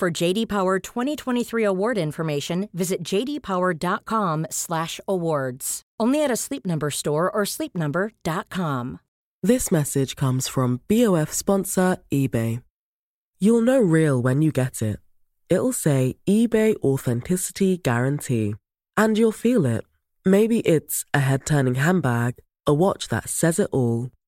For JD Power 2023 award information, visit jdpower.com/awards. Only at a Sleep Number store or sleepnumber.com. This message comes from BOF sponsor eBay. You'll know real when you get it. It'll say eBay Authenticity Guarantee. And you'll feel it. Maybe it's a head turning handbag, a watch that says it all,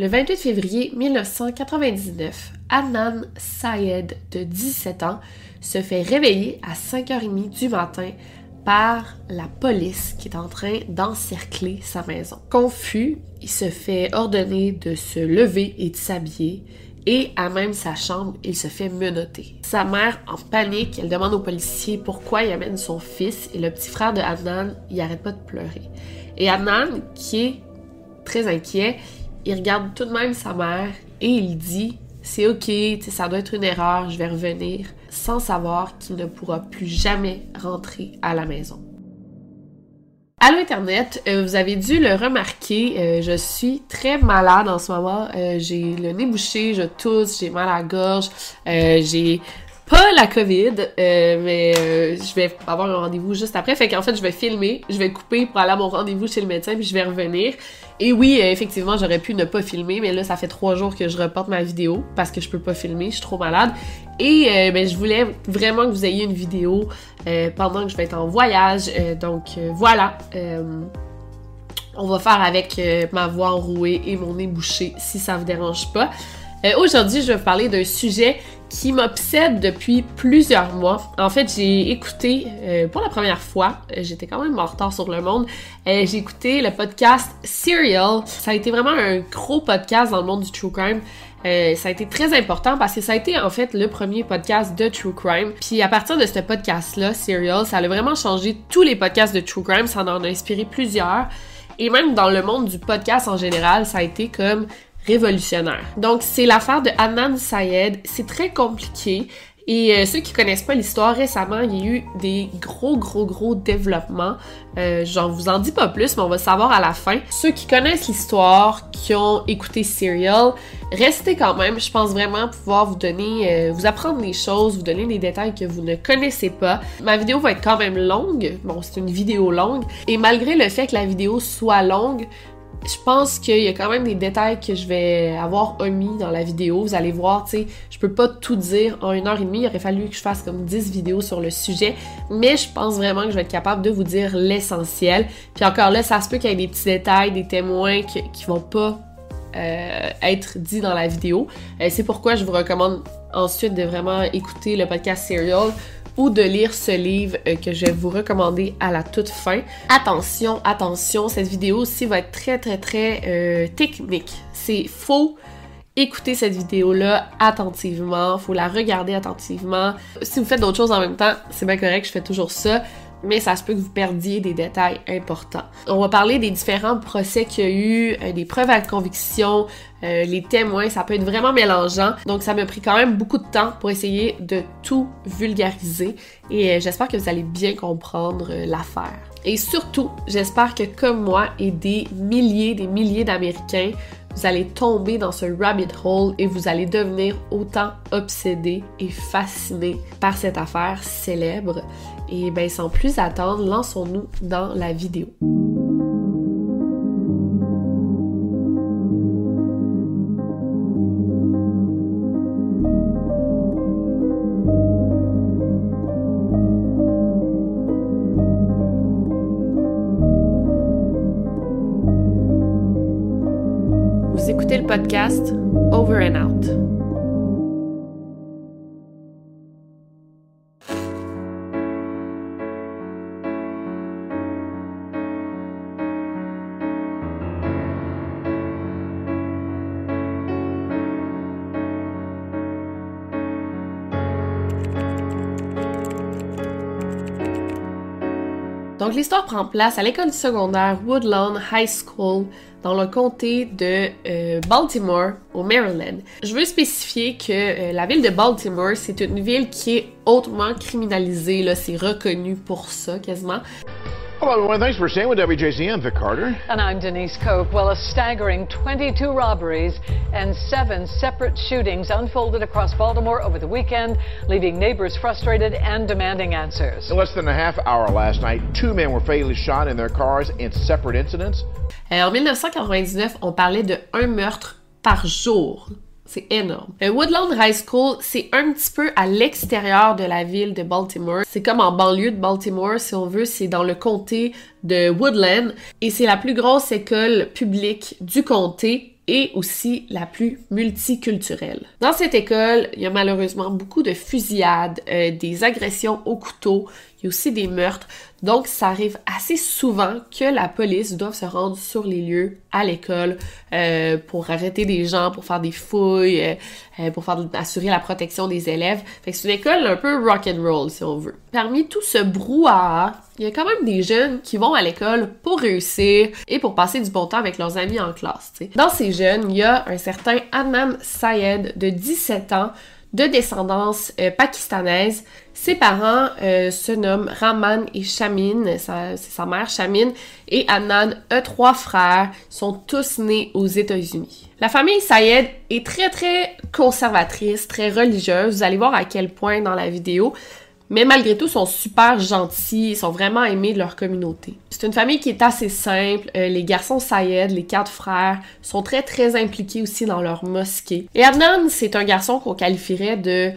Le 28 février 1999, Adnan Sayed, de 17 ans, se fait réveiller à 5h30 du matin par la police qui est en train d'encercler sa maison. Confus, il se fait ordonner de se lever et de s'habiller et à même sa chambre, il se fait menotter. Sa mère, en panique, elle demande aux policiers pourquoi il amène son fils et le petit frère de Adnan, il arrête pas de pleurer. Et Adnan, qui est très inquiet, il regarde tout de même sa mère et il dit c'est ok, ça doit être une erreur, je vais revenir, sans savoir qu'il ne pourra plus jamais rentrer à la maison. Allô Internet, euh, vous avez dû le remarquer, euh, je suis très malade en ce moment. Euh, j'ai le nez bouché, je tousse, j'ai mal à la gorge, j'ai pas la COVID, mais je vais avoir un rendez-vous juste après. Fait qu'en fait, je vais filmer, je vais couper pour aller à mon rendez-vous chez le médecin, puis je vais revenir. Et oui, effectivement, j'aurais pu ne pas filmer, mais là, ça fait trois jours que je reporte ma vidéo parce que je peux pas filmer, je suis trop malade. Et euh, ben, je voulais vraiment que vous ayez une vidéo euh, pendant que je vais être en voyage. Euh, donc voilà. on va faire avec ma voix enrouée et mon nez bouché si ça vous dérange pas. Aujourd'hui, je vais vous parler d'un sujet qui m'obsède depuis plusieurs mois. En fait, j'ai écouté pour la première fois, j'étais quand même en retard sur le monde, j'ai écouté le podcast Serial. Ça a été vraiment un gros podcast dans le monde du true crime. Euh, ça a été très important parce que ça a été en fait le premier podcast de True Crime. Puis à partir de ce podcast-là, Serial, ça a vraiment changé tous les podcasts de True Crime. Ça en a inspiré plusieurs. Et même dans le monde du podcast en général, ça a été comme révolutionnaire. Donc c'est l'affaire de Adnan Sayed. C'est très compliqué. Et euh, ceux qui connaissent pas l'histoire, récemment, il y a eu des gros, gros, gros développements. Euh, J'en vous en dis pas plus, mais on va savoir à la fin. Ceux qui connaissent l'histoire, qui ont écouté Serial, restez quand même. Je pense vraiment pouvoir vous donner, euh, vous apprendre des choses, vous donner des détails que vous ne connaissez pas. Ma vidéo va être quand même longue. Bon, c'est une vidéo longue. Et malgré le fait que la vidéo soit longue, je pense qu'il y a quand même des détails que je vais avoir omis dans la vidéo. Vous allez voir, tu sais, je peux pas tout dire en une heure et demie. Il aurait fallu que je fasse comme 10 vidéos sur le sujet. Mais je pense vraiment que je vais être capable de vous dire l'essentiel. Puis encore là, ça se peut qu'il y ait des petits détails, des témoins qui, qui vont pas euh, être dits dans la vidéo. Euh, c'est pourquoi je vous recommande ensuite de vraiment écouter le podcast Serial ou de lire ce livre euh, que je vais vous recommander à la toute fin. Attention, attention, cette vidéo aussi va être très très très euh, technique. C'est faux écouter cette vidéo-là attentivement, faut la regarder attentivement. Si vous faites d'autres choses en même temps, c'est bien correct, je fais toujours ça mais ça se peut que vous perdiez des détails importants. On va parler des différents procès qu'il y a eu, euh, des preuves à conviction, euh, les témoins, ça peut être vraiment mélangeant. Donc ça m'a pris quand même beaucoup de temps pour essayer de tout vulgariser et euh, j'espère que vous allez bien comprendre l'affaire. Et surtout, j'espère que comme moi et des milliers, des milliers d'Américains, vous allez tomber dans ce rabbit hole et vous allez devenir autant obsédé et fasciné par cette affaire célèbre. Et ben sans plus attendre, lançons-nous dans la vidéo. Vous écoutez le podcast Over and Out. L'histoire prend place à l'école secondaire Woodlawn High School dans le comté de euh, Baltimore au Maryland. Je veux spécifier que euh, la ville de Baltimore, c'est une ville qui est hautement criminalisée, là, c'est reconnu pour ça quasiment. Oh, Hello, everyone. Thanks for staying with WJC. I'm Vic Carter. And I'm Denise Cope. Well, a staggering 22 robberies and seven separate shootings unfolded across Baltimore over the weekend, leaving neighbors frustrated and demanding answers. In less than a half hour last night, two men were fatally shot in their cars in separate incidents. En 1999, on parlait de un meurtre par jour c'est énorme. Woodland High School, c'est un petit peu à l'extérieur de la ville de Baltimore. C'est comme en banlieue de Baltimore, si on veut. C'est dans le comté de Woodland. Et c'est la plus grosse école publique du comté et aussi la plus multiculturelle. Dans cette école, il y a malheureusement beaucoup de fusillades, euh, des agressions au couteau, il y a aussi des meurtres. Donc, ça arrive assez souvent que la police doive se rendre sur les lieux à l'école euh, pour arrêter des gens, pour faire des fouilles, euh, euh, pour faire assurer la protection des élèves. Fait que c'est une école un peu rock and roll, si on veut. Parmi tout ce brouhaha, il y a quand même des jeunes qui vont à l'école pour réussir et pour passer du bon temps avec leurs amis en classe. Dans ces jeunes, il y a un certain Adnan Sayed de 17 ans de descendance pakistanaise. Ses parents euh, se nomment Raman et Shamin, c'est sa mère Shamin, et Annan a trois frères, sont tous nés aux États-Unis. La famille Sayed est très très conservatrice, très religieuse, vous allez voir à quel point dans la vidéo, mais malgré tout, sont super gentils, ils sont vraiment aimés de leur communauté. C'est une famille qui est assez simple. Euh, les garçons Sayed, les quatre frères, sont très très impliqués aussi dans leur mosquée. Et Adnan, c'est un garçon qu'on qualifierait de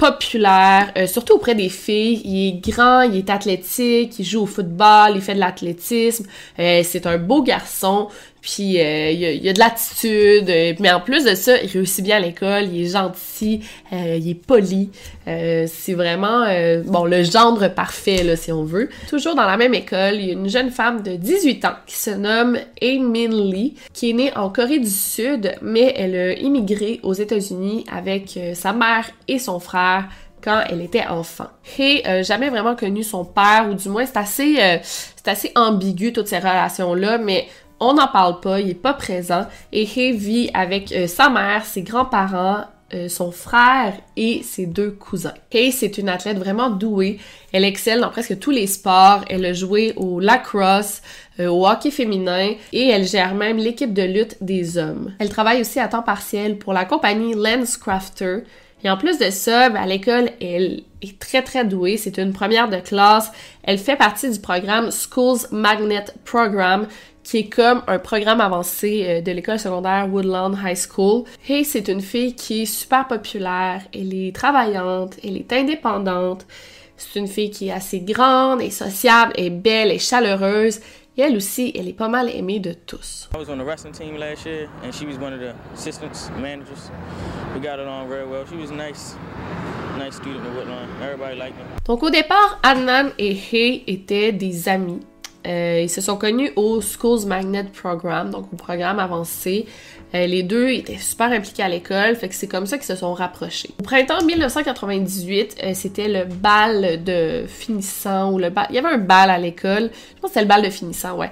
populaire, euh, surtout auprès des filles. Il est grand, il est athlétique, il joue au football, il fait de l'athlétisme. Euh, c'est un beau garçon. Puis euh, il, y a, de l'attitude, euh, mais en plus de ça, il réussit bien à l'école, il est gentil, euh, il est poli. c'est vraiment bon le gendre parfait là si on veut. Toujours dans la même école, il y a une jeune femme de 18 ans qui se nomme Min Lee, qui est née en Corée du Sud, mais elle a immigré aux États-Unis avec sa mère et son frère quand elle était enfant. Hei n'a jamais vraiment connu son père, ou du moins c'est assez, c'est assez ambigu toutes ces relations-là, mais on n'en parle pas, il est pas présent. Et Hay vit avec euh, sa mère, ses grands-parents, euh, son frère et ses deux cousins. Hay, c'est une athlète vraiment douée. Elle excelle dans presque tous les sports. Elle a joué au lacrosse, euh, au hockey féminin et elle gère même l'équipe de lutte des hommes. Elle travaille aussi à temps partiel pour la compagnie LensCrafter. Et en plus de ça, ben, à l'école, elle est très très douée. C'est une première de classe. Elle fait partie du programme Schools Magnet Program, qui est comme un programme avancé euh, de l'école secondaire Woodland High School. Hey, c'est une fille qui est super populaire, elle est travaillante, elle est indépendante. C'est une fille qui est assez grande et sociable, et belle et chaleureuse. Et elle aussi, elle est pas mal aimée de tous. I was on the wrestling team last year and she was one of the assistants, managers. We got along very well. She was nice. Nice student at Woodland. Everybody liked her. Donc au départ, Adnan et Hay étaient des amis. Euh, ils se sont connus au Schools Magnet Program, donc au programme avancé. Euh, les deux étaient super impliqués à l'école, fait que c'est comme ça qu'ils se sont rapprochés. Au printemps 1998, euh, c'était le bal de finissant ou le bal. Il y avait un bal à l'école. Je pense que c'était le bal de finissant, ouais.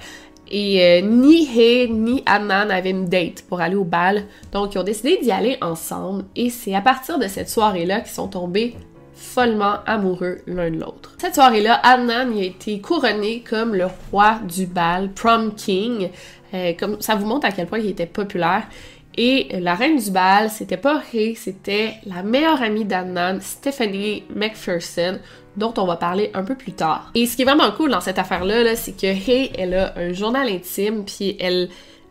Et ni Hay ni Anna n'avaient une date pour aller au bal, donc ils ont décidé d'y aller ensemble. Et c'est à partir de cette soirée-là qu'ils sont tombés follement amoureux l'un de l'autre. Cette soirée-là, Adnan a été couronné comme le roi du bal, prom king. Euh, comme ça vous montre à quel point il était populaire. Et la reine du bal, c'était pas Hay, c'était la meilleure amie d'Adnan, Stephanie McPherson, dont on va parler un peu plus tard. Et ce qui est vraiment cool dans cette affaire-là, c'est que Hay, elle a un journal intime, puis elle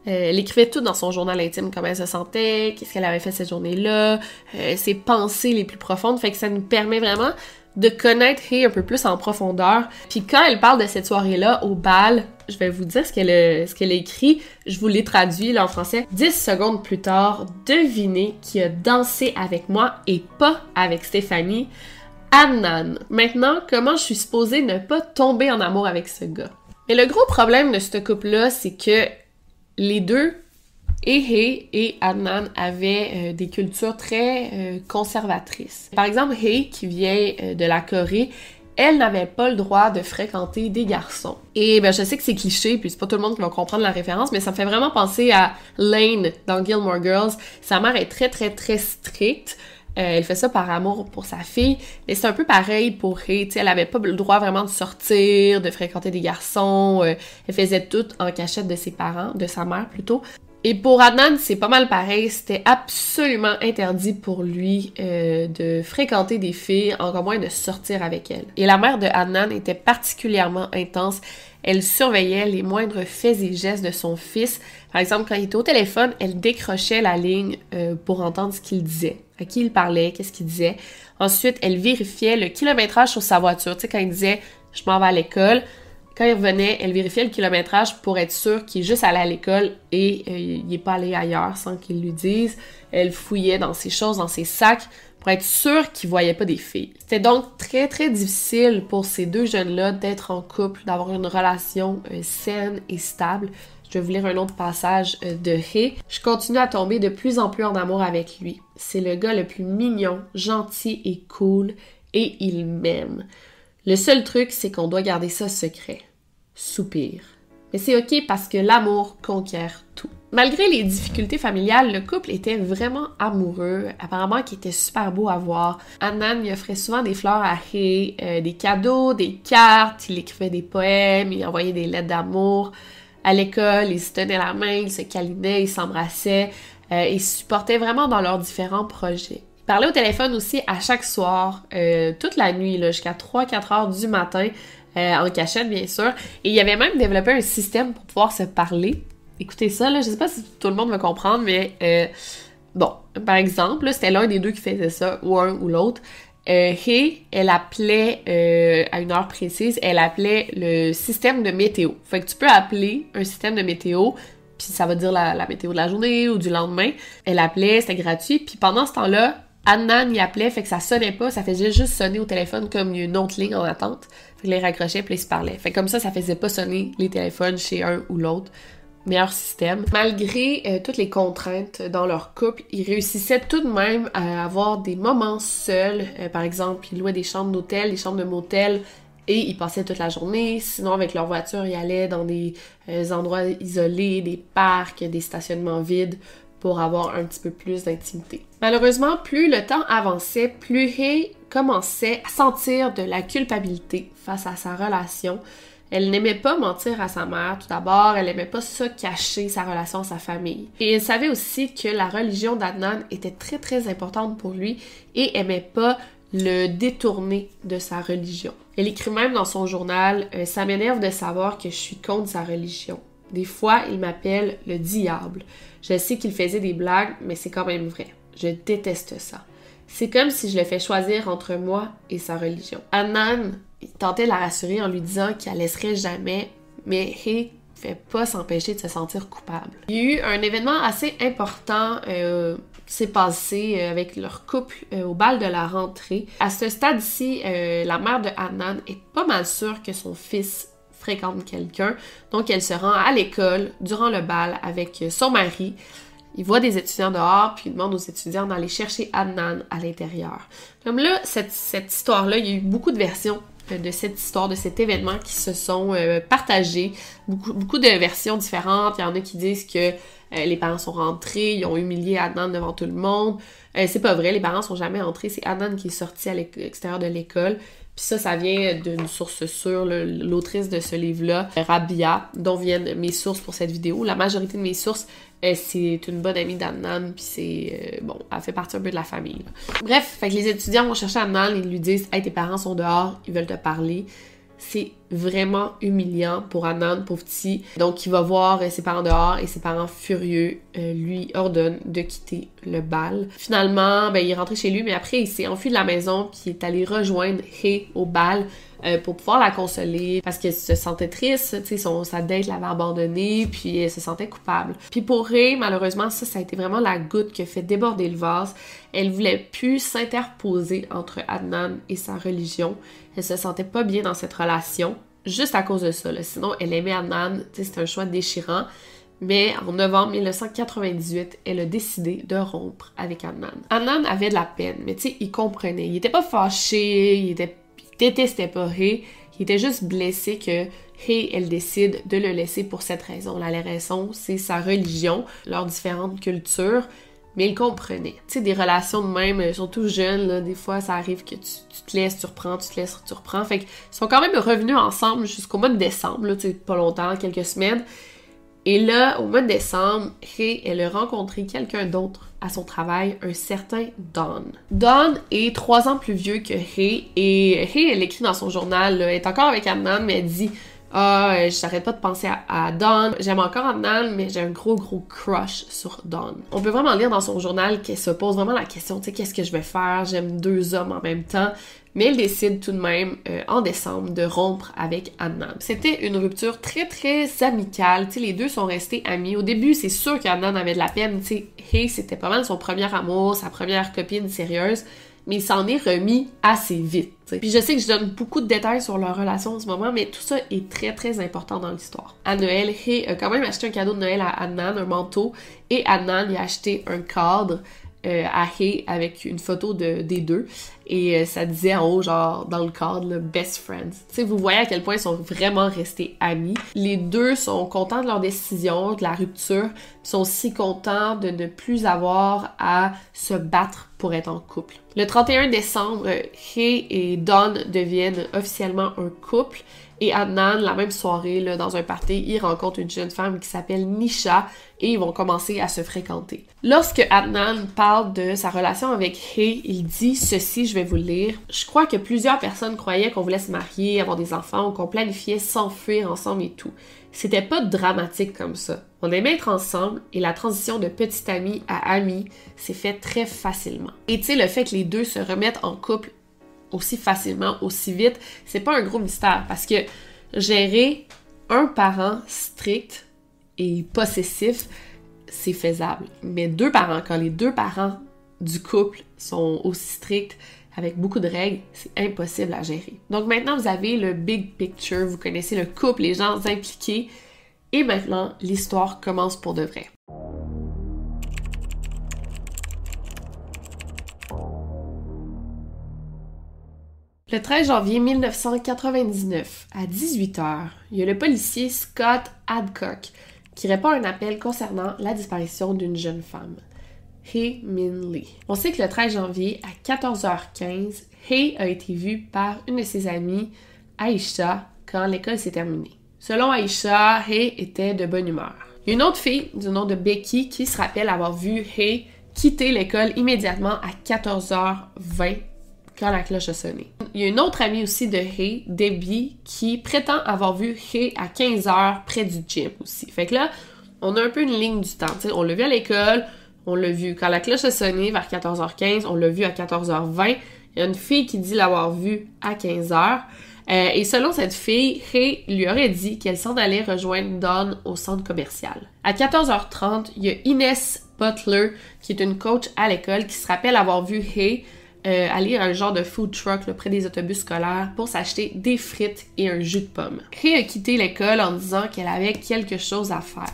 euh, elle écrivait tout dans son journal intime, comment elle se sentait, qu'est-ce qu'elle avait fait cette journée-là, euh, ses pensées les plus profondes. Fait que ça nous permet vraiment de connaître Hay un peu plus en profondeur. Puis quand elle parle de cette soirée-là au bal, je vais vous dire ce qu'elle a, écrit. Je vous l'ai traduit en français. 10 secondes plus tard, devinez qui a dansé avec moi et pas avec Stéphanie. Adnan. Maintenant, comment je suis supposée ne pas tomber en amour avec ce gars? Mais le gros problème de ce couple-là, c'est que les deux, et et Adnan avaient euh, des cultures très euh, conservatrices. Par exemple, Hei, qui vient euh, de la Corée, elle n'avait pas le droit de fréquenter des garçons. Et ben, je sais que c'est cliché, puis c'est pas tout le monde qui va comprendre la référence, mais ça me fait vraiment penser à Lane dans Gilmore Girls. Sa mère est très, très, très stricte. Euh, elle fait ça par amour pour sa fille, mais c'est un peu pareil pour Ray. elle avait pas le droit vraiment de sortir, de fréquenter des garçons. Euh, elle faisait tout en cachette de ses parents, de sa mère plutôt. Et pour Adnan, c'est pas mal pareil. C'était absolument interdit pour lui euh, de fréquenter des filles, encore moins de sortir avec elles. Et la mère de Adnan était particulièrement intense. Elle surveillait les moindres faits et gestes de son fils. Par exemple, quand il était au téléphone, elle décrochait la ligne euh, pour entendre ce qu'il disait, à qui il parlait, qu'est-ce qu'il disait. Ensuite, elle vérifiait le kilométrage sur sa voiture. Tu sais, quand il disait « je m'en vais à l'école », quand il revenait, elle vérifiait le kilométrage pour être sûre qu'il est juste allé à l'école et euh, il n'est pas allé ailleurs sans qu'il lui dise. Elle fouillait dans ses choses, dans ses sacs pour être sûre qu'il voyait pas des filles. C'était donc très très difficile pour ces deux jeunes-là d'être en couple, d'avoir une relation euh, saine et stable. Je vais vous lire un autre passage euh, de He. Je continue à tomber de plus en plus en amour avec lui. C'est le gars le plus mignon, gentil et cool et il m'aime. Le seul truc, c'est qu'on doit garder ça secret. Soupir. Mais c'est ok parce que l'amour conquiert tout. Malgré les difficultés familiales, le couple était vraiment amoureux, apparemment qui était super beau à voir. Annan lui offrait souvent des fleurs à Hay, euh, des cadeaux, des cartes, il écrivait des poèmes, il envoyait des lettres d'amour. À l'école, ils se tenaient la main, ils se câlinaient, ils s'embrassaient, euh, ils vraiment dans leurs différents projets parlait au téléphone aussi à chaque soir, euh, toute la nuit, jusqu'à 3-4 heures du matin, euh, en cachette, bien sûr. Et il avait même développé un système pour pouvoir se parler. Écoutez ça, là, je sais pas si tout le monde va comprendre, mais euh, bon, par exemple, c'était l'un des deux qui faisait ça, ou un ou l'autre. Euh, elle appelait à une heure précise, elle appelait le système de météo. Fait que tu peux appeler un système de météo, puis ça va dire la météo de la journée ou du lendemain. Elle appelait, c'était gratuit, puis pendant ce temps-là, Annan y appelait, fait que ça sonnait pas, ça faisait juste sonner au téléphone comme une autre ligne en attente. Fait que les raccrochait puis ils se parlaient. Fait que comme ça, ça faisait pas sonner les téléphones chez un ou l'autre. Meilleur système. Malgré euh, toutes les contraintes dans leur couple, ils réussissaient tout de même à avoir des moments seuls. Euh, par exemple, ils louaient des chambres d'hôtel, des chambres de motel et ils passaient toute la journée. Sinon, avec leur voiture, ils allaient dans des euh, endroits isolés, des parcs, des stationnements vides pour avoir un petit peu plus d'intimité. Malheureusement, plus le temps avançait, plus Hay commençait à sentir de la culpabilité face à sa relation. Elle n'aimait pas mentir à sa mère, tout d'abord, elle n'aimait pas ça cacher sa relation à sa famille. Et elle savait aussi que la religion d'Adnan était très très importante pour lui et aimait pas le détourner de sa religion. Elle écrit même dans son journal euh, Ça m'énerve de savoir que je suis contre sa religion. Des fois, il m'appelle le diable. Je sais qu'il faisait des blagues, mais c'est quand même vrai. Je déteste ça. C'est comme si je le fais choisir entre moi et sa religion. Annan tentait de la rassurer en lui disant qu'il la laisserait jamais, mais He ne fait pas s'empêcher de se sentir coupable. Il y a eu un événement assez important euh, qui s'est passé euh, avec leur couple euh, au bal de la rentrée. À ce stade-ci, la mère de Annan est pas mal sûre que son fils fréquente quelqu'un. Donc, elle se rend à l'école durant le bal avec son mari. Il voit des étudiants dehors, puis il demande aux étudiants d'aller chercher Adnan à l'intérieur. Comme là, cette, histoire-là, il y a eu beaucoup de versions de cette histoire, de cet événement qui se sont euh, partagées. Beaucoup, beaucoup de versions différentes. Il y en a qui disent que euh, les parents sont rentrés, ils ont humilié Adnan devant tout le monde. Euh, c'est pas vrai, les parents sont jamais entrés. C'est Adnan qui est sorti à l'extérieur de l'école. Puis ça, ça vient d'une source sûre, l'autrice de ce livre-là, Rabia, dont viennent mes sources pour cette vidéo. La majorité de mes sources, euh, c'est une bonne amie d'Annan, puis c'est... Euh, bon, elle fait partie un peu de la famille. Bref, fait que les étudiants vont chercher Annan, ils lui disent « Hey, tes parents sont dehors, ils veulent te parler. » C'est vraiment humiliant pour Anand, pour petit. Donc, il va voir ses parents dehors et ses parents furieux euh, lui ordonnent de quitter le bal. Finalement, ben, il est rentré chez lui, mais après, il s'est enfui de la maison puis est allé rejoindre Hé au bal. Euh, pour pouvoir la consoler parce qu'elle se sentait triste, tu sais, sa date l'avait abandonnée, puis elle se sentait coupable. Puis pour Ray, malheureusement, ça, ça a été vraiment la goutte qui a fait déborder le vase. Elle voulait plus s'interposer entre Adnan et sa religion. Elle se sentait pas bien dans cette relation, juste à cause de ça. Sinon, elle aimait Adnan, c'était un choix déchirant. Mais en novembre 1998, elle a décidé de rompre avec Adnan. Adnan avait de la peine, mais tu il comprenait. Il était pas fâché, il, était, détestait pas Ray. Il était juste blessé que Ray, elle décide de le laisser pour cette raison. La raison, c'est sa religion, leurs différentes cultures mais il comprenait. Tu sais, des relations de même, euh, surtout jeunes, là, des fois, ça arrive que tu, te laisses, tu reprends, tu te laisses, tu reprends. Fait qu'ils sont quand même revenus ensemble jusqu'au mois de décembre, là, tu sais, pas longtemps, quelques semaines. Et là, au mois de décembre, Ray, elle a rencontré quelqu'un d'autre à son travail, un certain Don. Don est trois ans plus vieux que Ray, et Ray, elle écrit dans son journal, elle est encore avec Amnon, mais elle dit ah, euh, je n'arrête pas de penser à, Dawn. J'aime encore Adnan, mais j'ai un gros, gros crush sur Dawn. On peut vraiment lire dans son journal qu'elle se pose vraiment la question, tu sais, qu'est-ce que je vais faire? J'aime deux hommes en même temps. Mais elle décide tout de même, euh, en décembre, de rompre avec Adnan. C'était une rupture très, très amicale. Tu sais, les deux sont restés amis. Au début, c'est sûr qu'Adnan avait de la peine. Tu sais, Hey, c'était pas mal son premier amour, sa première copine sérieuse mais il s'en est remis assez vite. Puis je sais que je donne beaucoup de détails sur leur relation en ce moment, mais tout ça est très très important dans l'histoire. À Noël, Hay a quand même acheté un cadeau de Noël à Adnan, un manteau, et Adnan lui a acheté un cadre euh, Hay avec une photo de, des deux. Et euh, ça disait en haut, genre, dans le cadre, best friends. Tu sais, vous voyez à quel point ils sont vraiment restés amis. Les deux sont contents de leur décision, de la rupture, sont aussi contents de ne plus avoir à se battre pour être en couple. Le 31 décembre, Hay et Don deviennent officiellement un couple. Et Adnan, la même soirée, là, dans un party, il rencontre une jeune femme qui s'appelle Nisha et ils vont commencer à se fréquenter. Lorsque Adnan parle de sa relation avec Hay, il dit ceci, je vais vous le lire. Je crois que plusieurs personnes croyaient qu'on voulait se marier, avoir des enfants ou qu'on planifiait s'enfuir ensemble et tout. C'était pas dramatique comme ça. On aimait être ensemble et la transition de petit ami à ami s'est faite très facilement. Et tu sais, le fait que les deux se remettent en couple aussi facilement, aussi vite, c'est pas un gros mystère parce que gérer un parent strict et possessif, c'est faisable. Mais deux parents, quand les deux parents du couple sont aussi stricts, avec beaucoup de règles, c'est impossible à gérer. Donc maintenant, vous avez le big picture, vous connaissez le couple, les gens impliqués, et maintenant, l'histoire commence pour de vrai. Le 13 janvier 1999, à 18h, il y a le policier Scott Adcock qui répond à un appel concernant la disparition d'une jeune femme, Hei Min Lee. On sait que le 13 janvier, à 14h15, Hei a été vue par une de ses amies, Aisha, quand l'école s'est terminée. Selon Aisha, Hei était de bonne humeur. Il y a une autre fille du nom de Becky qui se rappelle avoir vu Hei quitter l'école immédiatement à 14h20 quand la cloche a sonné. Il y a une autre amie aussi de Hay, Debbie, qui prétend avoir vu Hay à 15h près du gym aussi. Fait que là, on a un peu une ligne du temps. on l'a vu à l'école, on l'a vu quand la cloche a sonné vers 14h15, on l'a vu à 14h20. Il y a une fille qui dit l'avoir vu à 15h. Euh, et selon cette fille, Hay lui aurait dit qu'elle s'en allait rejoindre Dawn au centre commercial. À 14h30, il y a Inès Butler, qui est une coach à l'école, qui se rappelle avoir vu Hay euh, aller à un genre de food truck près des autobus scolaires pour s'acheter des frites et un jus de pomme. Ray a quitté l'école en disant qu'elle avait quelque chose à faire.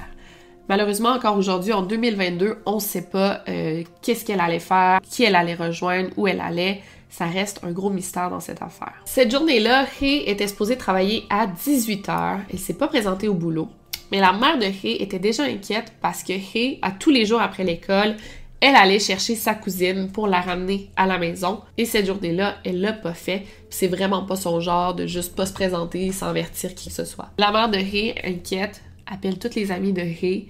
Malheureusement, encore aujourd'hui, en 2022, on ne sait pas euh, qu'est-ce qu'elle allait faire, qui elle allait rejoindre, où elle allait. Ça reste un gros mystère dans cette affaire. Cette journée-là, Ray était supposée travailler à 18h. Elle s'est pas présentée au boulot. Mais la mère de Ray était déjà inquiète parce que Ray, à tous les jours après l'école, elle allait chercher sa cousine pour la ramener à la maison. Et cette journée-là, elle l'a pas fait. C'est vraiment pas son genre de juste pas se présenter sans avertir qui que ce soit. La mère de Ray, inquiète, appelle toutes les amies de Ray.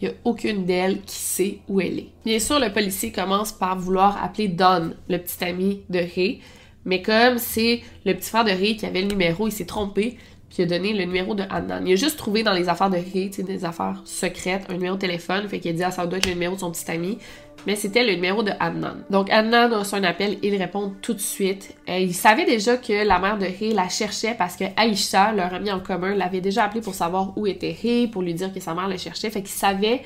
Il n'y a aucune d'elles qui sait où elle est. Bien sûr, le policier commence par vouloir appeler Don, le petit ami de Ray, Mais comme c'est le petit frère de Ray qui avait le numéro, il s'est trompé, puis a donné le numéro de Adnan. Il a juste trouvé dans les affaires de Ray, des affaires secrètes, un numéro de téléphone, fait qu'il a dit ah ça doit être le numéro de son petit ami, mais c'était le numéro de Adnan. Donc Adnan reçu un appel, il répond tout de suite. Euh, il savait déjà que la mère de Ray la cherchait parce que Aïcha, leur ami en commun, l'avait déjà appelé pour savoir où était Ray, pour lui dire que sa mère le cherchait, fait qu'il savait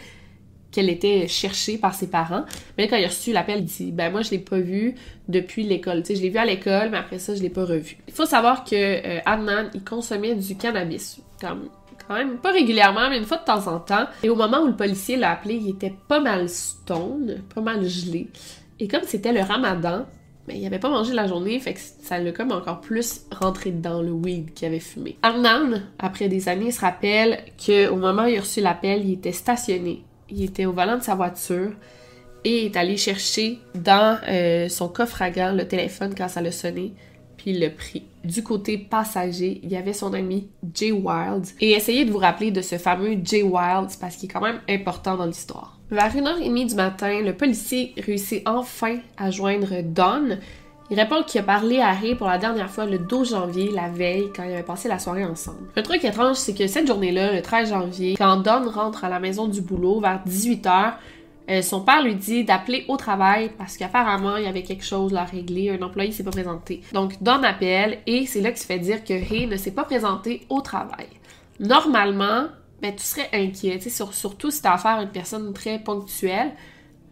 qu'elle était cherchée par ses parents. Mais quand il a reçu l'appel, il dit Ben moi, je l'ai pas vu depuis l'école. Tu je l'ai vu à l'école, mais après ça, je l'ai pas revu. Il faut savoir que euh, Adnan, il consommait du cannabis. Comme, quand même, pas régulièrement, mais une fois de temps en temps. Et au moment où le policier l'a appelé, il était pas mal stone, pas mal gelé. Et comme c'était le ramadan, mais il avait pas mangé la journée, fait que ça l'a comme encore plus rentré dans le weed qu'il avait fumé. Adnan, après des années, se rappelle qu'au moment où il a reçu l'appel, il était stationné il était au volant de sa voiture et est allé chercher dans euh, son coffre à gants le téléphone quand ça l'a sonné, puis il l'a pris. Du côté passager, il y avait son ami Jay Wild. Et essayez de vous rappeler de ce fameux Jay Wild parce qu'il est quand même important dans l'histoire. Vers 1h30 du matin, le policier réussit enfin à joindre Don, il répond qu'il a parlé à Ray pour la dernière fois le 12 janvier, la veille, quand ils avaient passé la soirée ensemble. Un truc étrange, c'est que cette journée-là, le 13 janvier, quand Don rentre à la maison du boulot vers 18h, euh, son père lui dit d'appeler au travail parce qu'apparemment il y avait quelque chose à régler, un employé s'est pas présenté. Donc Don appelle et c'est là qu'il se fait dire que Ray ne s'est pas présenté au travail. Normalement, ben, tu serais inquiet, surtout si t'as affaire à une personne très ponctuelle.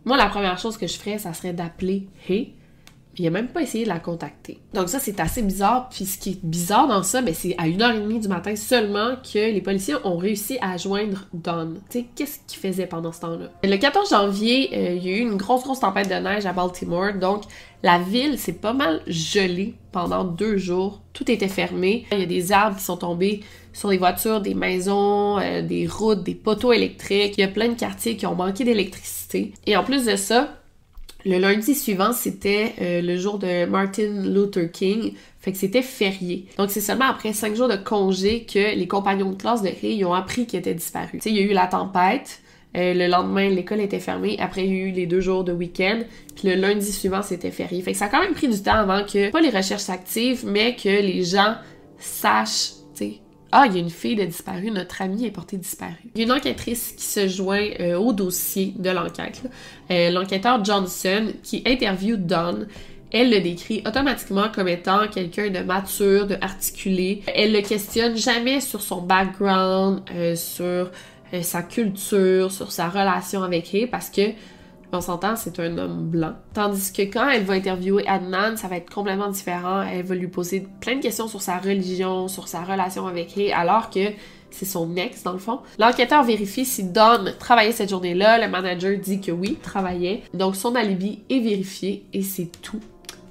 Moi, la première chose que je ferais, ça serait d'appeler Il a même pas essayé de la contacter. Donc ça, c'est assez bizarre. Puis ce qui est bizarre dans ça, ben, c'est à 1h30 du matin seulement que les policiers ont réussi à joindre Don. Tu sais, qu'est-ce qu'il faisait pendant ce temps-là? Le 14 janvier, euh, il y a eu une grosse, grosse tempête de neige à Baltimore. Donc, la ville s'est pas mal gelée pendant deux jours. Tout était fermé. Il y a des arbres qui sont tombés sur les voitures, des maisons, euh, des routes, des poteaux électriques. Il y a plein de quartiers qui ont manqué d'électricité. Et en plus de ça, le lundi suivant, c'était euh, le jour de Martin Luther King, fait que c'était férié. Donc c'est seulement après cinq jours de congé que les compagnons de classe de Ray ont appris qu'il était disparu. Tu il y a eu la tempête, euh, le lendemain, l'école était fermée. Après, il y a eu les deux jours de week-end. Puis le lundi suivant, c'était férié. Fait que ça a quand même pris du temps avant que, pas les recherches s'activent, mais que les gens sachent, ah, il y a une fille de disparue, notre amie est portée disparue. Il y a une enquêtrice qui se joint euh, au dossier de l'enquête. Euh, l'enquêteur Johnson qui interviewe Don. Elle le décrit automatiquement comme étant quelqu'un de mature, de articulé. Elle le questionne jamais sur son background, euh, sur sa culture, sur sa relation avec Ray parce que on s'entend, c'est un homme blanc. Tandis que quand elle va interviewer Adnan, ça va être complètement différent. Elle va lui poser plein de questions sur sa religion, sur sa relation avec Ray, alors que c'est son ex dans le fond. L'enquêteur vérifie si Don travaillait cette journée-là. Le manager dit que oui, travaillait. Donc son alibi est vérifié et c'est tout.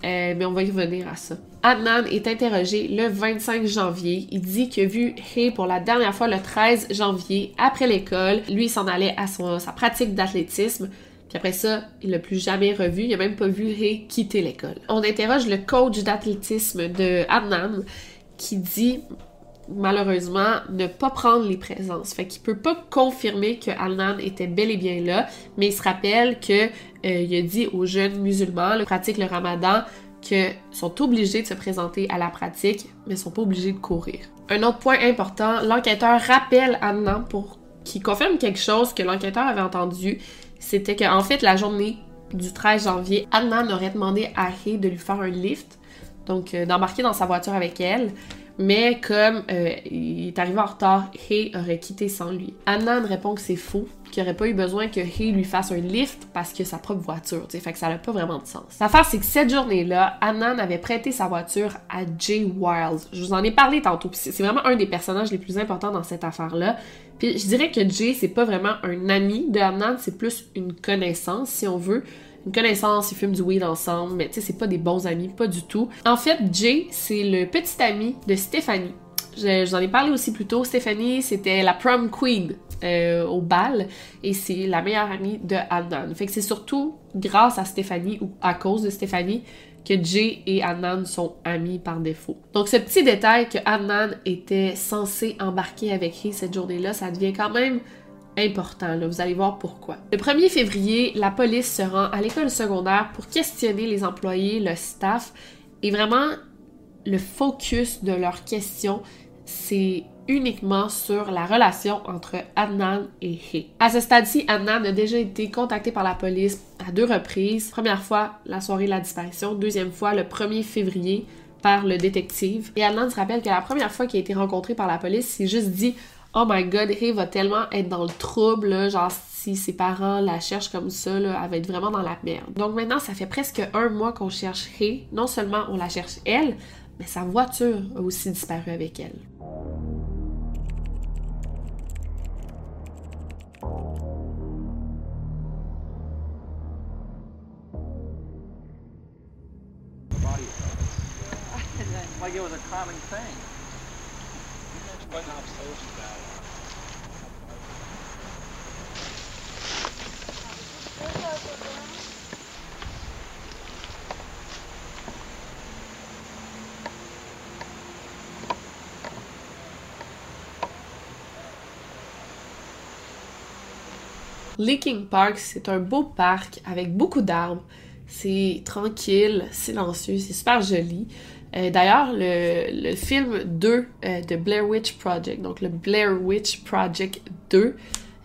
Euh, mais on va y revenir à ça. Adnan est interrogé le 25 janvier. Il dit qu'il a vu Hay pour la dernière fois le 13 janvier après l'école. Lui, s'en allait à sa pratique d'athlétisme. Puis après ça, il l'a plus jamais revu. Il a même pas vu quitter l'école. On interroge le coach d'athlétisme de Adnan qui dit malheureusement ne pas prendre les présences. Fait qu'il peut pas confirmer que Adnan était bel et bien là, mais il se rappelle que euh, il a dit aux jeunes musulmans qui pratiquent le ramadan que sont obligés de se présenter à la pratique, mais sont pas obligés de courir. Un autre point important, l'enquêteur rappelle Adnan pour qu'il confirme quelque chose que l'enquêteur avait entendu, c'était qu'en fait, la journée du 13 janvier, Adnan aurait demandé à Ray de lui faire un lift, donc euh, d'embarquer dans sa voiture avec elle. Mais comme euh, il est arrivé en retard, Hay aurait quitté sans lui. Adnan répond que c'est faux, qu'il aurait pas eu besoin que Hay lui fasse un lift parce que sa propre voiture, tu fait que ça n'a pas vraiment de sens. L'affaire, c'est que cette journée-là, Adnan avait prêté sa voiture à Jay Wild. Je vous en ai parlé tantôt, c'est vraiment un des personnages les plus importants dans cette affaire-là. Puis je dirais que Jay, c'est pas vraiment un ami de Adnan, c'est plus une connaissance, si on veut une connaissance, ils fument du weed ensemble, mais tu sais, c'est pas des bons amis, pas du tout. En fait, Jay, c'est le petit ami de Stéphanie. Je, vous en ai parlé aussi plus tôt. Stéphanie, c'était la prom queen euh, au bal et c'est la meilleure amie de Adnan. Fait que c'est surtout grâce à Stéphanie ou à cause de Stéphanie que Jay et Adnan sont amis par défaut. Donc ce petit détail que Adnan était censé embarquer avec lui cette journée-là, ça devient quand même important. Là. Vous allez voir pourquoi. Le 1er février, la police se rend à l'école secondaire pour questionner les employés, le staff, Et vraiment, le focus de leurs questions, c'est uniquement sur la relation entre Adnan et He. À ce stade-ci, Adnan a déjà été contacté par la police à deux reprises. Première fois, la soirée de la disparition. Deuxième fois, le 1er février, par le détective. Et Adnan se rappelle que la première fois qu'il a été rencontré par la police, il s'est juste dit Oh my god, He va tellement être dans le trouble, genre si ses parents la cherchent comme ça, là, elle va être vraiment dans la merde. Donc maintenant, ça fait presque un mois qu'on cherche He. Non seulement on la cherche elle, mais sa voiture a aussi disparu avec elle. like it was a common thing. Leaking Park, c'est un beau parc avec beaucoup d'arbres. C'est tranquille, silencieux, c'est super joli. Euh, D'ailleurs, le, film 2 euh, de Blair Witch Project, donc le Blair Witch Project 2,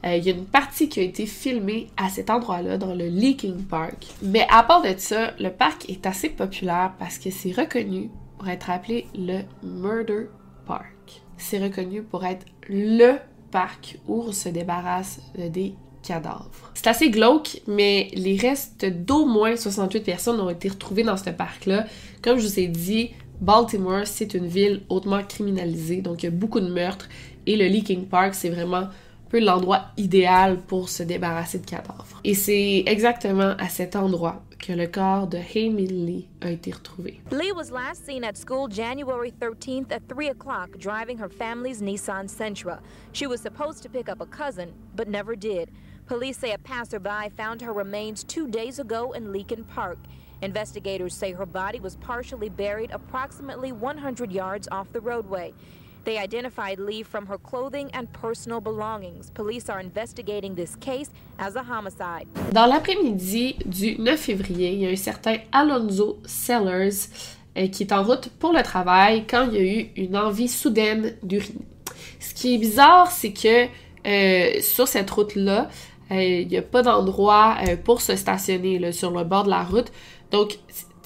euh, il y a une partie qui a été filmée à cet endroit-là, dans le Leaking Park. Mais à part de ça, le parc est assez populaire parce que c'est reconnu pour être appelé le Murder Park. C'est reconnu pour être le parc où on se débarrasse des cadavres. C'est assez glauque, mais les restes d'au moins 68 personnes ont été retrouvés dans ce parc-là. Comme je vous ai dit, Baltimore, c'est une ville hautement criminalisée, donc il y a beaucoup de meurtres, et le Leaking Park, c'est vraiment un peu l'endroit idéal pour se débarrasser de cadavres. Et c'est exactement à cet endroit que le corps de Hamid Lee a été retrouvé. Lee was last seen at school January 13th at 3 o'clock driving her family's Nissan Sentra. She was supposed to pick up a cousin, but never did. Police say a passerby found her remains two days ago in Leakin Park. Investigators say her body was partially buried approximately 100 yards off the roadway. They identified Lee from her clothing and personal belongings. Police are investigating this case as a homicide. Dans l'après-midi du 9 février, il y a un certain Alonzo Sellers euh, qui est en route pour le travail quand il y a eu une envie soudaine d'uriner. Ce qui est bizarre, c'est que euh, sur cette route-là, il n'y a pas d'endroit euh, pour se stationner sur le bord de la route. Donc,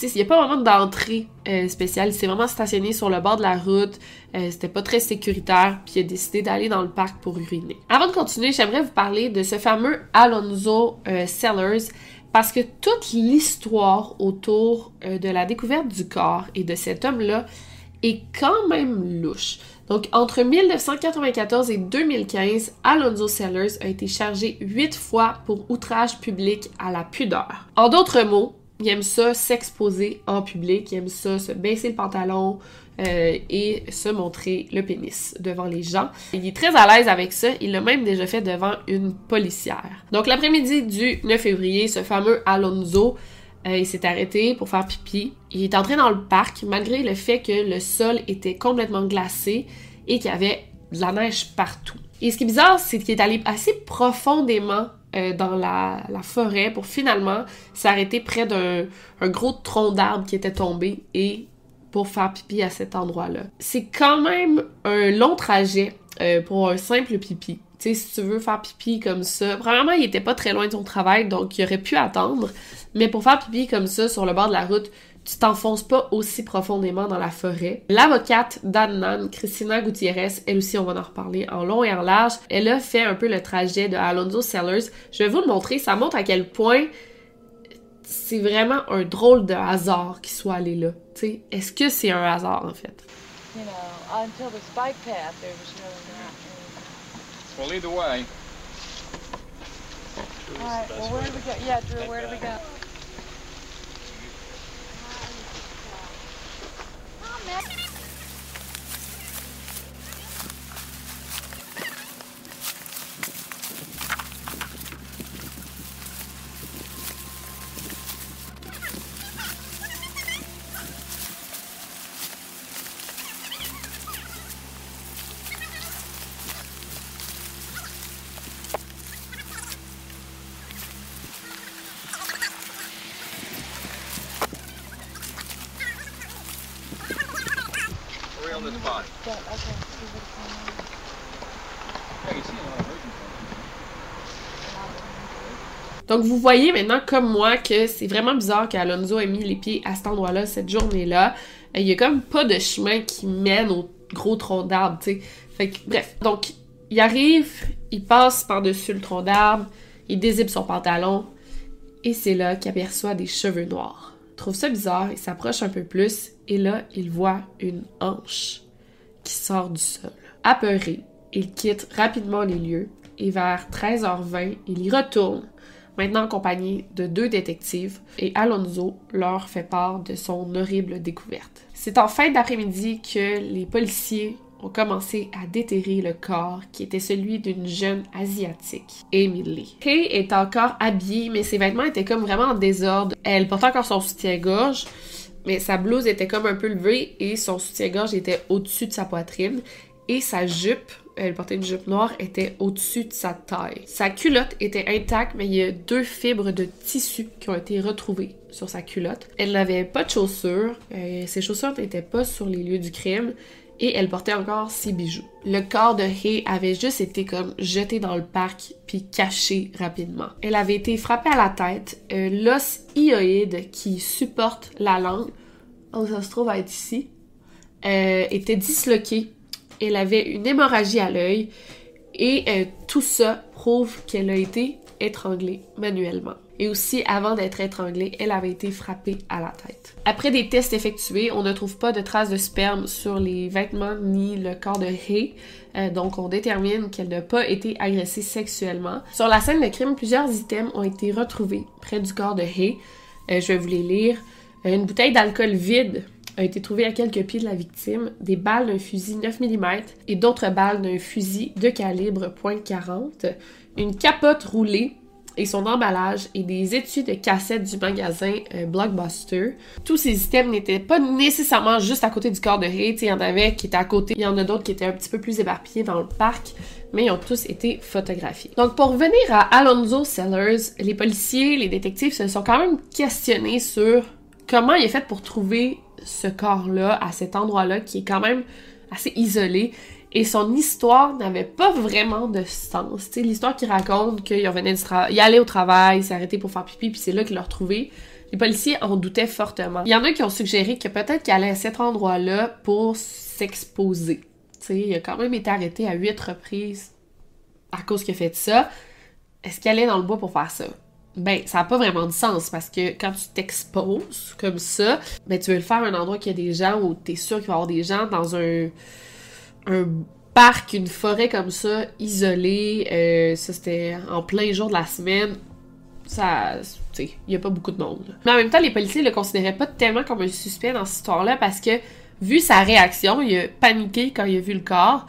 il n'y a pas vraiment d'entrée euh, spéciale. C'est vraiment stationné sur le bord de la route. Euh, C'était pas très sécuritaire. Puis il a décidé d'aller dans le parc pour uriner. Avant de continuer, j'aimerais vous parler de ce fameux Alonzo euh, Sellers. Parce que toute l'histoire autour euh, de la découverte du corps et de cet homme-là est quand même louche. Donc, entre 1994 et 2015, Alonzo Sellers a été chargé huit fois pour outrage public à la pudeur. En d'autres mots, il aime ça s'exposer en public, il aime ça se baisser le pantalon euh, et se montrer le pénis devant les gens. Il est très à l'aise avec ça, il l'a même déjà fait devant une policière. Donc l'après-midi du 9 février, ce fameux Alonzo, euh, il s'est arrêté pour faire pipi. Il est entré dans le parc malgré le fait que le sol était complètement glacé et qu'il y avait de la neige partout. Et ce qui est bizarre, c'est qu'il est allé assez profondément euh, dans la, forêt pour finalement s'arrêter près d'un gros tronc d'arbre qui était tombé et pour faire pipi à cet endroit-là. C'est quand même un long trajet euh, pour un simple pipi. Tu sais, si tu veux faire pipi comme ça, premièrement, il était pas très loin de son travail, donc il aurait pu attendre. Mais pour faire pipi comme ça sur le bord de la route, tu t'enfonces pas aussi profondément dans la forêt. L'avocate d'Adnan, Christina Gutiérrez, elle aussi, on va en reparler en long et en large, elle a fait un peu le trajet de Alonso Sellers. Je vais vous le montrer, ça montre à quel point c'est vraiment un drôle de hasard qu'il soit allé là. Est-ce que c'est un hasard, en fait? You know, until this bike path, there was not. Well, either way. All right. Well, where do we go? Yeah, Drew. Where do we go? Come on, Donc, vous voyez maintenant, comme moi, que c'est vraiment bizarre qu'Alonso ait mis les pieds à cet endroit-là, cette journée-là. Il y a comme pas de chemin qui mène au gros tronc d'arbre, tu sais. Fait que, bref. Donc, il arrive, il passe par-dessus le tronc d'arbre, il dézipe son pantalon, et c'est là qu'il aperçoit des cheveux noirs. Il trouve ça bizarre, il s'approche un peu plus, et là, il voit une hanche qui sort du sol. Apeuré, il quitte rapidement les lieux, et vers 13h20, il y retourne maintenant accompagné de deux détectives, et Alonso leur fait part de son horrible découverte. C'est en fin d'après-midi que les policiers ont commencé à déterrer le corps qui était celui d'une jeune asiatique, Emily. Kay est encore habillée, mais ses vêtements étaient comme vraiment en désordre. Elle portait encore son soutien-gorge, mais sa blouse était comme un peu levée et son soutien-gorge était au-dessus de sa poitrine et sa jupe, elle portait une jupe noire, était au-dessus de sa taille. Sa culotte était intacte, mais il y a deux fibres de tissu qui ont été retrouvées sur sa culotte. Elle n'avait pas de chaussures, euh, ses chaussures n'étaient pas sur les lieux du crime, et elle portait encore ses bijoux. Le corps de Hay avait juste été comme jeté dans le parc puis caché rapidement. Elle avait été frappée à la tête, euh, l'os hyoïde qui supporte la langue, oh, ça se trouve être ici, euh, était disloqué. Elle avait une hémorragie à l'œil et euh, tout ça prouve qu'elle a été étranglée manuellement. Et aussi, avant d'être étranglée, elle avait été frappée à la tête. Après des tests effectués, on ne trouve pas de traces de sperme sur les vêtements ni le corps de Hay. Euh, donc, on détermine qu'elle n'a pas été agressée sexuellement. Sur la scène de crime, plusieurs items ont été retrouvés près du corps de Hay. Euh, je vais vous les lire. Une bouteille d'alcool vide a été trouvée à quelques pieds de la victime, des balles d'un fusil 9 mm et d'autres balles d'un fusil de calibre .40, une capote roulée et son emballage et des étuis de cassettes du magasin euh, Blockbuster. Tous ces items n'étaient pas nécessairement juste à côté du corps de Hay, il y en avait qui étaient à côté, il y en a d'autres qui étaient un petit peu plus éparpillés dans le parc, mais ils ont tous été photographiés. Donc pour revenir à Alonzo Sellers, les policiers, les détectives se sont quand même questionnés sur comment il est fait pour trouver ce corps-là à cet endroit-là qui est quand même assez isolé et son histoire n'avait pas vraiment de sens. Tu l'histoire qui raconte qu'il allait au travail, il s'est arrêté pour faire pipi, puis c'est là qu'il l'a retrouvé. Les policiers en doutaient fortement. Il y en a qui ont suggéré que peut-être qu'il allait à cet endroit-là pour s'exposer. Il a quand même été arrêté à huit reprises à cause qu'il a fait ça. Est-ce qu'il allait dans le bois pour faire ça? Ben, ça n'a pas vraiment de sens parce que quand tu t'exposes comme ça, ben tu veux le faire à un endroit qui a des gens où t'es sûr qu'il va y avoir des gens dans un un parc, une forêt comme ça, isolée. Euh, ça, c'était en plein jour de la semaine. Ça, tu sais, il y a pas beaucoup de monde. Mais en même temps, les policiers le considéraient pas tellement comme un suspect dans cette histoire-là parce que, vu sa réaction, il a paniqué quand il a vu le corps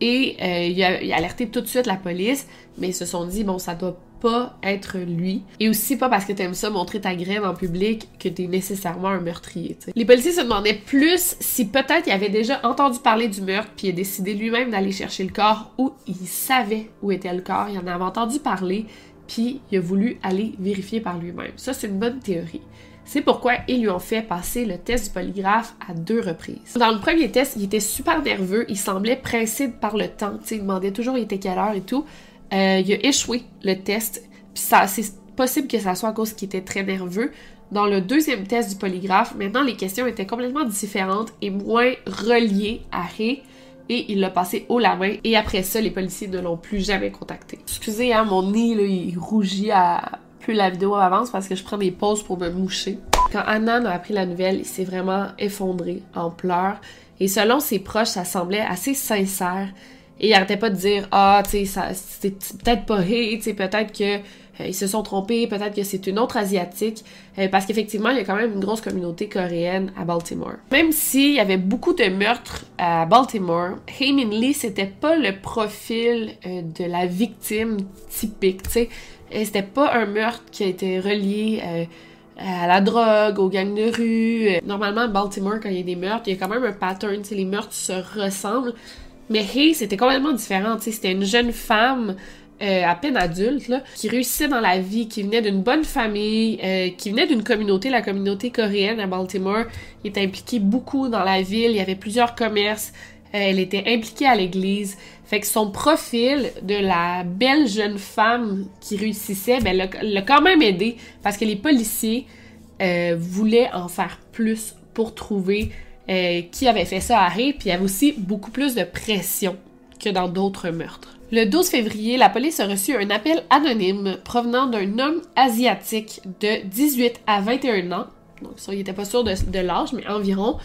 et euh, il, a, il a alerté tout de suite la police, mais ils se sont dit, bon, ça doit pas être lui. Et aussi pas parce que t'aimes ça montrer ta graine en public que t'es nécessairement un meurtrier. Les policiers se demandaient plus si peut-être il avait déjà entendu parler du meurtre puis il a décidé lui-même d'aller chercher le corps ou il savait où était le corps, il en avait entendu parler puis il a voulu aller vérifier par lui-même. Ça c'est une bonne théorie. C'est pourquoi ils lui ont fait passer le test du polygraphe à deux reprises. Dans le premier test, il était super nerveux, il semblait pressé par le temps, il demandait toujours il était quelle heure et tout. Euh, il a échoué le test, puis ça, c'est possible que ça soit à cause qu'il était très nerveux. Dans le deuxième test du polygraphe, maintenant les questions étaient complètement différentes et moins reliées à Ray et il l'a passé haut la main et après ça, les policiers ne l'ont plus jamais contacté. Excusez, hein, mon nez, là, il rougit à plus la vidéo avance parce que je prends des pauses pour me moucher. Quand Annan a appris la nouvelle, il s'est vraiment effondré en pleurs et selon ses proches, ça semblait assez sincère et il arrêtait pas de dire ah, tu sais, c'est peut-être pas Hay, tu sais, peut-être que euh, ils se sont trompés, peut-être que c'est une autre asiatique, euh, parce qu'effectivement, il y a quand même une grosse communauté coréenne à Baltimore. Même s'il y avait beaucoup de meurtres à Baltimore, Heymin Lee, c'était pas le profil euh, de la victime typique, tu sais. C'était pas un meurtre qui a été relié à la drogue, aux gangs de rue. Normalement, à Baltimore, quand il y a des meurtres, il y a quand même un pattern, tu les meurtres se ressemblent. Mais Hay, c'était complètement différent. C'était une jeune femme euh, à peine adulte, qui réussissait dans la vie, qui venait d'une bonne famille, euh, qui venait d'une communauté, la communauté coréenne à Baltimore. Il était impliqué beaucoup dans la ville, il y avait plusieurs commerces, euh, elle était impliquée à l'église. Fait que son profil de la belle jeune femme qui réussissait, ben, l'a quand même aidé parce que les policiers voulaient en faire plus pour trouver euh, qui avait fait ça à Ray, puis il y avait aussi beaucoup plus de pression que dans d'autres meurtres. Le 12 février, la police a reçu un appel anonyme provenant d'un homme asiatique de 18 à 21 ans, donc ça, il était pas sûr de, de l'âge, mais environ,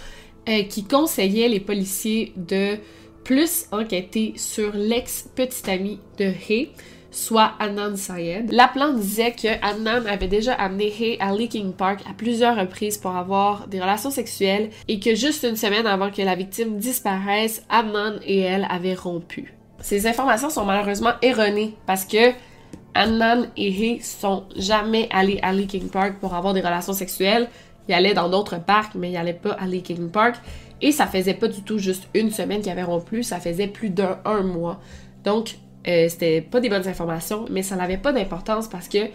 euh, qui conseillait les policiers de plus enquêter sur l'ex-petite amie de Hay, soit Adnan Syed. L'appelant disait que Adnan avait déjà amené Hay à Leaking Park à plusieurs reprises pour avoir des relations sexuelles et que juste une semaine avant que la victime disparaisse, Adnan et elle avaient rompu. Ces informations sont malheureusement erronées parce que Adnan et Hay sont jamais allés à Leaking Park pour avoir des relations sexuelles. Ils allaient dans d'autres parcs, mais ils allaient pas à Leaking Park. Et ça faisait pas du tout juste une semaine qu'ils avaient rompu, ça faisait plus d'un un mois. Donc, euh, c'était pas des bonnes informations, mais ça n'avait pas d'importance parce que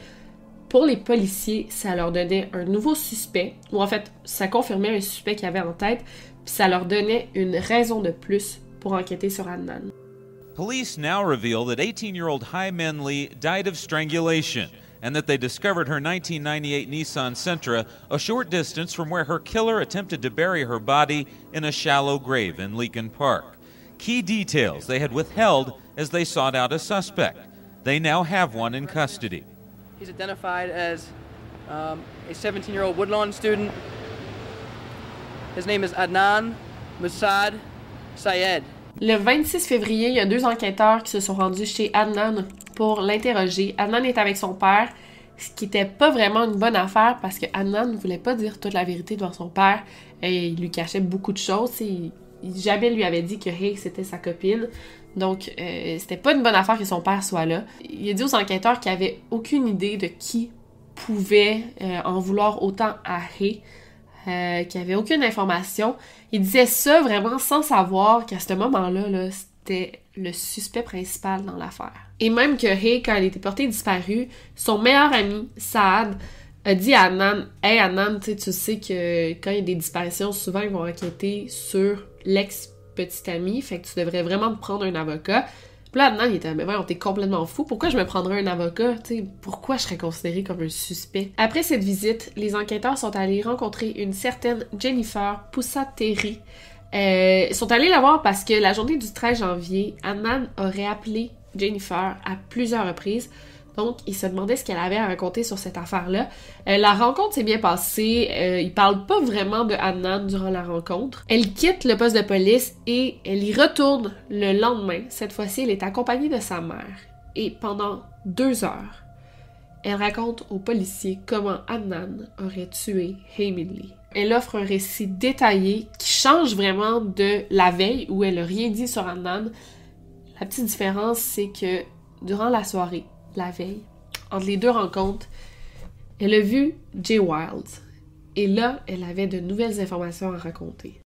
pour les policiers, ça leur donnait un nouveau suspect, ou en fait, ça confirmait un suspect qu'ils avaient en tête, puis ça leur donnait une raison de plus pour enquêter sur Adnan. Police now reveal that 18 year old Hai Men Lee died of strangulation and that they discovered her 1998 Nissan Sentra a short distance from where her killer attempted to bury her body in a shallow grave in Leakin Park. Key details they had withheld as they sought out a suspect. They now have one in custody. He's identified as um, a 17 year old Woodlawn student. His name is Adnan Musad Syed. Le 26 février, il y a deux enquêteurs qui se sont rendus chez Adnan pour l'interroger. Adnan est avec son père, ce qui n'était pas vraiment une bonne affaire parce que Adnan ne voulait pas dire toute la vérité devant son père et il lui cachait beaucoup de choses. Il jamais lui avait dit que Hay c'était sa copine. Donc, euh, c'était pas une bonne affaire que son père soit là. Il a dit aux enquêteurs qu'il avait aucune idée de qui pouvait euh, en vouloir autant à Hay. Euh, qu'il avait aucune information. Il disait ça vraiment sans savoir qu'à ce moment-là, là, c'était le suspect principal dans l'affaire. Et même que Hay, quand elle était portée disparue, son meilleur ami, Saad, a dit à Annan Hey sais, tu sais que quand il y a des disparitions, souvent ils vont enquêter sur l'ex-petite amie, fait que tu devrais vraiment te prendre un avocat. Puis là, Adnan, il était, mais voyons, t'es complètement fou. Pourquoi je me prendrais un avocat? Sais, pourquoi je serais considéré comme un suspect? Après cette visite, les enquêteurs sont allés rencontrer une certaine Jennifer Poussateri. Euh, ils sont allés la voir parce que la journée du 13 janvier, Adnan aurait appelé Jennifer à plusieurs reprises. Donc, il se demandait ce qu'elle avait à raconter sur cette affaire-là. Euh, la rencontre s'est bien passée. Euh, il parle pas vraiment de Adnan durant la rencontre. Elle quitte le poste de police et elle y retourne le lendemain. Cette fois-ci, elle est accompagnée de sa mère. Et pendant deux heures, elle raconte aux policiers comment Adnan aurait tué Lee. Elle offre un récit détaillé qui change vraiment de la veille où elle a rien dit sur Adnan. La petite différence, c'est que durant la soirée, la veille, entre les deux rencontres, elle a vu Jay Wild. Et là, elle avait de nouvelles informations à raconter.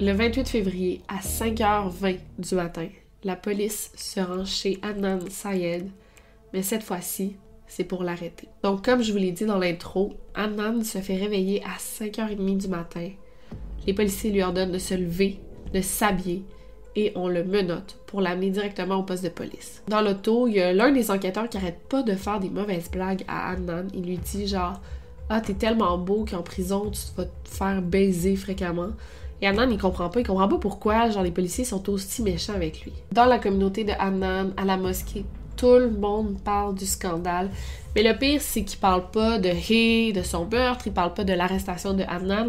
Le 28 février, à 5h20 du matin, la police se rend chez Adnan Syed, mais cette fois-ci, c'est pour l'arrêter. Donc, comme je vous l'ai dit dans l'intro, Adnan se fait réveiller à 5h30 du matin les policiers lui ordonnent de se lever, de s'habiller et on le menotte pour l'amener directement au poste de police. Dans l'auto, il y a l'un des enquêteurs qui arrête pas de faire des mauvaises blagues à Adnan. Il lui dit genre Ah, t'es tellement beau qu'en prison, tu vas te faire baiser fréquemment. Et Adnan, il comprend pas, il comprend pas pourquoi, genre, les policiers sont aussi méchants avec lui. Dans la communauté de Adnan, à la mosquée, tout le monde parle du scandale. Mais le pire, c'est qu'il parle pas de Hay, de son meurtre, il parle pas de l'arrestation de Adnan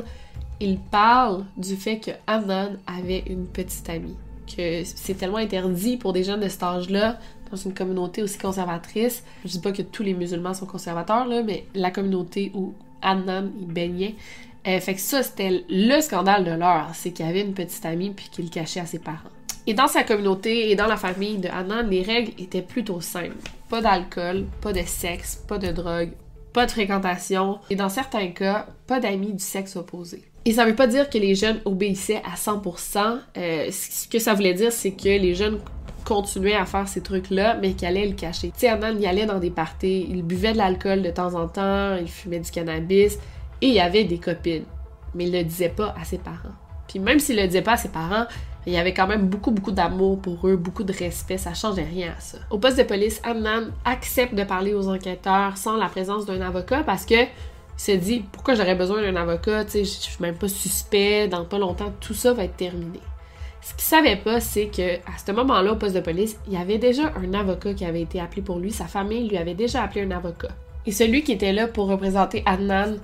il parle du fait que Adnan avait une petite amie. Que c'est tellement interdit pour des jeunes de cet âge-là, dans une communauté aussi conservatrice. Je dis pas que tous les musulmans sont conservateurs, là, mais la communauté où il baignait. Euh, fait que ça, c'était le scandale de l'heure. C'est qu'il avait une petite amie puis qu'il cachait à ses parents. Et dans sa communauté et dans la famille de Adnan, les règles étaient plutôt simples. Pas d'alcool, pas de sexe, pas de drogue, pas de fréquentation et dans certains cas, pas d'amis du sexe opposé. Et ça veut pas dire que les jeunes obéissaient à 100%. Euh, ce que ça voulait dire, c'est que les jeunes continuaient à faire ces trucs-là, mais qu'ils allaient le cacher. Tu sais, Adnan, il allait dans des parties, il buvait de l'alcool de temps en temps, il fumait du cannabis, et il avait des copines. Mais il le disait pas à ses parents. Puis même s'il le disait pas à ses parents, il y avait quand même beaucoup, beaucoup d'amour pour eux, beaucoup de respect, ça changeait rien à ça. Au poste de police, Adnan accepte de parler aux enquêteurs sans la présence d'un avocat parce que il se dit pourquoi j'aurais besoin d'un avocat, tu sais, je suis même pas suspect, dans pas longtemps, tout ça va être terminé. Ce qu'il savait pas, c'est que à ce moment-là, au poste de police, il y avait déjà un avocat qui avait été appelé pour lui, sa famille lui avait déjà appelé un avocat. Et celui qui était là pour représenter Adnan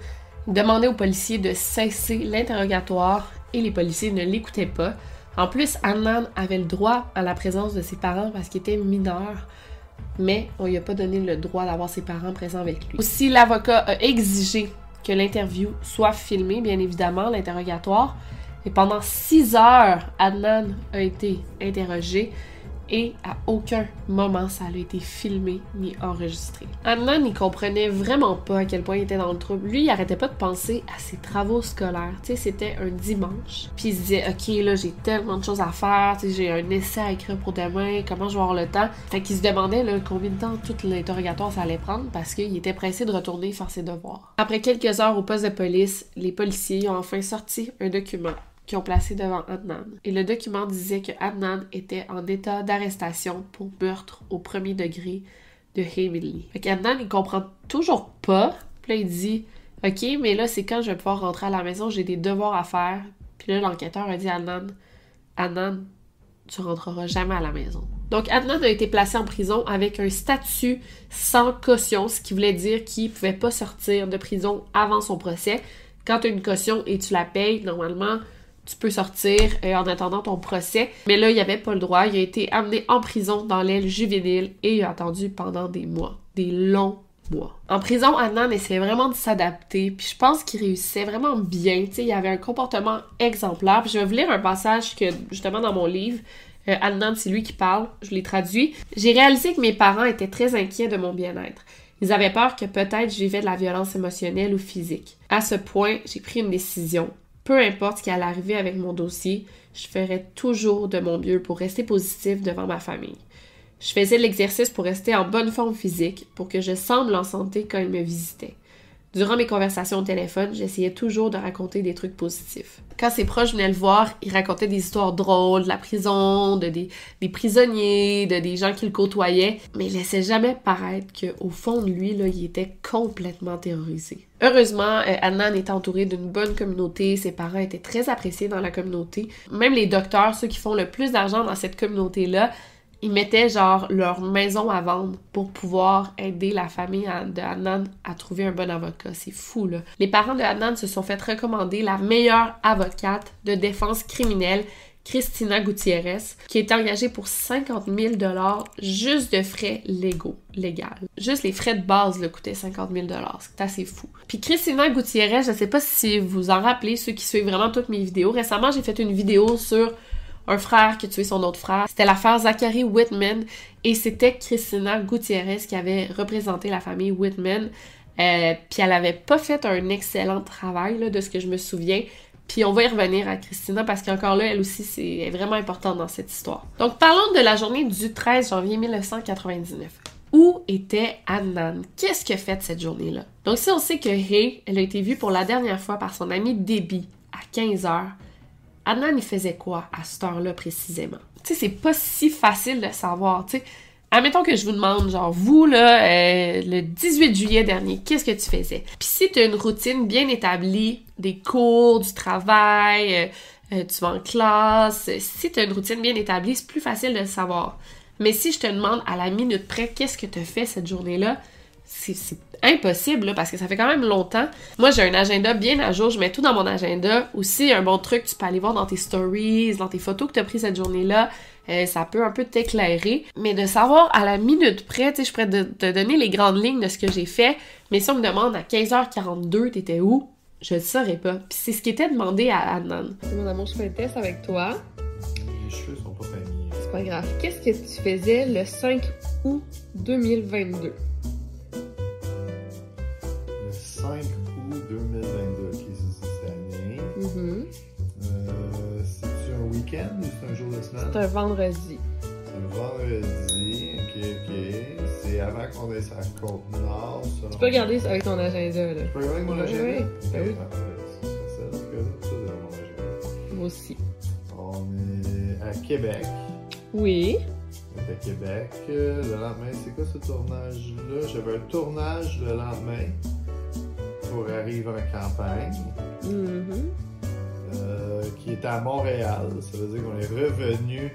demandait aux policiers de cesser l'interrogatoire et les policiers ne l'écoutaient pas. En plus, Adnan avait le droit à la présence de ses parents parce qu'il était mineur mais on lui a pas donné le droit d'avoir ses parents présents avec lui. Aussi, l'avocat a exigé que l'interview soit filmée, bien évidemment, l'interrogatoire. Et pendant six heures, Adnan a été interrogé et à aucun moment ça a été filmé ni enregistré. Adnan, il comprenait vraiment pas à quel point il était dans le trouble. Lui, il arrêtait pas de penser à ses travaux scolaires. Tu sais, c'était un dimanche. Puis il se disait, OK, là, j'ai tellement de choses à faire. Tu sais, j'ai un essai à écrire pour demain. Comment je vais avoir le temps? Fait qu'il se demandait, là, combien de temps tout l'interrogatoire ça allait prendre parce qu'il était pressé de retourner faire ses devoirs. Après quelques heures au poste de police, les policiers ont enfin sorti un document qui ont placé devant Adnan. Et le document disait que Adnan était en état d'arrestation pour meurtre au premier degré de Hamilly. Fait qu'Adnan, il comprend toujours pas. Puis là, il dit Ok, mais là, c'est quand je vais pouvoir rentrer à la maison, j'ai des devoirs à faire. Puis là, l'enquêteur a dit à Adnan Adnan, tu rentreras jamais à la maison. Donc, Adnan a été placé en prison avec un statut sans caution, ce qui voulait dire qu'il pouvait pas sortir de prison avant son procès. Quand tu as une caution et tu la payes, normalement, tu peux sortir euh, en attendant ton procès. Mais là, il avait pas le droit. Il a été amené en prison dans l'aile juvénile et il a attendu pendant des mois, des longs mois. En prison, Adnan essayait vraiment de s'adapter, puis je pense qu'il réussissait vraiment bien. Tu sais, il avait un comportement exemplaire. Je vais vous lire un passage que, justement, dans mon livre, euh, Adnan, c'est lui qui parle, je l'ai traduit. J'ai réalisé que mes parents étaient très inquiets de mon bien-être. Ils avaient peur que peut-être je vivais de la violence émotionnelle ou physique. À ce point, j'ai pris une décision peu importe ce qui allait arriver avec mon dossier, je ferais toujours de mon mieux pour rester positif devant ma famille. Je faisais l'exercice pour rester en bonne forme physique, pour que je semble en santé quand ils me visitaient. Durant mes conversations au téléphone, j'essayais toujours de raconter des trucs positifs. Quand ses proches venaient le voir, il racontait des histoires drôles de la prison, de des, prisonniers, de des gens qui le côtoyaient, mais il laissait jamais paraître qu'au fond de lui, il était complètement terrorisé. Heureusement, euh, Adnan était entouré d'une bonne communauté, ses parents étaient très appréciés dans la communauté. Même les docteurs, ceux qui font le plus d'argent dans cette communauté-là, ils mettaient genre leur maison à vendre pour pouvoir aider la famille de Adnan à trouver un bon avocat. C'est fou, là. Les parents de Adnan se sont fait recommander la meilleure avocate de défense criminelle, Christina Gutiérrez, qui est engagée pour 50 000 juste de frais légaux, légal. Juste les frais de base le coûtaient 50 000 C'est assez fou. Puis Christina Gutiérrez, je sais pas si vous en rappelez, ceux qui suivent vraiment toutes mes vidéos. Récemment, j'ai fait une vidéo sur un frère qui a tué son autre frère. C'était l'affaire Zachary Whitman et c'était Christina Gutiérrez qui avait représenté la famille Whitman. Euh, puis elle avait pas fait un excellent travail là, de ce que je me souviens. Puis on va y revenir à Christina parce qu'encore là, elle aussi, c'est vraiment importante dans cette histoire. Donc parlons de la journée du 13 janvier 1999. Où était Adnan? Qu'est-ce a fait cette journée-là? Donc si on sait que Hay, elle a été vue pour la dernière fois par son ami Debbie à 15h, Adnan, il faisait quoi à cette heure-là précisément? Tu sais, c'est pas si facile de savoir, tu sais. Admettons que je vous demande, genre, vous, là, euh, le 18 juillet dernier, qu'est-ce que tu faisais? Puis si tu as une routine bien établie, des cours, du travail, euh, euh, tu vas en classe, si tu as une routine bien établie, c'est plus facile de savoir. Mais si je te demande à la minute près, qu'est-ce que tu as fait cette journée-là, c'est impossible, parce que ça fait quand même longtemps. Moi, j'ai un agenda bien à jour, je mets tout dans mon agenda. Aussi, un bon truc, tu peux aller voir dans tes stories, dans tes photos que tu as prises cette journée-là, euh, ça peut un peu t'éclairer. Mais de savoir à la minute près, tu sais, je pourrais te, donner les grandes lignes de ce que j'ai fait, mais si on me demande à 15h42, t'étais où? Je ne saurais pas. Puis c'est ce qui était demandé à Adnan. Mon amour, je fais un test avec toi. Les cheveux sont pas familles. C'est pas grave. Qu'est-ce que tu faisais le 5 août 2022? 5 août 2022, qui c'est cette année. Mhm. week-end ou c'est un jour de semaine? C'est un vendredi. C'est un vendredi, ok, ok. C'est avant qu'on ait sa côte nord. selon- Tu peux regarder ça avec ton agenda, là. Je peux regarder avec mon agenda? oui. Oui. C'est ça, mon agenda. Moi aussi. On est à Québec. Oui. On est à Québec. Euh, Le lendemain, c'est quoi ce tournage-là? J'avais un tournage le lendemain pour Arrive en campagne. Mhm. euh, qui était à Montréal. Ça veut dire qu'on est revenu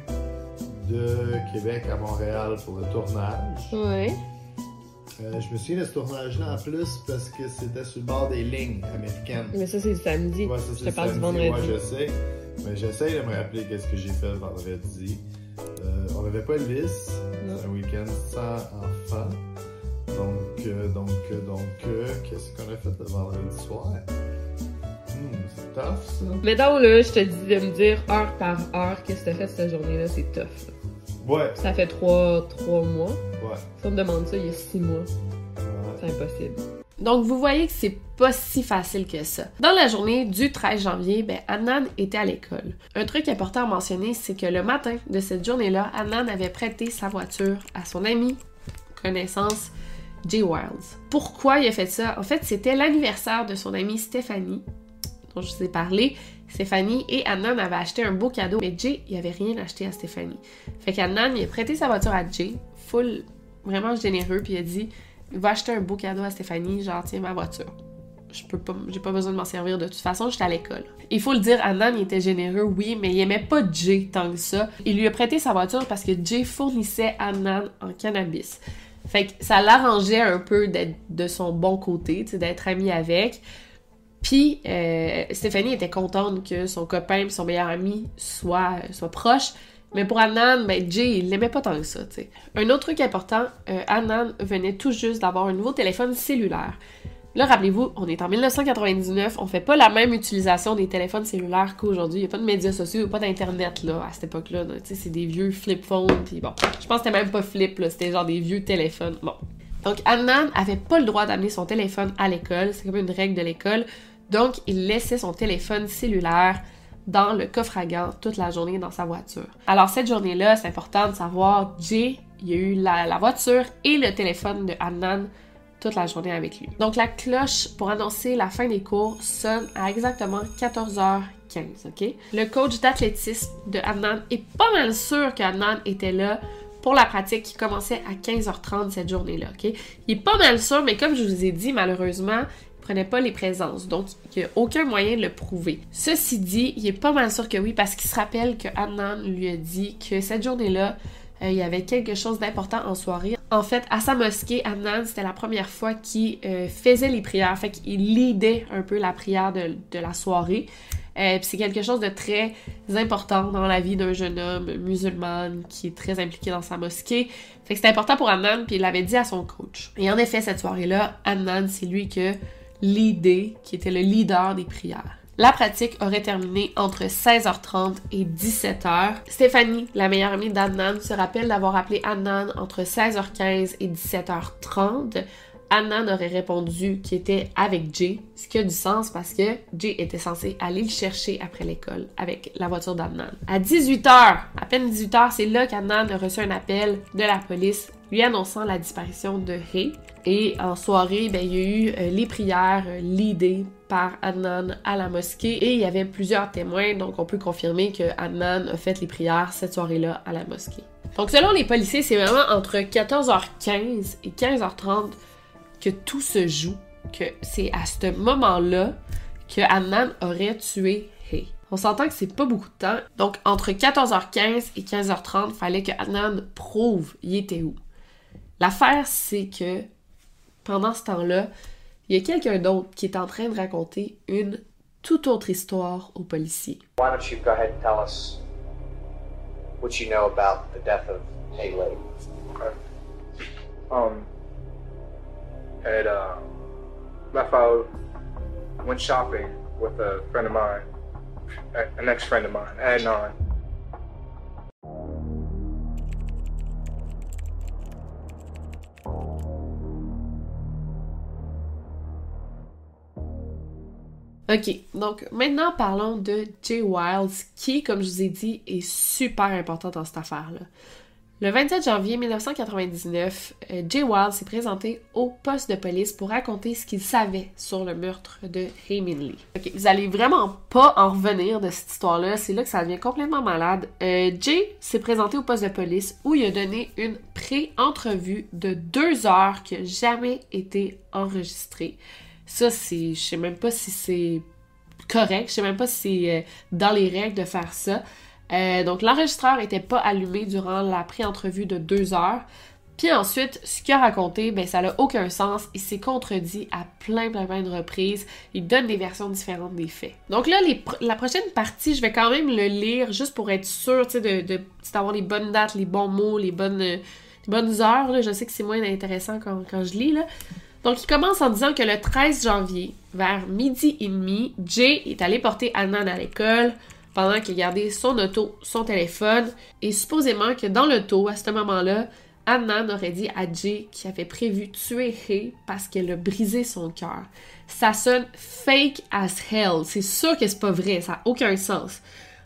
de Québec à Montréal pour le tournage. Ouais. Euh, je me souviens de ce tournage-là en plus parce que c'était sur le bord des lignes américaines. Mais ça, c'est le samedi. Ouais, ça, je te parle du vendredi. Ouais, je sais. Mais j'essaie de me rappeler qu'est-ce que j'ai fait le vendredi. Euh, on n'avait pas Elvis. C'est un week-end sans enfants. Donc, euh, donc, euh, donc, euh, qu'est-ce qu'on a fait le vendredi soir? Hmm, c'est tough, ça. Mettons, là, je te dis de me dire heure par heure qu'est-ce que t'as fait cette journée-là, c'est tough. là. Ouais, Ça fait trois, trois mois. ouais. Si on me demande ça il y a six mois, ouais. c'est impossible. Donc, vous voyez que c'est pas si facile que ça. Dans la journée du 13 janvier, ben, Annan était à l'école. Un truc important à mentionner, c'est que le matin de cette journée-là, Annan avait prêté sa voiture à son ami, connaissance, Jay Wilds. Pourquoi il a fait ça? En fait, c'était l'anniversaire de son amie Stéphanie, dont je vous ai parlé. Stéphanie et Annan avaient acheté un beau cadeau, mais Jay, il avait rien acheté à Stéphanie. Fait qu'Annan, il a prêté sa voiture à Jay, full, vraiment généreux, puis il a dit va acheter un beau cadeau à Stéphanie, genre tiens ma voiture. Je peux pas besoin de m'en servir de toute façon, j'étais à l'école. Il faut le dire, Annan, il était généreux, oui, mais il aimait pas Jay tant que ça. Il lui a prêté sa voiture parce que Jay fournissait Annan en cannabis. Fait que ça l'arrangeait un peu d'être de son bon côté, d'être ami avec. Puis euh, Stéphanie était contente que son copain et son meilleur ami soient, soient proches. Mais pour Annan, ben Jay, il l'aimait pas tant que ça. Un autre truc important, euh, Annan venait tout juste d'avoir un nouveau téléphone cellulaire. Là, rappelez-vous, on est en 1999, on fait pas la même utilisation des téléphones cellulaires qu'aujourd'hui. Il y a pas de médias sociaux, pas d'internet là à cette époque-là. c'est des vieux flip phones, puis bon, je pense que c'était même pas flip là, c'était genre des vieux téléphones. Bon. Donc Annan avait pas le droit d'amener son téléphone à l'école, c'est comme une règle de l'école. Donc il laissait son téléphone cellulaire dans le coffre à toute la journée dans sa voiture. Alors cette journée-là, c'est important de savoir, Jay, il y a eu la, la voiture et le téléphone de Annan toute la journée avec lui. Donc la cloche pour annoncer la fin des cours sonne à exactement 14h15, ok? Le coach d'athlétisme de Adnan est pas mal sûr qu'Adnan était là pour la pratique qui commençait à 15h30 cette journée-là, ok? Il est pas mal sûr, mais comme je vous ai dit, malheureusement, il prenait pas les présences, donc il n'y a aucun moyen de le prouver. Ceci dit, il est pas mal sûr que oui, parce qu'il se rappelle que Adnan lui a dit que cette journée-là, il y avait quelque chose d'important en soirée. En fait, à sa mosquée, Adnan, c'était la première fois qu'il euh, faisait les prières. Fait qu'il leadait un peu la prière de, de la soirée. Euh, c'est quelque chose de très important dans la vie d'un jeune homme musulman qui est très impliqué dans sa mosquée. Fait que c'était important pour Adnan, puis il l'avait dit à son coach. Et en effet, cette soirée-là, Adnan, c'est lui que leadé, qui était le leader des prières. La pratique aurait terminé entre 16h30 et 17h. Stéphanie, la meilleure amie d'Adnan, se rappelle d'avoir appelé Adnan entre 16h15 et 17h30. Adnan aurait répondu qu'il était avec Jay, ce qui a du sens parce que Jay était censé aller le chercher après l'école avec la voiture d'Adnan. À 18h, à peine 18h, c'est là qu'Adnan a reçu un appel de la police lui annonçant la disparition de Hay. Et en soirée, ben, il y a eu euh, les prières euh, leadées par Adnan à la mosquée et il y avait plusieurs témoins, donc on peut confirmer que Adnan a fait les prières cette soirée-là à la mosquée. Donc selon les policiers, c'est vraiment entre 14h15 et 15h30 que tout se joue, que c'est à ce moment-là que Adnan aurait tué Hay. On s'entend que c'est pas beaucoup de temps, donc entre 14h15 et 15h30, fallait que Adnan prouve il était où. L'affaire, c'est que pendant ce temps-là, il y a quelqu'un d'autre qui est en train de raconter une toute autre histoire aux policiers. Why don't you go ahead and tell us what you know about the death of Haley? Um, had uh, left out, went shopping with a friend of mine, an ex friend of mine, Adnan. Ok, donc maintenant parlons de Jay Wiles, qui, comme je vous ai dit, est super important dans cette affaire-là. Le 27 janvier 1999, euh, Jay Wiles s'est présenté au poste de police pour raconter ce qu'il savait sur le meurtre de Heyman Lee. Ok, vous allez vraiment pas en revenir de cette histoire-là, c'est là que ça devient complètement malade. Euh, Jay s'est présenté au poste de police où il a donné une pré-entrevue de deux heures qui n'a jamais été enregistrée. Ça, c'est. Je sais même pas si c'est correct. Je sais même pas si c'est euh, dans les règles de faire ça. Euh, donc, l'enregistreur n'était pas allumé durant la pré-entrevue de deux heures. Puis ensuite, ce qu'il a raconté, ben ça n'a aucun sens. Il s'est contredit à plein, plein, plein de reprises. Il donne des versions différentes des faits. Donc là, la prochaine partie, je vais quand même le lire juste pour être sûr, sais, de, d'avoir les bonnes dates, les bons mots, les bonnes, les bonnes heures. Je sais que c'est moins intéressant quand, quand je lis, là. Donc, il commence en disant que le 13 janvier, vers midi et demi, Jay est allé porter Annan à l'école pendant qu'il gardait son auto, son téléphone, et supposément que dans l'auto, à ce moment-là, Annan aurait dit à Jay qu'il avait prévu tuer Hay parce qu'elle a brisé son cœur. Ça sonne fake as hell. C'est sûr que c'est pas vrai, ça n'a aucun sens.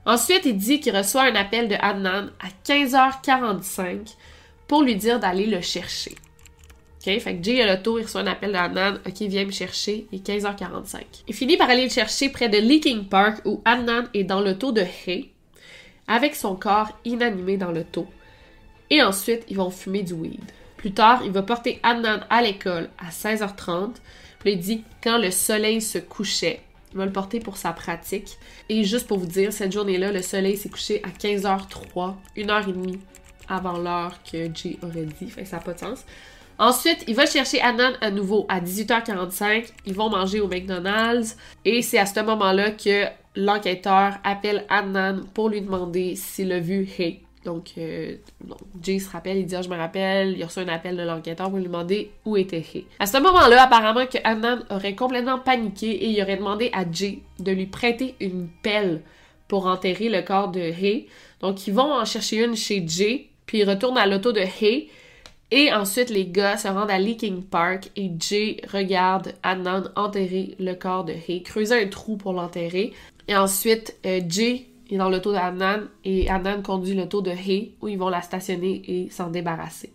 Ensuite, il dit qu'il reçoit un appel de Annan à 15h45 pour lui dire d'aller le chercher. OK? Fait que Jay a l'auto, il reçoit un appel d'Annan. OK, viens me chercher. Il est 15h45. Il finit par aller le chercher près de Leaking Park où Annan est dans l'auto de Hay avec son corps inanimé dans l'auto. Et ensuite, ils vont fumer du weed. Plus tard, il va porter Annan à l'école à 16h30. Puis il dit quand le soleil se couchait. Il va le porter pour sa pratique. Et juste pour vous dire, cette journée-là, le soleil s'est couché à 15h03, une heure et demie avant l'heure que Jay aurait dit. Fait ça n'a pas de sens. Ensuite, il va chercher Annan à nouveau à 18h45. Ils vont manger au McDonald's. Et c'est à ce moment-là que l'enquêteur appelle Annan pour lui demander s'il a vu Hay. Donc, euh, Jay se rappelle, il dit ah, Je me rappelle, il a reçu un appel de l'enquêteur pour lui demander où était Hay. À ce moment-là, apparemment que Annan aurait complètement paniqué et il aurait demandé à Jay de lui prêter une pelle pour enterrer le corps de Hay. Donc, ils vont en chercher une chez Jay, puis ils retournent à l'auto de Hay. Et ensuite, les gars se rendent à Leaking Park et Jay regarde Adnan enterrer le corps de Hay, creuser un trou pour l'enterrer. Et ensuite, euh, Jay est dans l'auto d'Adnan et Adnan conduit l'auto de Hay où ils vont la stationner et s'en débarrasser.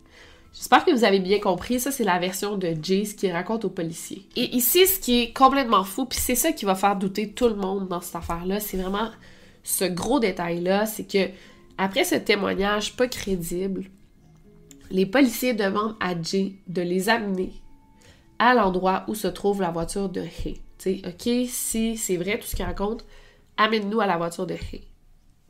J'espère que vous avez bien compris, ça c'est la version de Jay, ce qu'il raconte aux policiers. Et ici, ce qui est complètement fou, puis c'est ça qui va faire douter tout le monde dans cette affaire-là, c'est vraiment ce gros détail-là, c'est que après ce témoignage pas crédible, les policiers demandent à Jay de les amener à l'endroit où se trouve la voiture de Hay. sais, OK, si c'est vrai tout ce qu'il raconte, amène-nous à la voiture de Hay.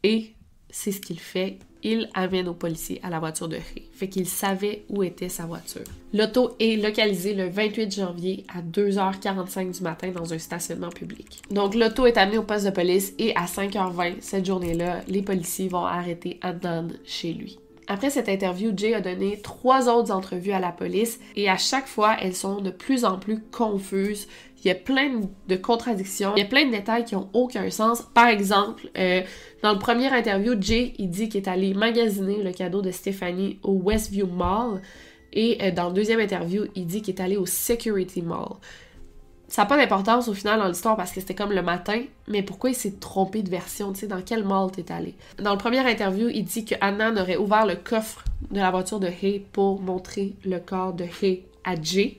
Et c'est ce qu'il fait. Il amène aux policiers à la voiture de Hay. Fait qu'il savait où était sa voiture. L'auto est localisée le 28 janvier à 2h45 du matin dans un stationnement public. Donc l'auto est amenée au poste de police et à 5h20 cette journée-là, les policiers vont arrêter Adnan chez lui. Après cette interview, Jay a donné trois autres entrevues à la police et à chaque fois, elles sont de plus en plus confuses. Il y a plein de contradictions, il y a plein de détails qui ont aucun sens. Par exemple, euh, dans le premier interview, Jay, il dit qu'il est allé magasiner le cadeau de Stéphanie au Westview Mall. Et euh, dans le deuxième interview, il dit qu'il est allé au Security Mall ça n'a pas d'importance au final dans l'histoire parce que c'était comme le matin, mais pourquoi il s'est trompé de version, tu sais, dans quel mall t'es allé? Dans le premier interview, il dit que Annan aurait ouvert le coffre de la voiture de Hay pour montrer le corps de Hay à Jay.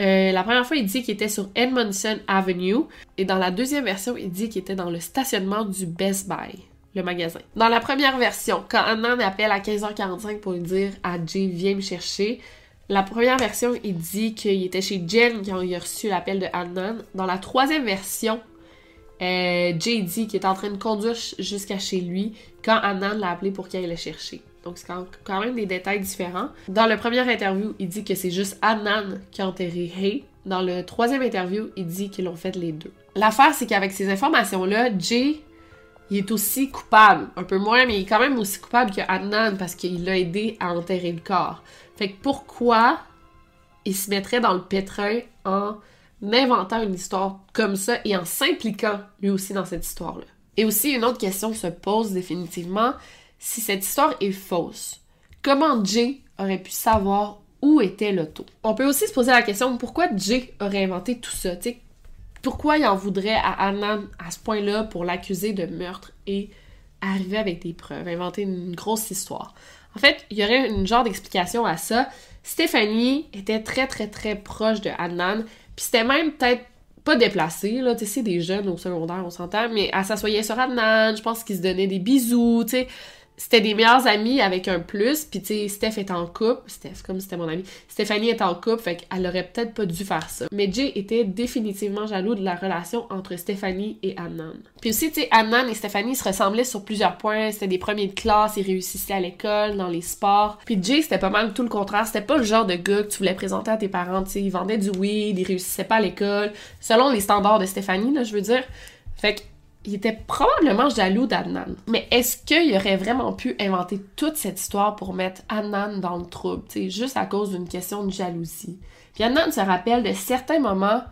Euh, la première fois, il dit qu'il était sur Edmondson Avenue, et dans la deuxième version, il dit qu'il était dans le stationnement du Best Buy, le magasin. Dans la première version, quand Annan appelle à 15h45 pour lui dire à Jay, viens me chercher, la première version, il dit qu'il était chez Jen quand il a reçu l'appel de Adnan. Dans la troisième version, euh, Jay dit qu'il est en train de conduire jusqu'à chez lui quand Adnan l'a appelé pour qu'il aille le chercher. Donc c'est quand même des détails différents. Dans le premier interview, il dit que c'est juste Adnan qui a enterré Hay. Dans le troisième interview, il dit qu'ils l'ont fait les deux. L'affaire, c'est qu'avec ces informations-là, Jay, il est aussi coupable. Un peu moins, mais il est quand même aussi coupable que Adnan parce qu'il l'a aidé à enterrer le corps. Fait que pourquoi il se mettrait dans le pétrin en inventant une histoire comme ça et en s'impliquant lui aussi dans cette histoire-là? Et aussi, une autre question se pose définitivement, si cette histoire est fausse, comment Jay aurait pu savoir où était l'auto? On peut aussi se poser la question pourquoi Jay aurait inventé tout ça? pourquoi il en voudrait à Annan à ce point-là pour l'accuser de meurtre et arriver avec des preuves, inventer une grosse histoire? En fait, il y aurait une genre d'explication à ça. Stéphanie était très très très proche de Adnan, puis c'était même peut-être pas déplacé, là, tu sais, c'est des jeunes au secondaire, on s'entend, mais elle s'assoyait sur Adnan, je pense qu'ils se donnaient des bisous, tu sais c'était des meilleurs amis avec un plus, puis tu sais, Steph est en couple, Steph, comme c'était mon ami, Stéphanie est en couple, fait qu'elle aurait peut-être pas dû faire ça. Mais Jay était définitivement jaloux de la relation entre Stéphanie et Annan. Puis aussi, tu sais, Annan et Stéphanie se ressemblaient sur plusieurs points, c'était des premiers de classe, ils réussissaient à l'école, dans les sports. Puis Jay, c'était pas mal tout le contraire, c'était pas le genre de gars que tu voulais présenter à tes parents, tu sais, il vendait du weed, il réussissait pas à l'école, selon les standards de Stéphanie, là, je veux dire. Fait que il était probablement jaloux d'Adnan. Mais est-ce qu'il aurait vraiment pu inventer toute cette histoire pour mettre Adnan dans le trouble, juste à cause d'une question de jalousie? Puis Adnan se rappelle de certains moments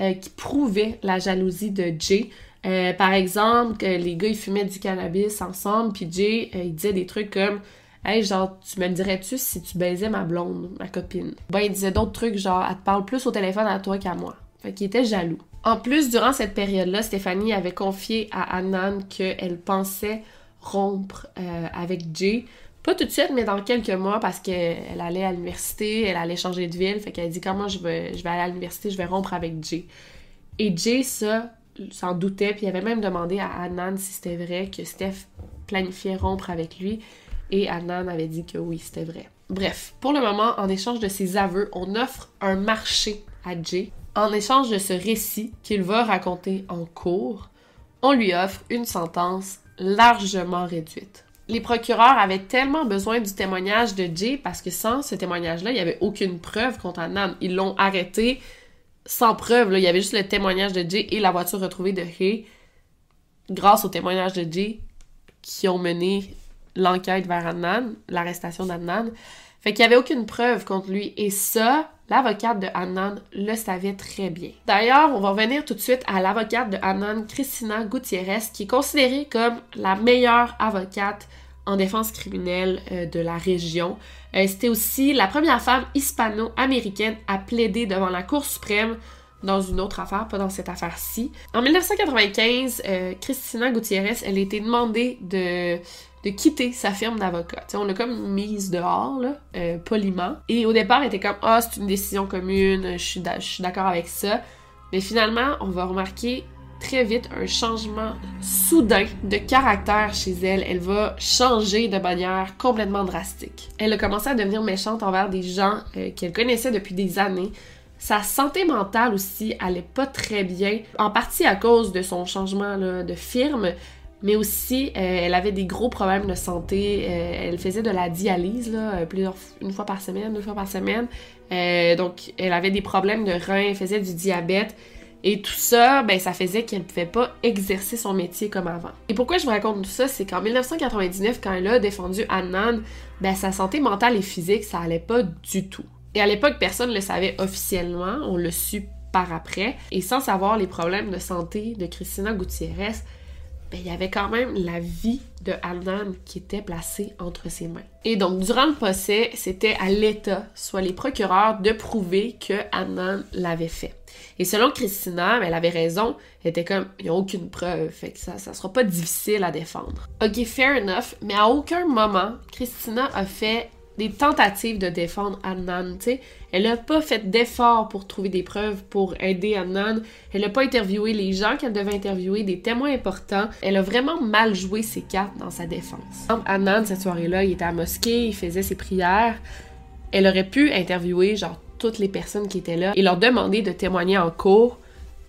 euh, qui prouvaient la jalousie de Jay. Euh, par exemple, que les gars ils fumaient du cannabis ensemble, puis Jay euh, il disait des trucs comme Hey, genre, tu me dirais-tu si tu baisais ma blonde, ma copine? Ben, il disait d'autres trucs, genre, elle te parle plus au téléphone à toi qu'à moi. Fait qu'il était jaloux. En plus, durant cette période-là, Stéphanie avait confié à Annan qu'elle pensait rompre euh, avec Jay. Pas tout de suite, mais dans quelques mois, parce qu'elle allait à l'université, elle allait changer de ville. Fait qu'elle dit comment je vais, je vais aller à l'université, je vais rompre avec Jay. Et Jay, ça, s'en doutait, puis il avait même demandé à Annan si c'était vrai que Steph planifiait rompre avec lui. Et Annan avait dit que oui, c'était vrai. Bref, pour le moment, en échange de ses aveux, on offre un marché à Jay en échange de ce récit qu'il va raconter en cours, on lui offre une sentence largement réduite. Les procureurs avaient tellement besoin du témoignage de Jay parce que sans ce témoignage-là, il n'y avait aucune preuve contre Annan. Ils l'ont arrêté sans preuve. Il y avait juste le témoignage de Jay et la voiture retrouvée de Hay grâce au témoignage de Jay qui ont mené l'enquête vers Annan, l'arrestation d'Annan. Fait qu'il n'y avait aucune preuve contre lui. Et ça, L'avocate de Annan le savait très bien. D'ailleurs, on va revenir tout de suite à l'avocate de Annan, Christina Gutiérrez, qui est considérée comme la meilleure avocate en défense criminelle euh, de la région. Euh, c'était aussi la première femme hispano-américaine à plaider devant la Cour suprême dans une autre affaire, pas dans cette affaire-ci. En 1995, euh, Christina Gutiérrez, elle a été demandée de de quitter sa firme d'avocat. on l'a comme mise dehors, là, euh, poliment. Et au départ, elle était comme Ah, c'est une décision commune, je suis d'accord avec ça. Mais finalement, on va remarquer très vite un changement soudain de caractère chez elle. Elle va changer de manière complètement drastique. Elle a commencé à devenir méchante envers des gens euh, qu'elle connaissait depuis des années. Sa santé mentale aussi allait pas très bien, en partie à cause de son changement de firme mais aussi euh, elle avait des gros problèmes de santé. Euh, elle faisait de la dialyse euh, plusieurs une fois par semaine, deux fois par semaine. donc elle avait des problèmes de reins, elle faisait du diabète. Et tout ça, ben, ça faisait qu'elle ne pouvait pas exercer son métier comme avant. Et pourquoi je vous raconte tout ça, c'est qu'en 1999, quand elle a défendu Annan, ben, sa santé mentale et physique, ça allait pas du tout. Et à l'époque, personne ne le savait officiellement, on le su par après. Et sans savoir les problèmes de santé de Christina Gutiérrez, il y avait quand même la vie de Adnan qui était placée entre ses mains. Et donc, durant le procès, c'était à l'État, soit les procureurs, de prouver que Adnan l'avait fait. Et selon Christina, ben, elle avait raison, elle était comme, il n'y a aucune preuve, fait que ça, ça sera pas difficile à défendre. Ok, fair enough, mais à aucun moment, Christina a fait des tentatives de défendre Annan. sais. Elle n'a pas fait d'efforts pour trouver des preuves pour aider Annan. Elle n'a pas interviewé les gens qu'elle devait interviewer, des témoins importants. Elle a vraiment mal joué ses cartes dans sa défense. Annan, cette soirée-là, il était à la mosquée, il faisait ses prières. Elle aurait pu interviewer genre toutes les personnes qui étaient là et leur demander de témoigner en cours.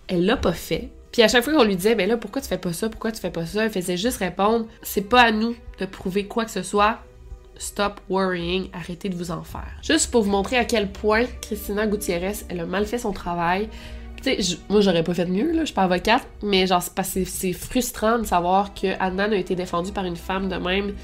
Elle l'a pas fait. Puis à chaque fois qu'on lui disait, ben là, pourquoi tu fais pas ça, pourquoi tu fais pas ça, elle faisait juste répondre, c'est pas à nous de prouver quoi que ce soit, Stop worrying, arrêtez de vous en faire. Juste pour vous montrer à quel point Christina Gutiérrez, elle a mal fait son travail. Tu sais, moi j'aurais pas fait mieux, là, je suis pas avocate, mais genre c'est frustrant de savoir que Adnan a été défendue par une femme de même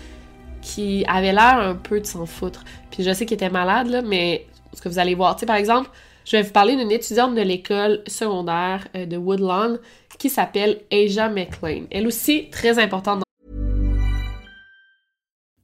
qui avait l'air un peu de s'en foutre. Puis je sais qu'elle était malade, là, mais ce que vous allez voir, tu sais, par exemple, je vais vous parler d'une étudiante de l'école secondaire euh, de Woodlawn qui s'appelle Asia McLean. Elle aussi très importante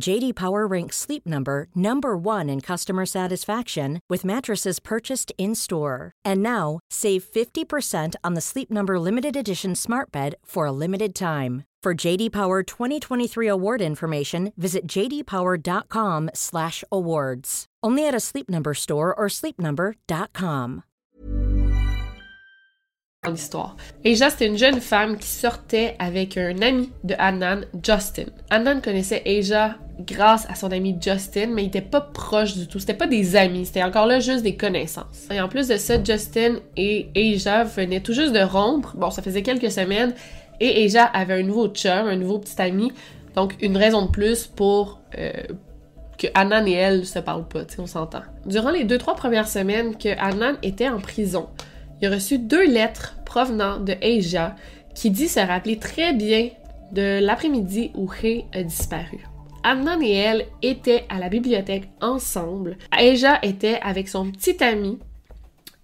JD Power ranks Sleep Number number 1 in customer satisfaction with mattresses purchased in-store. And now, save 50% on the Sleep Number limited edition Smart Bed for a limited time. For JD Power 2023 award information, visit jdpower.com/awards. Only at a Sleep Number store or sleepnumber.com. L'histoire. Aja, c'était une jeune femme qui sortait avec un ami de Annan, Justin. Annan connaissait Aja grâce à son ami Justin, mais il était pas proche du tout. C'était pas des amis, c'était encore là juste des connaissances. Et en plus de ça, Justin et Aja venaient tout juste de rompre. Bon, ça faisait quelques semaines. Et Aja avait un nouveau chum, un nouveau petit ami. Donc, une raison de plus pour euh, que Annan et elle se parlent pas, on s'entend. Durant les deux, trois premières semaines que Annan était en prison, il a reçu deux lettres provenant de Aja qui dit se rappeler très bien de l'après-midi où Hay a disparu. Adnan et elle étaient à la bibliothèque ensemble. Aja était avec son petit ami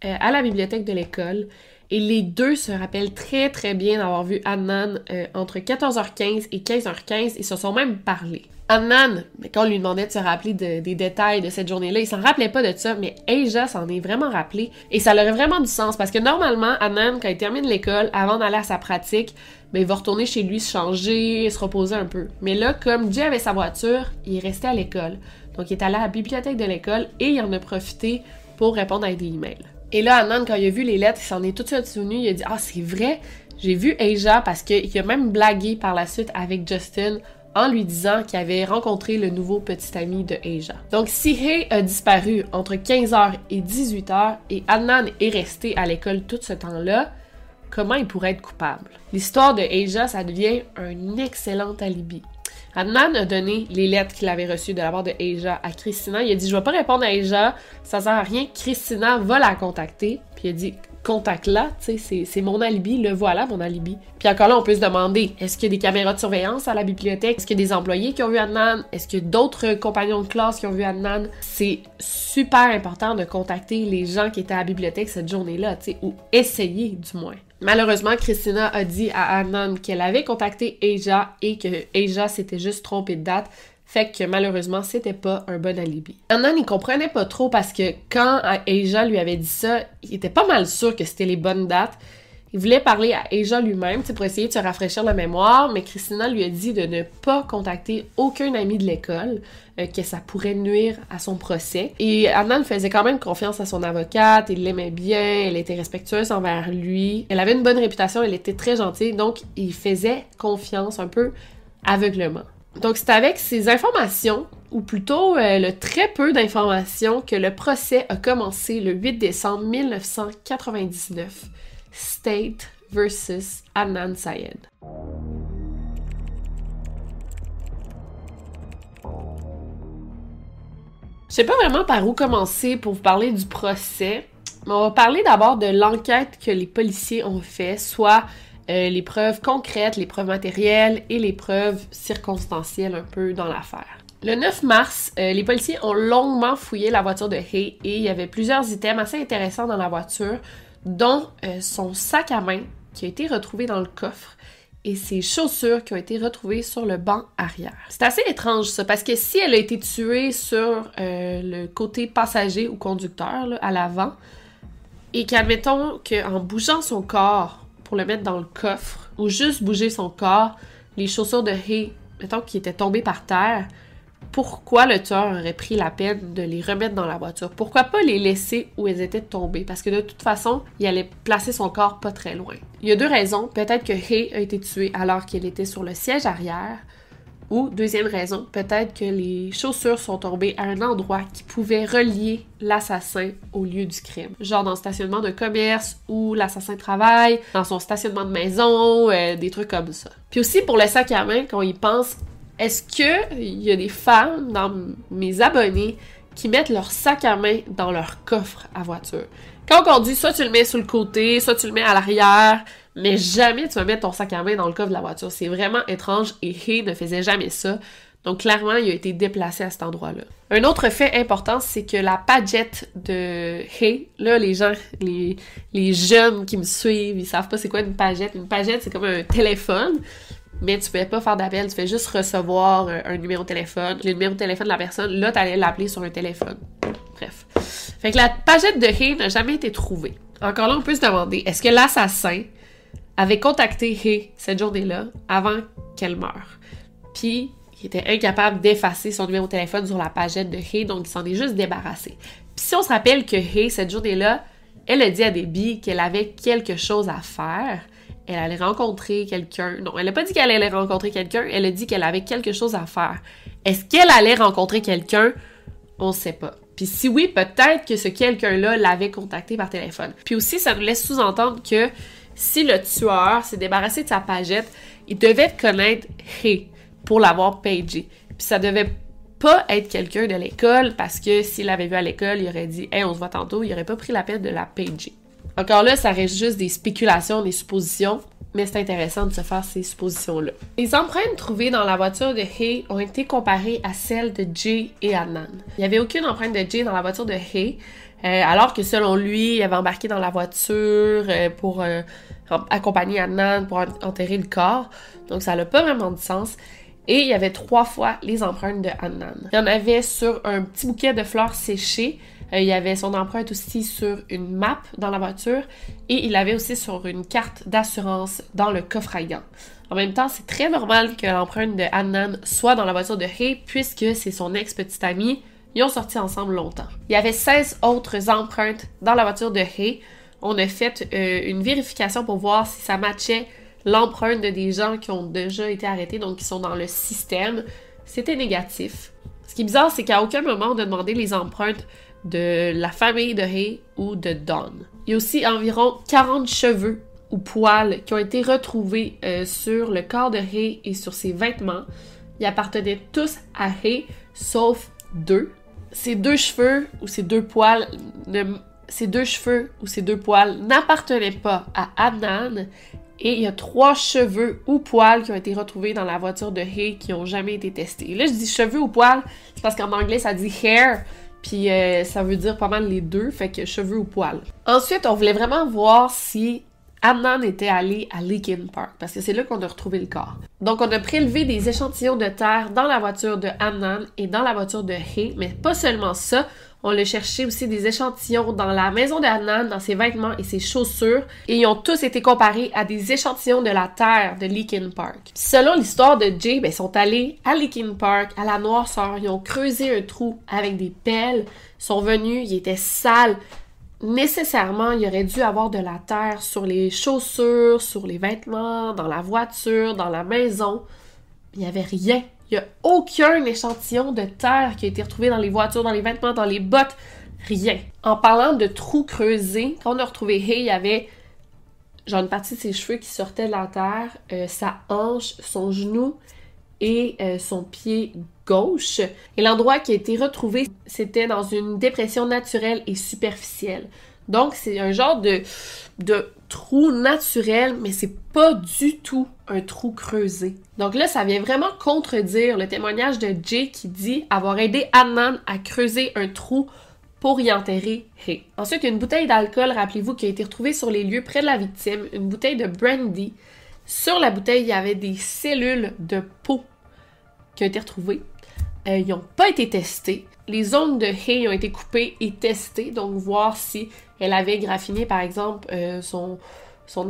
euh, à la bibliothèque de l'école et les deux se rappellent très très bien d'avoir vu Adnan euh, entre 14h15 et 15h15 et se sont même parlé. Adnan, quand on lui demandait de se rappeler des détails de cette journée-là, il s'en rappelait pas de ça, mais Aja s'en est vraiment rappelé. Et ça aurait vraiment du sens parce que normalement, Adnan, quand il termine l'école, avant d'aller à sa pratique, ben, il va retourner chez lui se changer, se reposer un peu. Mais là, comme Jay avait sa voiture, il est resté à l'école. Donc il est allé à la bibliothèque de l'école et il en a profité pour répondre à des emails. Et là, Adnan, quand il a vu les lettres, il s'en est tout de suite souvenu. Il a dit Ah, c'est vrai, j'ai vu Aja parce qu'il a même blagué par la suite avec Justin en lui disant qu'il avait rencontré le nouveau petit ami de Aja. Donc si Hay a disparu entre 15h et 18h et Adnan est resté à l'école tout ce temps-là, comment il pourrait être coupable? L'histoire de Aja, ça devient un excellent alibi. Adnan a donné les lettres qu'il avait reçues de la part de Aja à Christina. Il a dit Je vais pas répondre à Aja, ça sert à rien. Christina va la contacter. Puis il a dit Contacte-la, c'est mon alibi, le voilà mon alibi. Puis encore là, on peut se demander est-ce qu'il y a des caméras de surveillance à la bibliothèque? Est-ce qu'il y a des employés qui ont vu Adnan Est-ce qu'il y a d'autres compagnons de classe qui ont vu Adnan C'est super important de contacter les gens qui étaient à la bibliothèque cette journée-là, ou essayer du moins. Malheureusement, Christina a dit à Anon qu'elle avait contacté Aja et que Aja s'était juste trompé de date. Que malheureusement, c'était pas un bon alibi. Anon, il comprenait pas trop parce que quand Aja lui avait dit ça, il était pas mal sûr que c'était les bonnes dates. Il voulait parler à Aja lui-même pour essayer de se rafraîchir la mémoire, mais Christina lui a dit de ne pas contacter aucun ami de l'école, euh, que ça pourrait nuire à son procès. Et Anna faisait quand même confiance à son avocate, il l'aimait bien, elle était respectueuse envers lui, elle avait une bonne réputation, elle était très gentille, donc il faisait confiance un peu aveuglement. Donc c'est avec ces informations, ou plutôt euh, le très peu d'informations, que le procès a commencé le 8 décembre 1999. State versus Adnan Syed. Je sais pas vraiment par où commencer pour vous parler du procès, mais on va parler d'abord de l'enquête que les policiers ont fait, soit euh, les preuves concrètes, les preuves matérielles et les preuves circonstancielles un peu dans l'affaire. Le 9 mars, euh, les policiers ont longuement fouillé la voiture de Hay et il y avait plusieurs items assez intéressants dans la voiture, dont euh, son sac à main qui a été retrouvé dans le coffre et ses chaussures qui ont été retrouvées sur le banc arrière. C'est assez étrange ça, parce que si elle a été tuée sur le côté passager ou conducteur, à l'avant, et qu'admettons qu'en bougeant son corps pour le mettre dans le coffre, ou juste bouger son corps, les chaussures de Hay, mettons qu'il était tombé par terre, pourquoi le tueur aurait pris la peine de les remettre dans la voiture? Pourquoi pas les laisser où elles étaient tombées? Parce que de toute façon, il allait placer son corps pas très loin. Il y a deux raisons. Peut-être que Hay a été tué alors qu'il était sur le siège arrière, Ou, deuxième raison, peut-être que les chaussures sont tombées à un endroit qui pouvait relier l'assassin au lieu du crime. Genre dans le stationnement de commerce où l'assassin travaille, dans son stationnement de maison, euh, des trucs comme ça. Puis aussi pour le sac à main, quand il pense, est-ce que il y a des femmes dans mes abonnés qui mettent leur sac à main dans leur coffre à voiture? Quand on conduit, soit tu le mets sur le côté, soit tu le mets à l'arrière, mais jamais tu vas mettre ton sac à main dans le coffre de la voiture. C'est vraiment étrange et Hay ne faisait jamais ça. Donc clairement, il a été déplacé à cet endroit-là. Un autre fait important, c'est que la pagette de Hay, là, les gens, les, jeunes qui me suivent, ils savent pas c'est quoi une pagette. Une pagette, c'est comme un téléphone, mais tu fais pas faire d'appel, tu fais juste recevoir un, numéro de téléphone. Le numéro de téléphone de la personne, là, tu allais l'appeler sur un téléphone. Bref. Fait la pagette de Hay n'a jamais été trouvée. Encore là, on peut se demander, est-ce que l'assassin avait contacté Hay cette journée-là avant qu'elle meure? Puis, il était incapable d'effacer son numéro de téléphone sur la pagette de Hay, donc il s'en est juste débarrassé. Puis si on se rappelle que Hay, cette journée-là, elle a dit à Debbie qu'elle avait quelque chose à faire, elle allait rencontrer quelqu'un. Non, elle n'a pas dit qu'elle allait rencontrer quelqu'un, elle a dit qu'elle avait quelque chose à faire. Est-ce qu'elle allait rencontrer quelqu'un? On ne sait pas. Puis si oui, peut-être que ce quelqu'un-là l'avait contacté par téléphone. Puis aussi, ça nous laisse sous-entendre que si le tueur s'est débarrassé de sa pagette, il devait connaître Hey pour l'avoir pagé. Puis ça devait pas être quelqu'un de l'école parce que s'il l'avait vu à l'école, il aurait dit Hey, on se voit tantôt, il aurait pas pris la peine de la pager. Encore là, ça reste juste des spéculations, des suppositions, mais c'est intéressant de se faire ces suppositions-là. Les empreintes trouvées dans la voiture de Hay ont été comparées à celles de Jay et Adnan. Il n'y avait aucune empreinte de Jay dans la voiture de Hay, euh, alors que selon lui, il avait embarqué dans la voiture euh, pour euh, accompagner Adnan pour enterrer le corps. Donc ça n'a pas vraiment de sens. Et il y avait trois fois les empreintes de Adnan. Il y en avait sur un petit bouquet de fleurs séchées, euh, il y avait son empreinte aussi sur une map dans la voiture et il avait aussi sur une carte d'assurance dans le coffre à gants. En même temps, c'est très normal que l'empreinte de Annan soit dans la voiture de Hay puisque c'est son ex-petite amie. Ils ont sorti ensemble longtemps. Il y avait 16 autres empreintes dans la voiture de Hay. On a fait euh, une vérification pour voir si ça matchait l'empreinte de des gens qui ont déjà été arrêtés, donc qui sont dans le système. C'était négatif. Ce qui est bizarre, c'est qu'à aucun moment on a demandé les empreintes de la famille de Hay ou de Don. Il y a aussi environ 40 cheveux ou poils qui ont été retrouvés euh, sur le corps de Hay et sur ses vêtements. Ils appartenaient tous à Hay, sauf deux. Ces deux cheveux ou ces deux poils ces deux cheveux ou ces deux poils n'appartenaient pas à Adnan et il y a trois cheveux ou poils qui ont été retrouvés dans la voiture de Hay qui n'ont jamais été testés. là, je dis cheveux ou poils, parce qu'en anglais, ça dit hair, puis euh, ça veut dire pas mal les deux, fait que cheveux ou poils. Ensuite, on voulait vraiment voir si Adnan était allé à Linkin Park, parce que c'est là qu'on a retrouvé le corps. Donc, on a prélevé des échantillons de terre dans la voiture de Adnan et dans la voiture de Hay, mais pas seulement ça, on a cherché aussi des échantillons dans la maison d'Annan, dans ses vêtements et ses chaussures, et ils ont tous été comparés à des échantillons de la terre de Linkin Park. Selon l'histoire de Jay, ben, ils sont allés à Linkin Park, à la noirceur, ils ont creusé un trou avec des pelles, sont venus, il était sale, nécessairement, il aurait dû avoir de la terre sur les chaussures, sur les vêtements, dans la voiture, dans la maison. Il n'y avait rien. Il n'y a aucun échantillon de terre qui a été retrouvé dans les voitures, dans les vêtements, dans les bottes. Rien. En parlant de trous creusés, quand on a retrouvé Hay, il y avait genre une partie de ses cheveux qui sortaient de la terre, euh, sa hanche, son genou et euh, son pied gauche. Et l'endroit qui a été retrouvé, c'était dans une dépression naturelle et superficielle. Donc, c'est un genre de, trou naturel, mais c'est pas du tout un trou creusé. Donc là, ça vient vraiment contredire le témoignage de Jay qui dit avoir aidé Adnan à creuser un trou pour y enterrer Hay. Ensuite, une bouteille d'alcool, rappelez-vous, qui a été retrouvée sur les lieux près de la victime, une bouteille de brandy. Sur la bouteille, il y avait des cellules de peau qui ont été retrouvées. Euh, ils n'ont pas été testés. Les ongles de Hay ont été coupées et testées, donc voir si elle avait graffiné, par exemple, euh, son,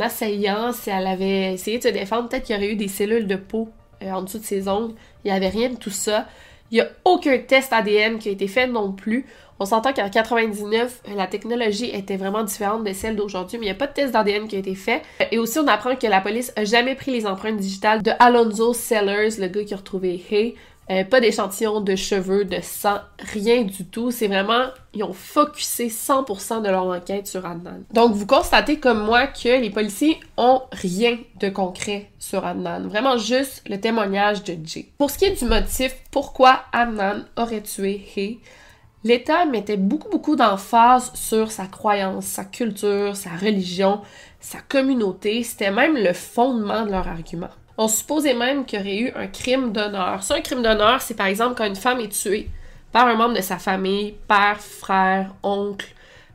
assaillant, si elle avait essayé de se défendre, peut-être qu'il y aurait eu des cellules de peau euh, en dessous de ses ongles. Il n'y avait rien de tout ça. Il n'y a aucun test ADN qui a été fait non plus. On s'entend qu'en 99, la technologie était vraiment différente de celle d'aujourd'hui, mais il n'y a pas de test d'ADN qui a été fait. Et aussi, on apprend que la police a jamais pris les empreintes digitales de Alonzo Sellers, le gars qui a retrouvé Hay. Euh, pas d'échantillon de cheveux, de sang, rien du tout. C'est vraiment, ils ont focusé 100% de leur enquête sur Adnan. Donc vous constatez comme moi que les policiers ont rien de concret sur Adnan. Vraiment juste le témoignage de Jay. Pour ce qui est du motif, pourquoi Adnan aurait tué Hay, l'État mettait beaucoup beaucoup d'emphase sur sa croyance, sa culture, sa religion, sa communauté. C'était même le fondement de leur argument. On supposait même qu'il y aurait eu un crime d'honneur. Ça, un crime d'honneur, c'est par exemple quand une femme est tuée par un membre de sa famille, père, frère, oncle,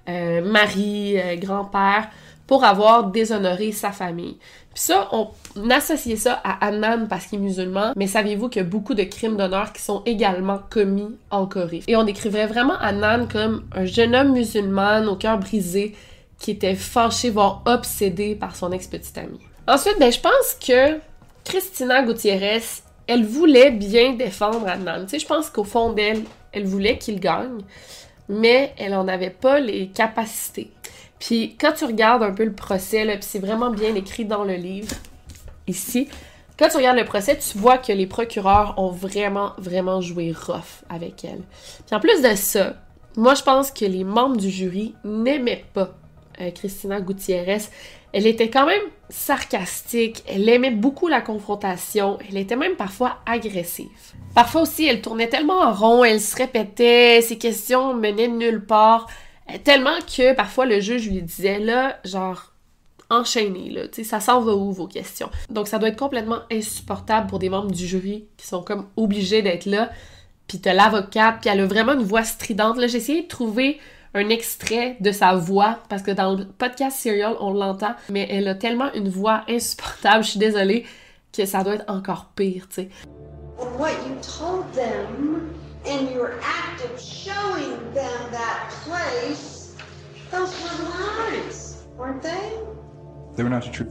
euh, mari, euh, grand-père, pour avoir déshonoré sa famille. Puis ça, on associait ça à Annan parce qu'il est musulman, mais saviez-vous qu'il y a beaucoup de crimes d'honneur qui sont également commis en Corée? Et on décrivait vraiment Annan comme un jeune homme musulman au cœur brisé qui était fâché, voire obsédé par son ex-petite amie. Ensuite, ben, je pense que Christina Gutiérrez, elle voulait bien défendre Adnan. Tu sais, je pense qu'au fond d'elle, elle voulait qu'il gagne, mais elle en avait pas les capacités. Puis quand tu regardes un peu le procès, là, puis c'est vraiment bien écrit dans le livre, ici, quand tu regardes le procès, tu vois que les procureurs ont vraiment, vraiment joué rough avec elle. Puis en plus de ça, moi je pense que les membres du jury n'aimaient pas euh, Christina Gutiérrez elle était quand même sarcastique, elle aimait beaucoup la confrontation, elle était même parfois agressive. Parfois aussi, elle tournait tellement en rond, elle se répétait, ses questions menaient nulle part, tellement que parfois le juge lui disait là, genre, enchaînez, là, tu sais, ça s'en va où vos questions? Donc ça doit être complètement insupportable pour des membres du jury qui sont comme obligés d'être là, puis t'as l'avocate, puis elle a vraiment une voix stridente. Là, j'ai essayé de trouver un extrait de sa voix, parce que dans le podcast Serial, on l'entend, mais elle a tellement une voix insupportable, je suis désolée, que ça doit être encore pire, tu sais. What you told them and your act of showing them that place, those were lies, weren't they? They were not true.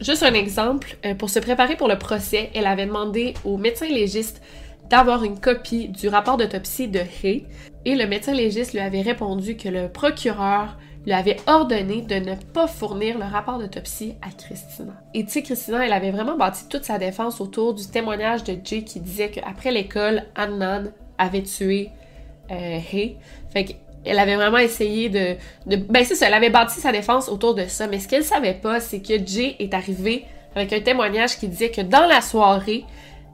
Juste un exemple, euh, pour se préparer pour le procès, elle avait demandé au médecin légiste d'avoir une copie du rapport d'autopsie de Hay et le médecin légiste lui avait répondu que le procureur lui avait ordonné de ne pas fournir le rapport d'autopsie à Christina. Et tu sais, Christina, elle avait vraiment bâti toute sa défense autour du témoignage de Jay qui disait qu'après l'école, Annan avait tué euh, Hay. Fait qu'elle avait vraiment essayé de. Ben c'est ça, elle avait bâti sa défense autour de ça. Mais ce qu'elle savait pas, c'est que Jay est arrivé avec un témoignage qui disait que dans la soirée,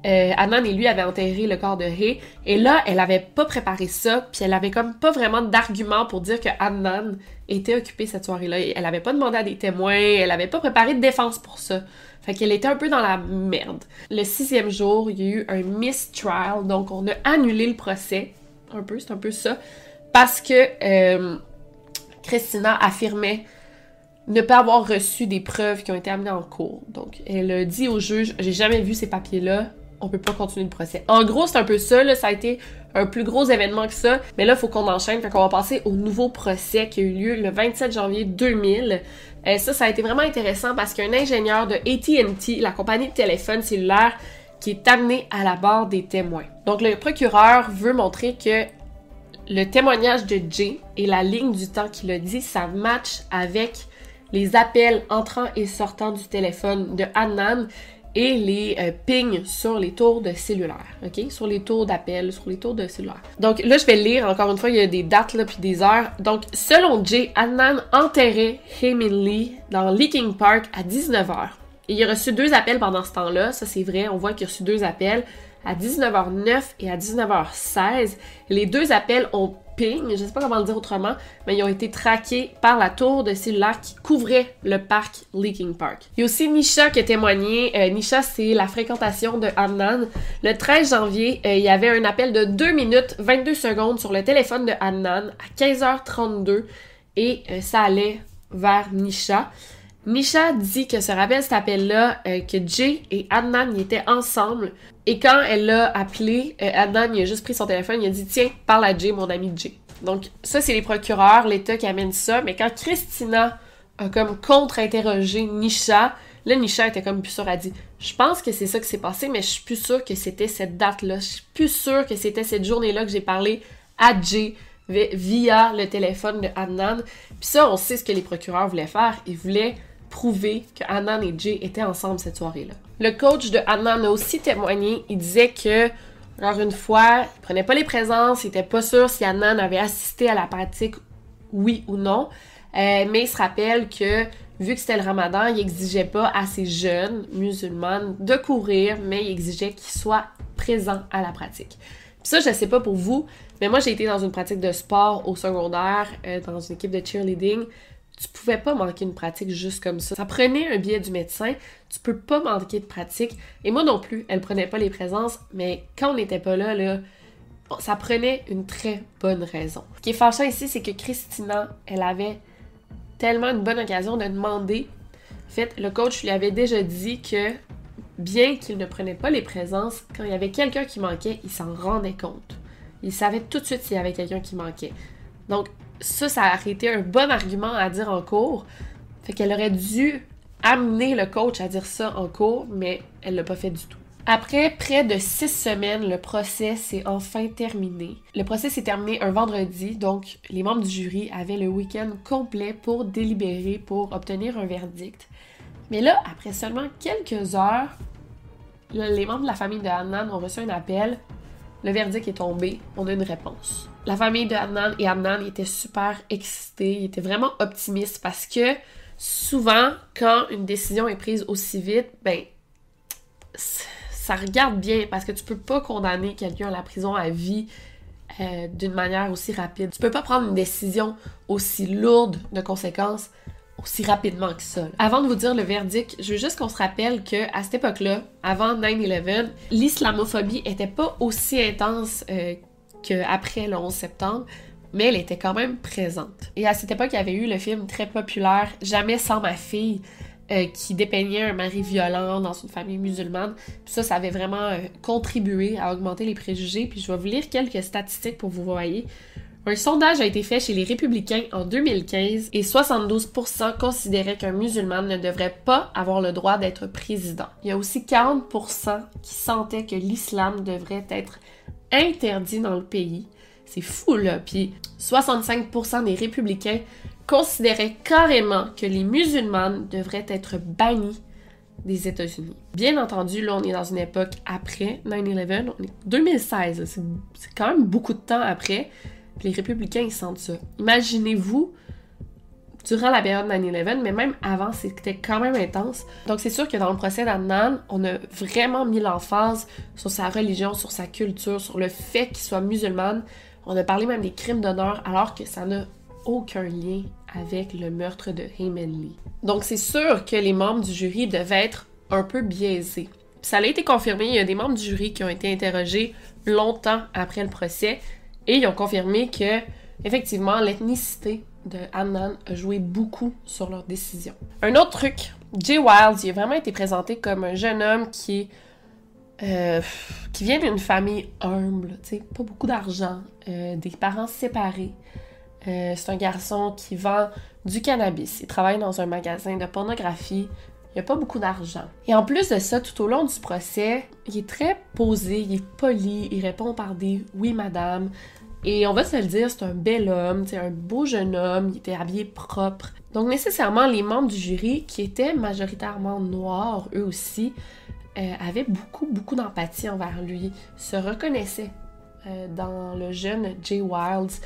euh, et lui avaient enterré le corps de Hay. Et là, elle avait pas préparé ça, puis elle avait comme pas vraiment d'argument pour dire que Adnan était occupé cette soirée-là. Elle avait pas demandé à des témoins, elle avait pas préparé de défense pour ça. Fait qu'elle était un peu dans la merde. Le sixième jour, il y a eu un mistrial, donc on a annulé le procès. Un peu, c'est un peu ça. Parce que euh, Christina affirmait ne pas avoir reçu des preuves qui ont été amenées en cours. Donc, elle dit au juge, j'ai jamais vu ces papiers-là, on peut pas continuer le procès. En gros, c'est un peu ça, ça a été un plus gros événement que ça, mais là, faut qu'on enchaîne, fait qu'on va passer au nouveau procès qui a eu lieu le 27 janvier 2000. Et euh, ça, ça a été vraiment intéressant parce qu'un ingénieur de AT&T, la compagnie de téléphone cellulaire, qui est amené à la barre des témoins. Donc, le procureur veut montrer que le témoignage de Jay et la ligne du temps qu'il a dit, ça match avec les appels entrant et sortant du téléphone de Annan et les euh, pings sur les tours de cellulaire, ok? Sur les tours d'appel, sur les tours de cellulaire. Donc là, je vais lire, encore une fois, il y a des dates là, puis des heures. Donc, selon Jay, Adnan enterrait Heymin Lee dans Leaking Park à 19h. Et il a reçu deux appels pendant ce temps-là, ça c'est vrai, on voit qu'il a reçu deux appels à 19h09 et à 19h16. Les deux appels ont ping, je sais pas comment le dire autrement, mais ils ont été traqués par la tour de cellulaire qui couvrait le parc Leaking Park. Il y a aussi Nisha qui a témoigné. Euh, Nisha, c'est la fréquentation de Annan. Le 13 janvier, euh, il y avait un appel de 2 minutes 22 secondes sur le téléphone de Annan à 15h32 et euh, ça allait vers Nisha. Nisha dit que se rappelle cet appel-là, que Jay et Adnan y étaient ensemble et quand elle l'a appelé, euh, Adnan, il a juste pris son téléphone, il a dit Tiens, parle à Jay, mon ami Jay. Donc, ça, c'est les procureurs, l'État qui amène ça. Mais quand Christina a comme contre-interrogé Nisha, là, Nisha était comme plus sûre. Elle dit Je pense que c'est ça qui s'est passé, mais je suis plus sûre que c'était cette date-là. Je suis plus sûre que c'était cette journée-là que j'ai parlé à Jay via le téléphone de Adnan. Puis ça, on sait ce que les procureurs voulaient faire. Ils voulaient prouver que Adnan et Jay étaient ensemble cette soirée-là. Le coach de Adnan a aussi témoigné. Il disait que, alors une fois, il prenait pas les présences, il était pas sûr si Adnan avait assisté à la pratique, oui ou non. Euh, mais il se rappelle que vu que c'était le ramadan, il exigeait pas à ces jeunes musulmanes de courir, mais il exigeait qu'ils soient présents à la pratique. Puis ça, je sais pas pour vous, mais moi j'ai été dans une pratique de sport au secondaire, euh, dans une équipe de cheerleading. Tu pouvais pas manquer une pratique juste comme ça. Ça prenait un billet du médecin, tu peux pas manquer de pratique. Et moi non plus, elle prenait pas les présences, mais quand on n'était pas là, là, ça prenait une très bonne raison. Ce qui est fâchant ici, c'est que Christina, elle avait tellement une bonne occasion de demander. En fait, le coach lui avait déjà dit que bien qu'il ne prenait pas les présences, quand il y avait quelqu'un qui manquait, il s'en rendait compte. Il savait tout de suite s'il y avait quelqu'un qui manquait. Donc, ça, ça a été un bon argument à dire en cours. Fait qu'elle aurait dû amener le coach à dire ça en cours, mais elle l'a pas fait du tout. Après près de six semaines, le procès s'est enfin terminé. Le procès s'est terminé un vendredi, donc les membres du jury avaient le week-end complet pour délibérer, pour obtenir un verdict. Mais là, après seulement quelques heures, les membres de la famille de Hannan ont reçu un appel. Le verdict est tombé, on a une réponse. La famille de Adnan et Adnan étaient super excités, ils étaient vraiment optimistes parce que souvent, quand une décision est prise aussi vite, ben, ça regarde bien parce que tu peux pas condamner quelqu'un à la prison à vie euh, d'une manière aussi rapide. Tu peux pas prendre une décision aussi lourde de conséquences aussi rapidement que ça. Avant de vous dire le verdict, je veux juste qu'on se rappelle que à cette époque-là, avant 9/11, l'islamophobie était pas aussi intense euh, qu'après le 11 septembre, mais elle était quand même présente. Et à cette époque, il y avait eu le film très populaire Jamais sans ma fille euh, qui dépeignait un mari violent dans une famille musulmane. Puis ça, ça avait vraiment euh, contribué à augmenter les préjugés. Puis je vais vous lire quelques statistiques pour vous voyez. Un sondage a été fait chez les républicains en 2015 et 72% considéraient qu'un musulman ne devrait pas avoir le droit d'être président. Il y a aussi 40% qui sentaient que l'islam devrait être interdit dans le pays. C'est fou là. Puis 65% des républicains considérait carrément que les musulmanes devraient être bannis des États-Unis. Bien entendu, là, on est dans une époque après 9-11, on est 2016, c'est quand même beaucoup de temps après, les républicains, ils sentent ça. Imaginez-vous, durant la période 9-11, mais même avant, c'était quand même intense. Donc c'est sûr que dans le procès d'Adnan, on a vraiment mis l'emphase sur sa religion, sur sa culture, sur le fait qu'il soit musulman. On a parlé même des crimes d'honneur, alors que ça n'a aucun lien avec le meurtre de Heyman Lee. Donc c'est sûr que les membres du jury devaient être un peu biaisés. Ça a été confirmé, il y a des membres du jury qui ont été interrogés longtemps après le procès et ils ont confirmé que effectivement l'ethnicité de Annan a joué beaucoup sur leur décision. Un autre truc, Jay Wild, il a vraiment été présenté comme un jeune homme qui euh, vient d'une famille humble, tu sais, pas beaucoup d'argent, euh, des parents séparés, euh, c'est un garçon qui vend du cannabis. Il travaille dans un magasin de pornographie. Il a pas beaucoup d'argent. Et en plus de ça, tout au long du procès, il est très posé, il est poli, il répond par des oui madame. Et on va se le dire, c'est un bel homme, c'est un beau jeune homme, il était habillé propre. Donc nécessairement, les membres du jury, qui étaient majoritairement noirs eux aussi, euh, avaient beaucoup, beaucoup d'empathie envers lui, se reconnaissaient euh, dans le jeune Jay Wilds.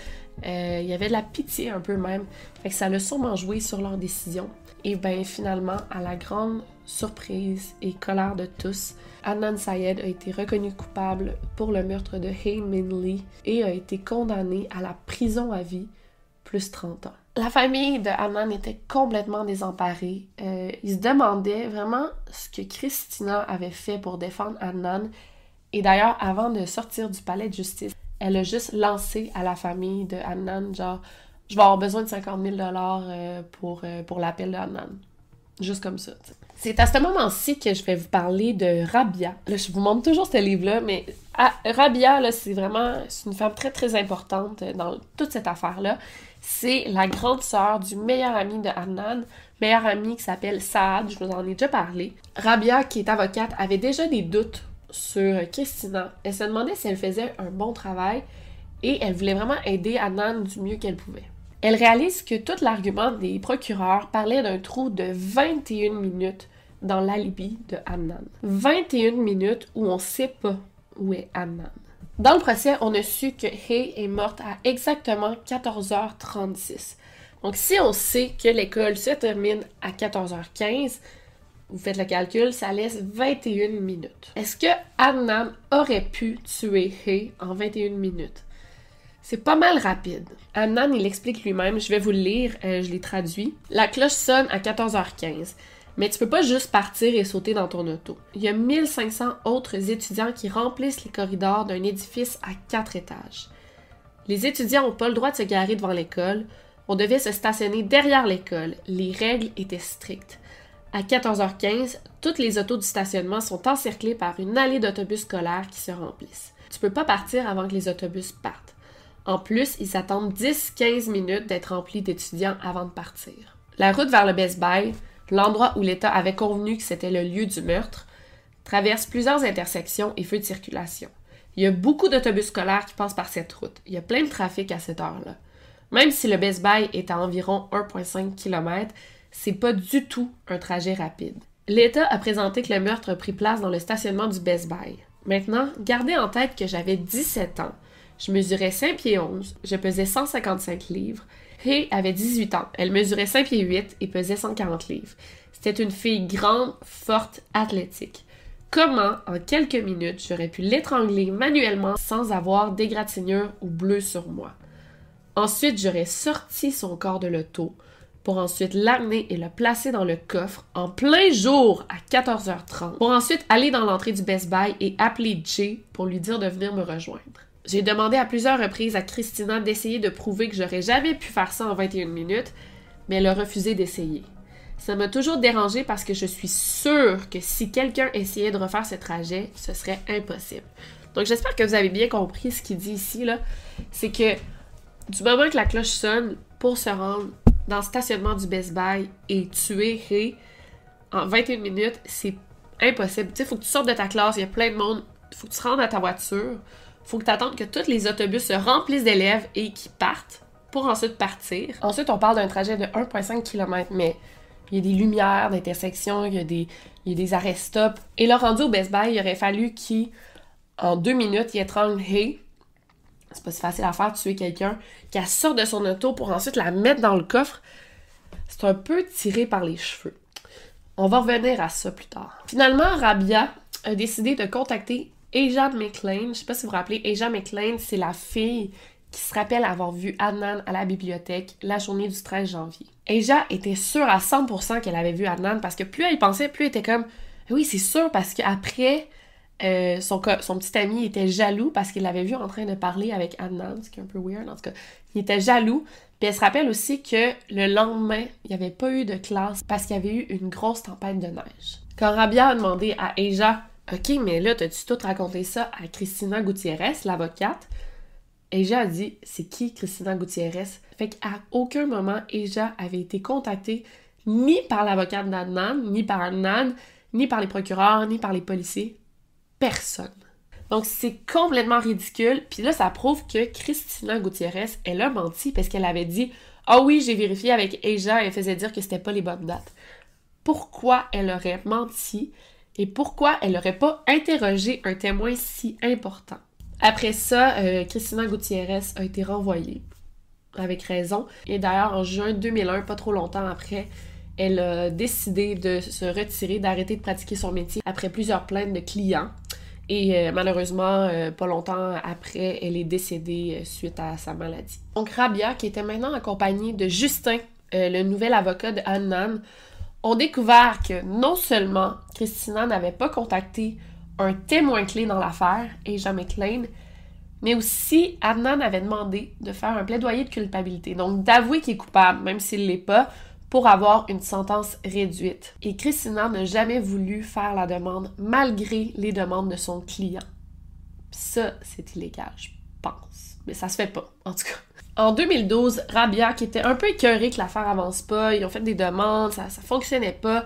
Euh, il y avait de la pitié un peu même. Fait que ça l'a sûrement joué sur leur décision. Et ben finalement, à la grande surprise et colère de tous, Adnan Sayed a été reconnu coupable pour le meurtre de Hae Min Lee et a été condamné à la prison à vie, plus 30 ans. La famille de Adnan était complètement désemparée. Euh, ils se demandaient vraiment ce que Christina avait fait pour défendre Adnan. Et d'ailleurs, avant de sortir du palais de justice, elle a juste lancé à la famille de Annan, genre, je vais avoir besoin de 50 000 euh, pour, euh, pour l'appel de Annan. Juste comme ça. C'est à ce moment-ci que je vais vous parler de Rabia. Je vous montre toujours ce livre-là, mais ah, Rabia, là, c'est vraiment une femme très, très importante dans toute cette affaire-là. C'est la grande sœur du meilleur ami de Annan, meilleur ami qui s'appelle Saad, je vous en ai déjà parlé. Rabia, qui est avocate, avait déjà des doutes sur Christina. Elle se demandait si elle faisait un bon travail et elle voulait vraiment aider Adnan du mieux qu'elle pouvait. Elle réalise que tout l'argument des procureurs parlait d'un trou de 21 minutes dans l'alibi de Adnan. 21 minutes où on sait pas où est Adnan. Dans le procès, on a su que Hay est morte à exactement 14h36. Donc, si on sait que l'école se termine à 14h15, vous faites le calcul, ça laisse 21 minutes. Est-ce que Adnan aurait pu tuer Hay en 21 minutes? C'est pas mal rapide. Adnan, il explique lui-même, je vais vous le lire, euh, je l'ai traduit. La cloche sonne à 14h15. Mais tu peux pas juste partir et sauter dans ton auto. Il y a 1500 autres étudiants qui remplissent les corridors d'un édifice à quatre étages. Les étudiants n'ont pas le droit de se garer devant l'école. On devait se stationner derrière l'école. Les règles étaient strictes. À 14h15, toutes les autos du stationnement sont encerclées par une allée d'autobus scolaires qui se remplissent. Tu peux pas partir avant que les autobus partent. En plus, ils attendent 10-15 minutes d'être remplis d'étudiants avant de partir. La route vers le Best Buy, l'endroit où l'État avait convenu que c'était le lieu du meurtre, traverse plusieurs intersections et feux de circulation. Il y a beaucoup d'autobus scolaires qui passent par cette route. Il y a plein de trafic à cette heure-là. Même si le Best Buy est à environ 1,5 km, c'est pas du tout un trajet rapide. L'État a présenté que le meurtre a pris place dans le stationnement du Best Buy. Maintenant, gardez en tête que j'avais 17 ans. Je mesurais 5 pieds 11, je pesais 155 livres, Hay avait 18 ans. Elle mesurait 5 pieds 8 et pesait 140 livres. C'était une fille grande, forte, athlétique. Comment, en quelques minutes, j'aurais pu l'étrangler manuellement sans avoir d'égratignure ou bleu sur moi? Ensuite, j'aurais sorti son corps de l'auto pour ensuite l'amener et le placer dans le coffre en plein jour à 14h30 pour ensuite aller dans l'entrée du Best Buy et appeler Jay pour lui dire de venir me rejoindre. J'ai demandé à plusieurs reprises à Christina d'essayer de prouver que j'aurais jamais pu faire ça en 21 minutes, mais elle a refusé d'essayer. Ça m'a toujours dérangé parce que je suis sûre que si quelqu'un essayait de refaire ce trajet, ce serait impossible. Donc j'espère que vous avez bien compris ce qu'il dit ici. C'est que du moment que la cloche sonne pour se rendre dans le stationnement du Best Buy et tuer Ray en 21 minutes, c'est impossible. Tu sais, faut que tu sortes de ta classe, il y a plein de monde, faut que tu rentres à ta voiture faut que tu attendes que tous les autobus se remplissent d'élèves et qu'ils partent pour ensuite partir. Ensuite, on parle d'un trajet de 1,5 km, mais il y a des lumières d'intersection, il y a des, des arrêts-stop. Et là, rendu au Best Buy, il aurait fallu qu'en deux minutes, il étrangle Hey. C'est pas si facile à faire, tuer quelqu'un, qu'elle sorte de son auto pour ensuite la mettre dans le coffre. C'est un peu tiré par les cheveux. On va revenir à ça plus tard. Finalement, Rabia a décidé de contacter Aja McLean, je sais pas si vous vous rappelez, Aja McLean, c'est la fille qui se rappelle avoir vu Adnan à la bibliothèque la journée du 13 janvier. Aja était sûre à 100% qu'elle avait vu Adnan parce que plus elle pensait, plus elle était comme oui, c'est sûr parce qu'après, euh, son, petit ami était jaloux parce qu'il l'avait vu en train de parler avec Adnan, ce qui est un peu weird en tout cas. Il était jaloux. Puis elle se rappelle aussi que le lendemain, il n'y avait pas eu de classe parce qu'il y avait eu une grosse tempête de neige. Quand Rabia a demandé à Aja OK, mais là, t'as-tu tout raconté ça à Christina Gutiérrez, l'avocate? Eja a dit C'est qui Christina Gutiérrez? Fait qu'à aucun moment, Eja avait été contactée ni par l'avocate d'Adnan, ni par Adnan, ni par les procureurs, ni par les policiers. Personne. Donc c'est complètement ridicule. Puis là, ça prouve que Christina Gutiérrez, elle a menti parce qu'elle avait dit Ah oui, j'ai vérifié avec et elle faisait dire que c'était pas les bonnes dates. Pourquoi elle aurait menti? et pourquoi elle n'aurait pas interrogé un témoin si important? Après ça, euh, Christina Gutiérrez a été renvoyée, avec raison. Et d'ailleurs, en juin 2001, pas trop longtemps après, elle a décidé de se retirer, d'arrêter de pratiquer son métier après plusieurs plaintes de clients. Et euh, malheureusement, euh, pas longtemps après, elle est décédée suite à sa maladie. Donc Rabia, qui était maintenant accompagnée de Justin, le nouvel avocat de Annan, ont découvert que non seulement Christina n'avait pas contacté un témoin clé dans l'affaire, Aja McLean, mais aussi Adnan avait demandé de faire un plaidoyer de culpabilité, donc d'avouer qu'il est coupable, même s'il ne l'est pas, pour avoir une sentence réduite. Et Christina n'a jamais voulu faire la demande malgré les demandes de son client. ça, c'est illégal, je pense. Mais ça se fait pas, en tout cas. En 2012, Rabia, qui était un peu écœurée que l'affaire avance pas, ils ont fait des demandes, ça, ça fonctionnait pas,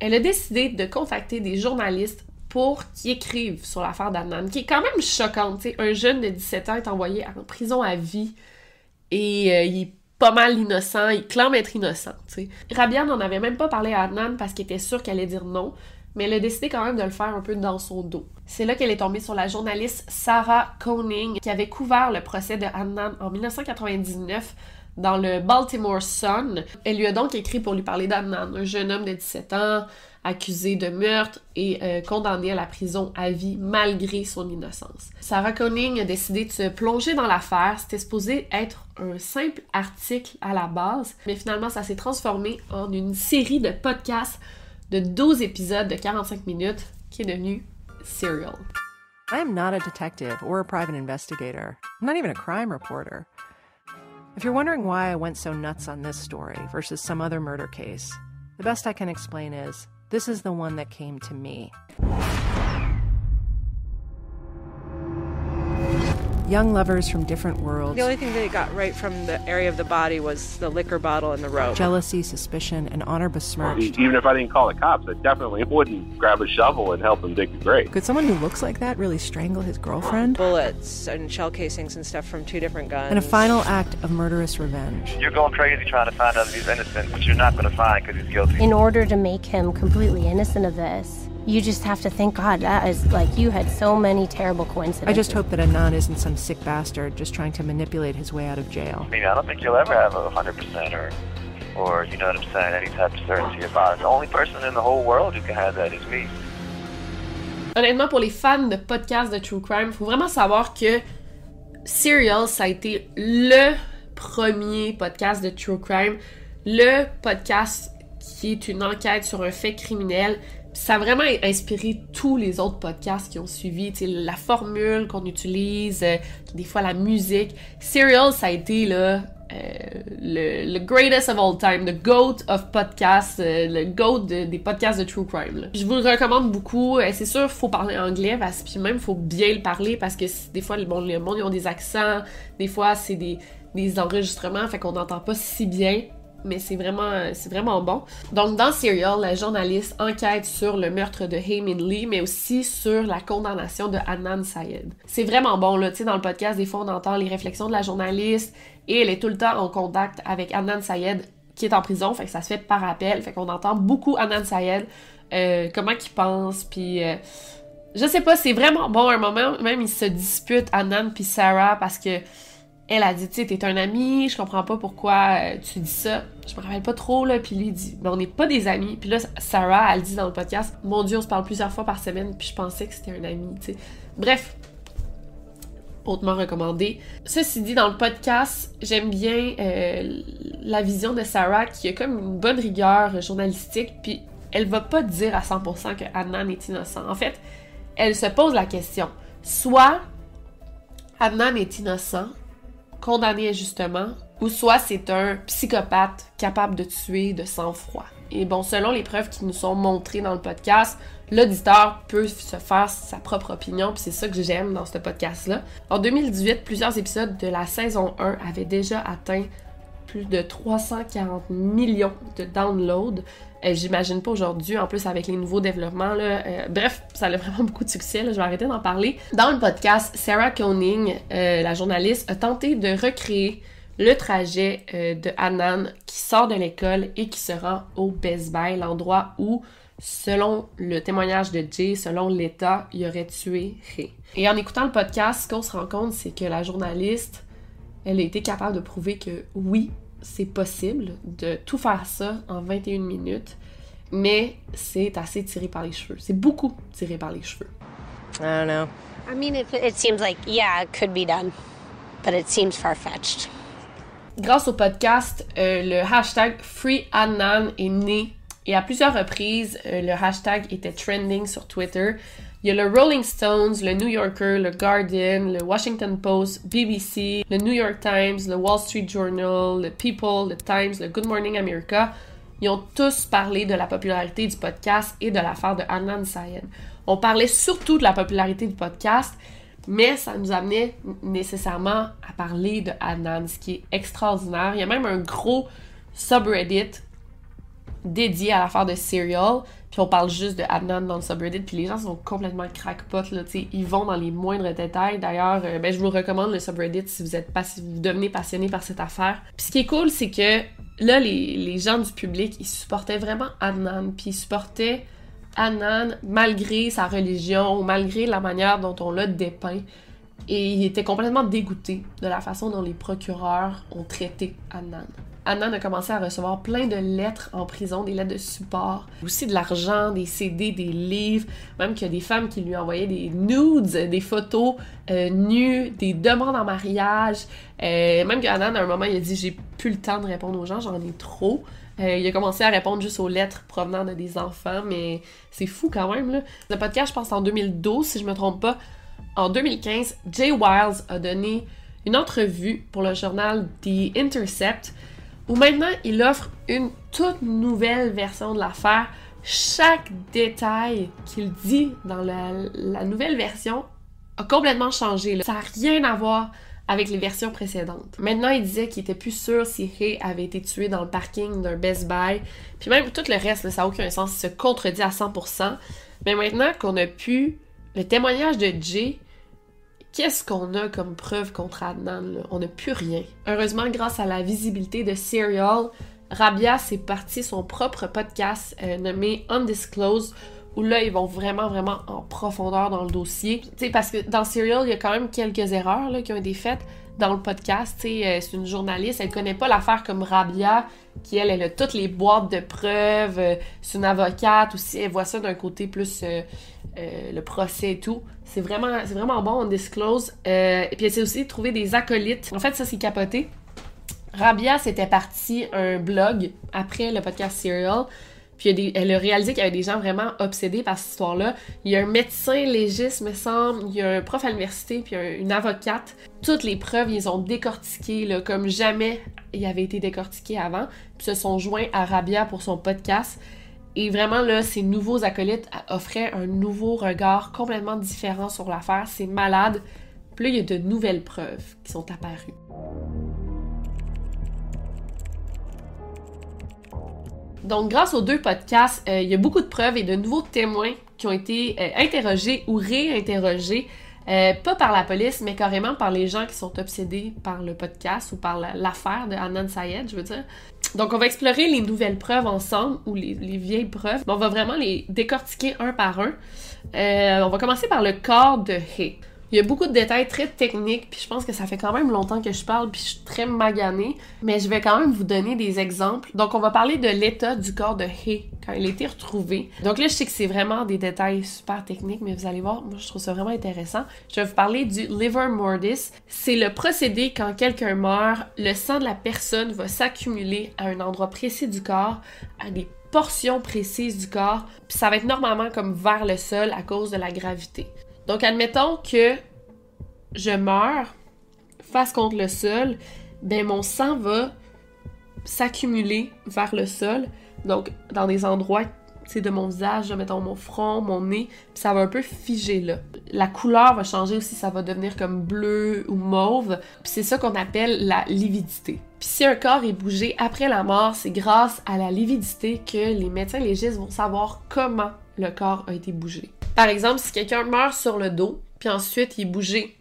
elle a décidé de contacter des journalistes pour qu'ils écrivent sur l'affaire d'Adnan, qui est quand même choquante. Un jeune de 17 ans est envoyé en prison à vie et euh, il pas mal innocent, il clame être innocent. sais. Rabia n'en avait même pas parlé à Adnan parce qu'il était sûr qu'elle allait dire non, mais elle a décidé quand même de le faire un peu dans son dos. C'est là qu'elle est tombée sur la journaliste Sarah Koenig qui avait couvert le procès de Adnan en 1999 dans le Baltimore Sun. Elle lui a donc écrit pour lui parler d'Adnan, un jeune homme de 17 ans, accusé de meurtre et euh, condamné à la prison à vie malgré son innocence. Sarah Koenig a décidé de se plonger dans l'affaire. C'était supposé être un simple article à la base, mais finalement ça s'est transformé en une série de podcasts de 12 épisodes de 45 minutes qui est devenue Serial. I am not a detective or a private investigator. I'm not even a crime reporter. If you're wondering why I went so nuts on this story versus some other murder case, the best I can explain is this is the one that came to me. Young lovers from different worlds. The only thing they got right from the area of the body was the liquor bottle and the rope. Jealousy, suspicion, and honor besmirched. Even if I didn't call the cops, I definitely wouldn't grab a shovel and help him dig the grave. Could someone who looks like that really strangle his girlfriend? Bullets and shell casings and stuff from two different guns. And a final act of murderous revenge. You're going crazy trying to find out if he's innocent, but you're not going to find because he's guilty. In order to make him completely innocent of this, you just have to thank God, that is like you had so many terrible coincidences. I just hope that Adnan isn't some sick bastard just trying to manipulate his way out of jail. I mean, I don't think you'll ever have a 100% or, or, you know what I'm saying, any type of certainty about it. The only person in the whole world who can have that is me. Honnêtement, pour les fans de podcasts de True Crime, faut vraiment savoir que Serial, ça a été le premier podcast de True Crime, le podcast qui est une enquête sur un fait criminel. Ça a vraiment inspiré tous les autres podcasts qui ont suivi, tu sais, la formule qu'on utilise, euh, des fois la musique. Serial, ça a été euh, le, le, greatest of all time, the GOAT of podcasts, euh, le GOAT de, des podcasts de True Crime. Je vous le recommande beaucoup. C'est sûr, faut parler anglais, parce puis même, faut bien le parler, parce que des fois, bon, le monde, ils ont des accents, des fois, c'est des, des enregistrements, fait qu'on n'entend pas si bien mais c'est vraiment, bon. Donc, dans Serial, la journaliste enquête sur le meurtre de Heyman Lee, mais aussi sur la condamnation de Adnan Syed. C'est vraiment bon, là. Tu sais, dans le podcast, des fois, on entend les réflexions de la journaliste et elle est tout le temps en contact avec Adnan Syed qui est en prison, fait que ça se fait par appel, fait qu'on entend beaucoup Adnan Syed, euh, comment il pense, puis... Euh, je sais pas, c'est vraiment bon un moment, même ils se disputent, Adnan puis Sarah, parce que elle a dit, tu sais, t'es un ami, je comprends pas pourquoi euh, tu dis ça. Je me rappelle pas trop, là. Puis lui, dit, mais on n'est pas des amis. Puis là, Sarah, elle dit dans le podcast, mon Dieu, on se parle plusieurs fois par semaine, puis je pensais que c'était un ami, tu sais. Bref, hautement recommandé. Ceci dit, dans le podcast, j'aime bien euh, la vision de Sarah qui a comme une bonne rigueur journalistique, puis elle va pas dire à 100% que Adnan est innocent. En fait, elle se pose la question. Soit Adnan est innocent, condamné injustement, ou soit c'est un psychopathe capable de tuer de sang-froid. Et bon, selon les preuves qui nous sont montrées dans le podcast, l'auditeur peut se faire sa propre opinion, puis c'est ça que j'aime dans ce podcast-là. En 2018, plusieurs épisodes de la saison 1 avaient déjà atteint plus de 340 millions de downloads. Euh, J'imagine pas aujourd'hui, en plus avec les nouveaux développements. Euh, bref, ça a vraiment beaucoup de succès. Je vais arrêter d'en parler. Dans le podcast, Sarah Koenig, euh, la journaliste, a tenté de recréer le trajet de Hanan qui sort de l'école et qui se rend au Best Buy, l'endroit où, selon le témoignage de Jay, selon l'État, il aurait tué Ray. Et en écoutant le podcast, ce qu'on se rend compte, c'est que la journaliste, elle a été capable de prouver que oui, c'est possible de tout faire ça en 21 minutes, mais c'est assez tiré par les cheveux. C'est beaucoup tiré par les cheveux. I don't know. I mean, it, it seems like, yeah, it could be done, but it seems far-fetched. Grâce au podcast, euh, le hashtag FreeAdnan est né et à plusieurs reprises, euh, le hashtag était trending sur Twitter. Il y a le Rolling Stones, le New Yorker, le Guardian, le Washington Post, BBC, le New York Times, le Wall Street Journal, le People, le Times, le Good Morning America. Ils ont tous parlé de la popularité du podcast et de l'affaire de Adnan Syed. On parlait surtout de la popularité du podcast, mais ça nous amenait nécessairement à parler de Adnan, ce qui est extraordinaire. Il y a même un gros subreddit dédié à l'affaire de Serial. Puis on parle juste de Adnan dans le subreddit, puis les gens sont complètement crackpot, là, tu sais, ils vont dans les moindres détails. D'ailleurs, euh, ben, je vous recommande le subreddit si vous êtes pas, si vous devenez passionné par cette affaire. Puis ce qui est cool, c'est que là, les, les gens du public, ils supportaient vraiment Adnan, puis ils supportaient Adnan malgré sa religion, malgré la manière dont on l'a dépeint. Et il était complètement dégoûté de la façon dont les procureurs ont traité Adnan. Adnan a commencé à recevoir plein de lettres en prison, des lettres de support, aussi de l'argent, des CD, des livres, même qu'il y a des femmes qui lui envoyaient des nudes, des photos euh, nues, des demandes en mariage. Euh, même qu'Adnan, à un moment, il a dit J'ai plus le temps de répondre aux gens, j'en ai trop. Euh, il a commencé à répondre juste aux lettres provenant de des enfants, mais c'est fou quand même. Le podcast, je pense, en 2012, si je me trompe pas. En 2015, Jay Wiles a donné une entrevue pour le journal The Intercept où maintenant il offre une toute nouvelle version de l'affaire. Chaque détail qu'il dit dans la, nouvelle version a complètement changé. Ça n'a rien à voir avec les versions précédentes. Maintenant, il disait qu'il était plus sûr si Hay avait été tué dans le parking d'un Best Buy. Puis même tout le reste, ça n'a aucun sens, il se contredit à 100%. Mais maintenant qu'on a pu le témoignage de Jay, Qu'est-ce qu'on a comme preuve contre Adnan? On n'a plus rien. Heureusement, grâce à la visibilité de Serial, Rabia s'est parti son propre podcast euh, nommé Undisclosed, où là, ils vont vraiment, vraiment en profondeur dans le dossier. Tu sais, parce que dans Serial, il y a quand même quelques erreurs qui ont été faites dans le podcast. Tu sais, euh, c'est une journaliste, elle connaît pas l'affaire comme Rabia, qui elle, elle a toutes les boîtes de preuves. Euh, c'est une avocate aussi, elle voit ça d'un côté plus le procès et tout. C'est vraiment, c'est vraiment bon, on disclose. Euh, et puis, s'est aussi trouvé des acolytes. En fait, ça, c'est capoté. Rabia, c'était parti un blog après le podcast Serial. Puis elle a réalisé qu'il y avait des gens vraiment obsédés par cette histoire-là. Il y a un médecin légiste, me semble, il y a un prof à l'université, puis une avocate. Toutes les preuves, ils ont décortiqué là, comme jamais il avait été décortiqué avant. Puis se sont joints à Rabia pour son podcast. Et vraiment, là, ces nouveaux acolytes offraient un nouveau regard complètement différent sur l'affaire. C'est malade. Puis là, il y a de nouvelles preuves qui sont apparues. Donc, grâce aux deux podcasts, euh, il y a beaucoup de preuves et de nouveaux témoins qui ont été euh, interrogés ou réinterrogés, euh, pas par la police, mais carrément par les gens qui sont obsédés par le podcast ou par l'affaire de Anand Sayed, je veux dire. Donc, on va explorer les nouvelles preuves ensemble, ou les, vieilles preuves. on va vraiment les décortiquer un par un. Euh, on va commencer par le corps de Hay. Il y a beaucoup de détails très techniques, puis je pense que ça fait quand même longtemps que je parle, puis je suis très maganée, mais je vais quand même vous donner des exemples. Donc, on va parler de l'état du corps de Hay quand il a été retrouvé. Donc là, je sais que c'est vraiment des détails super techniques, mais vous allez voir, moi, je trouve ça vraiment intéressant. Je vais vous parler du liver mortis. C'est le procédé quand quelqu'un meurt, le sang de la personne va s'accumuler à un endroit précis du corps, à des portions précises du corps, puis ça va être normalement comme vers le sol à cause de la gravité. Donc, admettons que je meurs face contre le sol, ben mon sang va s'accumuler vers le sol, donc dans des endroits c'est de mon visage, mettons mon front, mon nez, ça va un peu figer là. La couleur va changer aussi, ça va devenir comme bleu ou mauve, puis c'est ça qu'on appelle la lividité. Puis si un corps est bougé après la mort, c'est grâce à la lividité que les médecins légistes vont savoir comment le corps a été bougé. Par exemple, si quelqu'un meurt sur le dos, puis ensuite il est bougé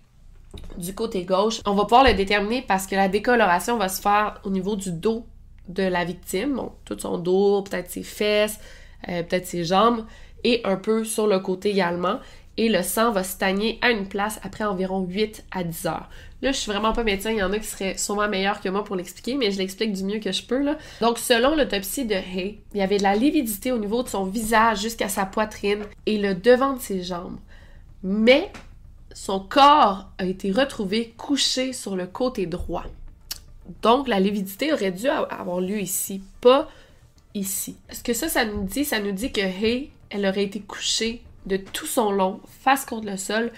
du côté gauche, on va pouvoir le déterminer parce que la décoloration va se faire au niveau du dos de la victime, donc tout son dos, peut-être ses fesses, euh, peut-être ses jambes, et un peu sur le côté également. Et le sang va stagner à une place après environ 8 à 10 heures. Là, je suis vraiment pas médecin, il y en a qui seraient sûrement meilleurs que moi pour l'expliquer, mais je l'explique du mieux que je peux. Là. Donc, selon l'autopsie de Hay, il y avait de la lividité au niveau de son visage jusqu'à sa poitrine et le devant de ses jambes. Mais son corps a été retrouvé couché sur le côté droit. Donc, la lividité aurait dû avoir lieu ici, pas ici. Ce que ça, ça nous dit, ça nous dit que Hay, elle aurait été couchée de tout son long, face contre le sol,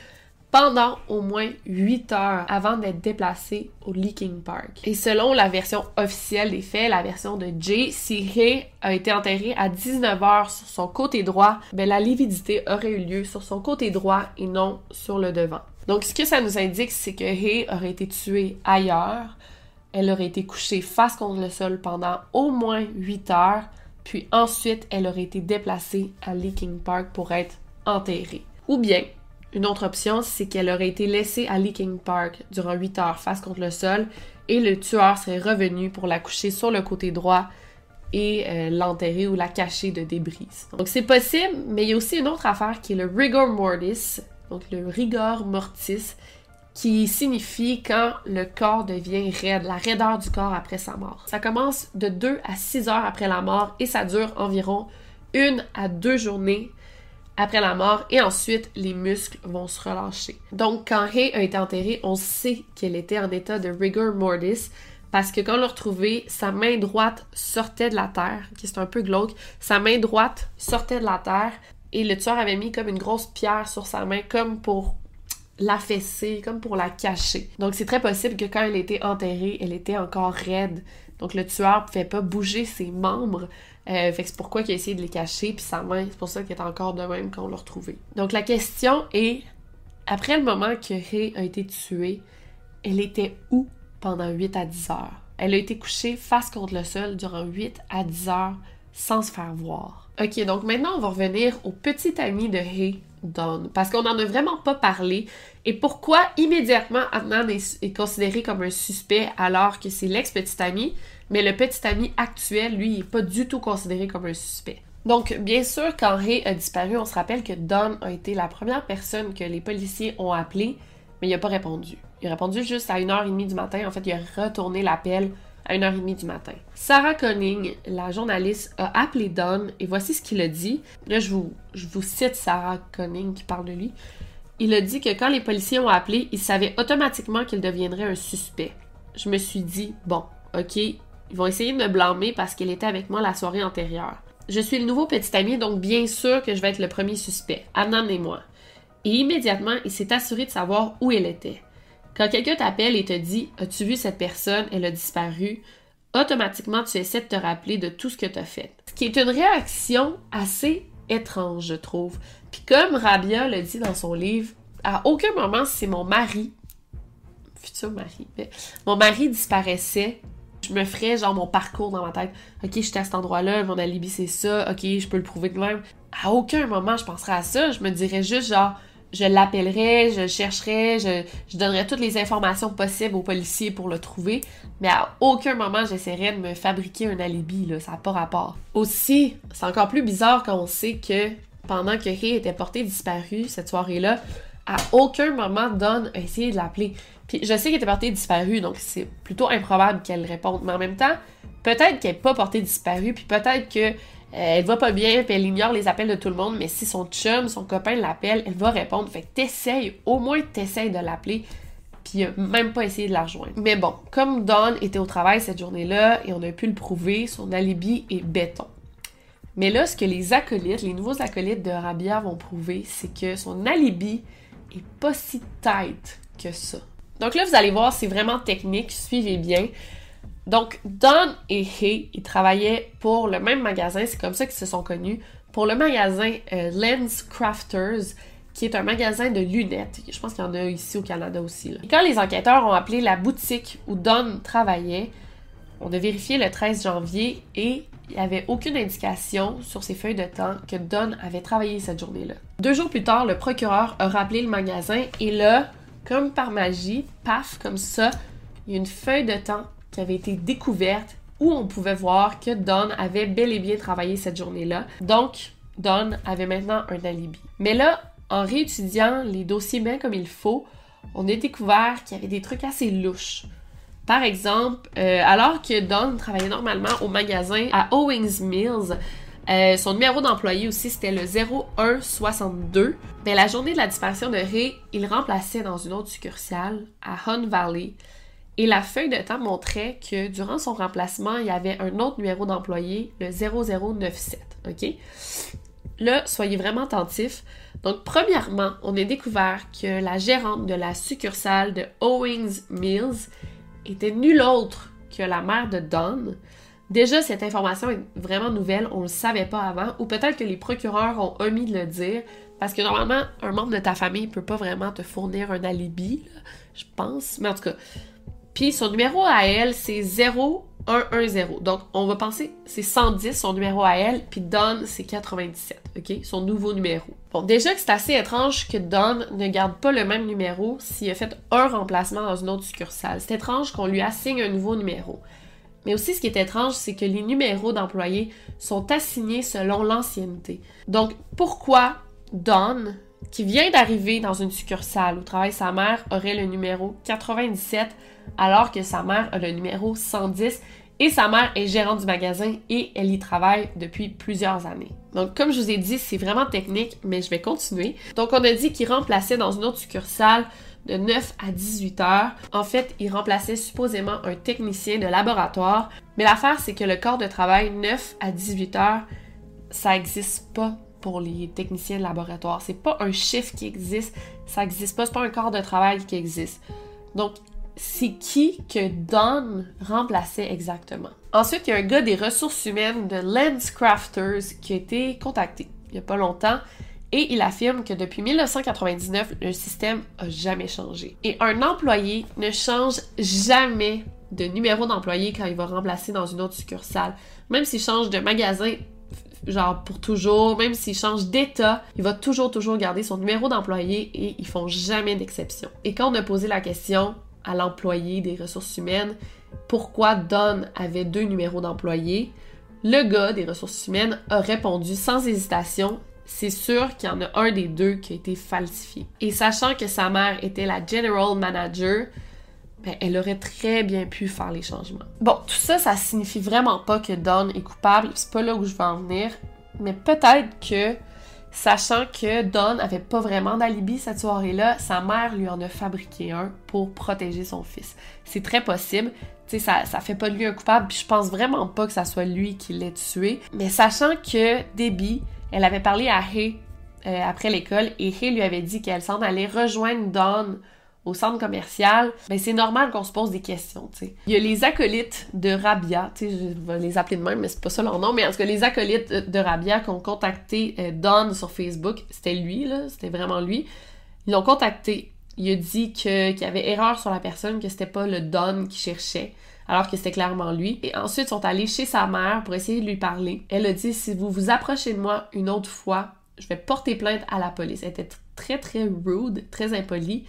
pendant au moins 8 heures avant d'être déplacé au Leaking Park. Et selon la version officielle des faits, la version de Jay, si Hay a été enterré à 19 heures sur son côté droit, ben la lividité aurait eu lieu sur son côté droit et non sur le devant. Donc ce que ça nous indique, c'est que Hay aurait été tué ailleurs. Elle aurait été couchée face contre le sol pendant au moins 8 heures puis ensuite elle aurait été déplacée à Leaking Park pour être enterrée. Ou bien, une autre option, c'est qu'elle aurait été laissée à Leaking Park durant 8 heures face contre le sol et le tueur serait revenu pour la coucher sur le côté droit et euh, l'enterrer ou la cacher de débris. Donc c'est possible, mais il y a aussi une autre affaire qui est le rigor mortis, donc le rigor mortis, qui signifie quand le corps devient raide, la raideur du corps après sa mort. Ça commence de 2 à 6 heures après la mort et ça dure environ une à deux journées après la mort et ensuite les muscles vont se relâcher. Donc quand Hay a été enterrée, on sait qu'elle était en état de rigor mortis parce que quand on l'a retrouvée, sa main droite sortait de la terre, qui c'est un peu glauque, sa main droite sortait de la terre et le tueur avait mis comme une grosse pierre sur sa main comme pour l'affaisser, comme pour la cacher. Donc c'est très possible que quand elle était enterrée, elle était encore raide. Donc le tueur ne pouvait pas bouger ses membres. Euh, fait que c'est pourquoi il a essayé de les cacher, puis sa main, c'est pour ça qu'elle est encore de même quand on l'a retrouvée. Donc la question est, après le moment que Ray a été tuée, elle était où pendant 8 à 10 heures? Elle a été couchée face contre le sol durant 8 à 10 heures sans se faire voir. Ok, donc maintenant on va revenir au petit ami de Hay, Don, parce qu'on n'en a vraiment pas parlé. Et pourquoi immédiatement Adnan est, est considéré comme un suspect alors que c'est l'ex-petit ami, mais le petit ami actuel, lui, n'est pas du tout considéré comme un suspect. Donc, bien sûr, quand Ray a disparu, on se rappelle que Don a été la première personne que les policiers ont appelé, mais il n'a pas répondu. Il a répondu juste à 1h30 du matin. En fait, il a retourné l'appel à 1h30 du matin. Sarah Conning, la journaliste, a appelé Don et voici ce qu'il a dit. Là, je vous, je vous cite Sarah Conning qui parle de lui. Il a dit que quand les policiers ont appelé, ils savaient automatiquement qu'il deviendrait un suspect. Je me suis dit, bon, ok, ils vont essayer de me blâmer parce qu'elle était avec moi la soirée antérieure. Je suis le nouveau petit ami, donc bien sûr que je vais être le premier suspect, Annan et moi. Et immédiatement, il s'est assuré de savoir où elle était. Quand quelqu'un t'appelle et te dit As-tu vu cette personne? Elle a disparu automatiquement tu essaies de te rappeler de tout ce que tu as fait. Ce qui est une réaction assez étrange, je trouve. Puis comme Rabia le dit dans son livre, à aucun moment c'est mon mari, futur mari, mais mon mari disparaissait, je me ferais genre mon parcours dans ma tête. Ok, j'étais à cet endroit-là, mon alibi c'est ça, ok, je peux le prouver de même. À aucun moment je penserais à ça, je me dirais juste genre je l'appellerai, je chercherai, je, je, donnerai toutes les informations possibles aux policiers pour le trouver, mais à aucun moment j'essaierai de me fabriquer un alibi, là, ça n'a pas rapport. Aussi, c'est encore plus bizarre quand on sait que pendant que Ray était porté disparu cette soirée-là, à aucun moment Don a essayé de l'appeler. Puis je sais qu'elle était portée disparue, donc c'est plutôt improbable qu'elle réponde, mais en même temps, peut-être qu'elle n'est pas portée disparue, puis peut-être que euh, va pas bien, puis elle ignore les appels de tout le monde, mais si son chum, son copain l'appelle, elle va répondre. Fait que t'essayes, au moins t'essayes de l'appeler, puis même pas essayer de la rejoindre. Mais bon, comme Don était au travail cette journée-là, et on a pu le prouver, son alibi est béton. Mais là, ce que les acolytes, les nouveaux acolytes de Rabia vont prouver, c'est que son alibi pas si tight que ça. Donc là, vous allez voir, c'est vraiment technique, suivez bien. Donc, Don et Hay, ils travaillaient pour le même magasin, c'est comme ça qu'ils se sont connus, pour le magasin euh, Lens Crafters, qui est un magasin de lunettes. Je pense qu'il y en a ici au Canada aussi. Et quand les enquêteurs ont appelé la boutique où Don travaillait, on a vérifié le 13 janvier et il n'y avait aucune indication sur ses feuilles de temps que Don avait travaillé cette journée-là. Deux jours plus tard, le procureur a rappelé le magasin et là, comme par magie, paf, comme ça, il y a une feuille de temps qui avait été découverte où on pouvait voir que Don avait bel et bien travaillé cette journée-là. Donc, Don avait maintenant un alibi. Mais là, en réétudiant les dossiers bien comme il faut, on a découvert qu'il y avait des trucs assez louches. Par exemple, euh, alors que Don travaillait normalement au magasin à Owings Mills, euh, son numéro d'employé aussi, c'était le 0162. Mais la journée de la disparition de Ray, il remplaçait dans une autre succursale, à Hun Valley. Et la feuille de temps montrait que durant son remplacement, il y avait un autre numéro d'employé, le 0097. OK? Là, soyez vraiment attentifs. Donc, premièrement, on a découvert que la gérante de la succursale de Owings Mills était nulle autre que la mère de Don. Déjà, cette information est vraiment nouvelle, on ne le savait pas avant, ou peut-être que les procureurs ont omis de le dire, parce que normalement, un membre de ta famille ne peut pas vraiment te fournir un alibi, je pense. Mais en tout cas, Puis son numéro à elle, c'est 0110. Donc, on va penser, c'est 110 son numéro à elle, puis Don, c'est 97, OK? Son nouveau numéro. Bon, déjà que c'est assez étrange que Don ne garde pas le même numéro s'il a fait un remplacement dans une autre succursale. C'est étrange qu'on lui assigne un nouveau numéro. Mais aussi, ce qui est étrange, c'est que les numéros d'employés sont assignés selon l'ancienneté. Donc, pourquoi Don, qui vient d'arriver dans une succursale où travaille sa mère, aurait le numéro 97 alors que sa mère a le numéro 110 et sa mère est gérante du magasin et elle y travaille depuis plusieurs années. Donc, comme je vous ai dit, c'est vraiment technique, mais je vais continuer. Donc, on a dit qu'il remplaçait dans une autre succursale de 9 à 18 heures. En fait, il remplaçait supposément un technicien de laboratoire. Mais l'affaire, c'est que le corps de travail 9 à 18 heures, ça n'existe pas pour les techniciens de laboratoire. C'est pas un chiffre qui existe, ça n'existe pas, c'est pas un corps de travail qui existe. Donc, c'est qui que Don remplaçait exactement? Ensuite, il y a un gars des ressources humaines de Lens Crafters qui a été contacté il n'y a pas longtemps et il affirme que depuis 1999, le système a jamais changé. Et un employé ne change jamais de numéro d'employé quand il va remplacer dans une autre succursale. Même s'il change de magasin, genre pour toujours, même s'il change d'état, il va toujours, toujours garder son numéro d'employé et ils font jamais d'exception. Et quand on a posé la question à l'employé des ressources humaines pourquoi Don avait deux numéros d'employé, le gars des ressources humaines a répondu sans hésitation c'est sûr qu'il y en a un des deux qui a été falsifié. Et sachant que sa mère était la general manager, ben, elle aurait très bien pu faire les changements. Bon, tout ça, ça signifie vraiment pas que Don est coupable, c'est pas là où je veux en venir, mais peut-être que, sachant que Don avait pas vraiment d'alibi cette soirée-là, sa mère lui en a fabriqué un pour protéger son fils. C'est très possible. Tu sais, ça, ça fait pas de lui un coupable, puis je pense vraiment pas que ça soit lui qui l'ait tué. Mais sachant que Debbie elle avait parlé à Hay euh, après l'école et Hay lui avait dit qu'elle s'en allait rejoindre Dawn au centre commercial, ben c'est normal qu'on se pose des questions, tu sais. Il y a les acolytes de Rabia, tu sais, je vais les appeler de même, mais c'est pas ça leur nom, mais en tout cas, les acolytes de Rabia qui ont contacté euh, Don sur Facebook, c'était lui, là, c'était vraiment lui. Ils l'ont contacté. Il a dit qu'il y avait erreur sur la personne, que c'était pas le Don qui cherchait alors que c'était clairement lui. Et ensuite, ils sont allés chez sa mère pour essayer de lui parler. Elle a dit si vous vous approchez de moi une autre fois, je vais porter plainte à la police. Elle était très très rude, très impolie.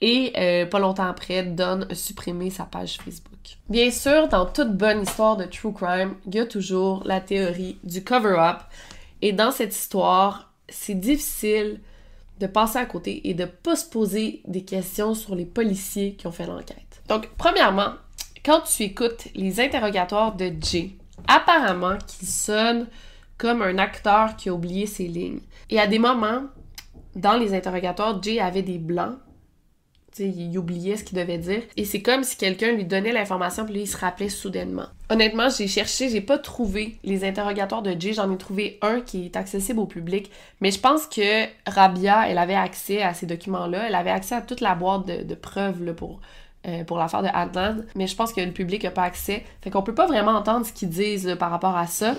Et euh, pas longtemps après, Don a supprimé sa page Facebook. Bien sûr, dans toute bonne histoire de true crime, il y a toujours la théorie du cover-up. Et dans cette histoire, c'est difficile de passer à côté et de pas se poser des questions sur les policiers qui ont fait l'enquête. Donc, premièrement, quand tu écoutes les interrogatoires de Jay, apparemment qu'il sonne comme un acteur qui a oublié ses lignes. Et à des moments, dans les interrogatoires, Jay avait des blancs. Il oubliait ce qu'il devait dire. Et c'est comme si quelqu'un lui donnait l'information, puis lui, il se rappelait soudainement. Honnêtement, j'ai cherché, j'ai pas trouvé les interrogatoires de Jay. J'en ai trouvé un qui est accessible au public. Mais je pense que Rabia, elle avait accès à ces documents-là. Elle avait accès à toute la boîte de, preuves là, pour euh, pour l'affaire de Adnan, mais je pense que le public n'a pas accès. Fait qu'on peut pas vraiment entendre ce qu'ils disent là, par rapport à ça.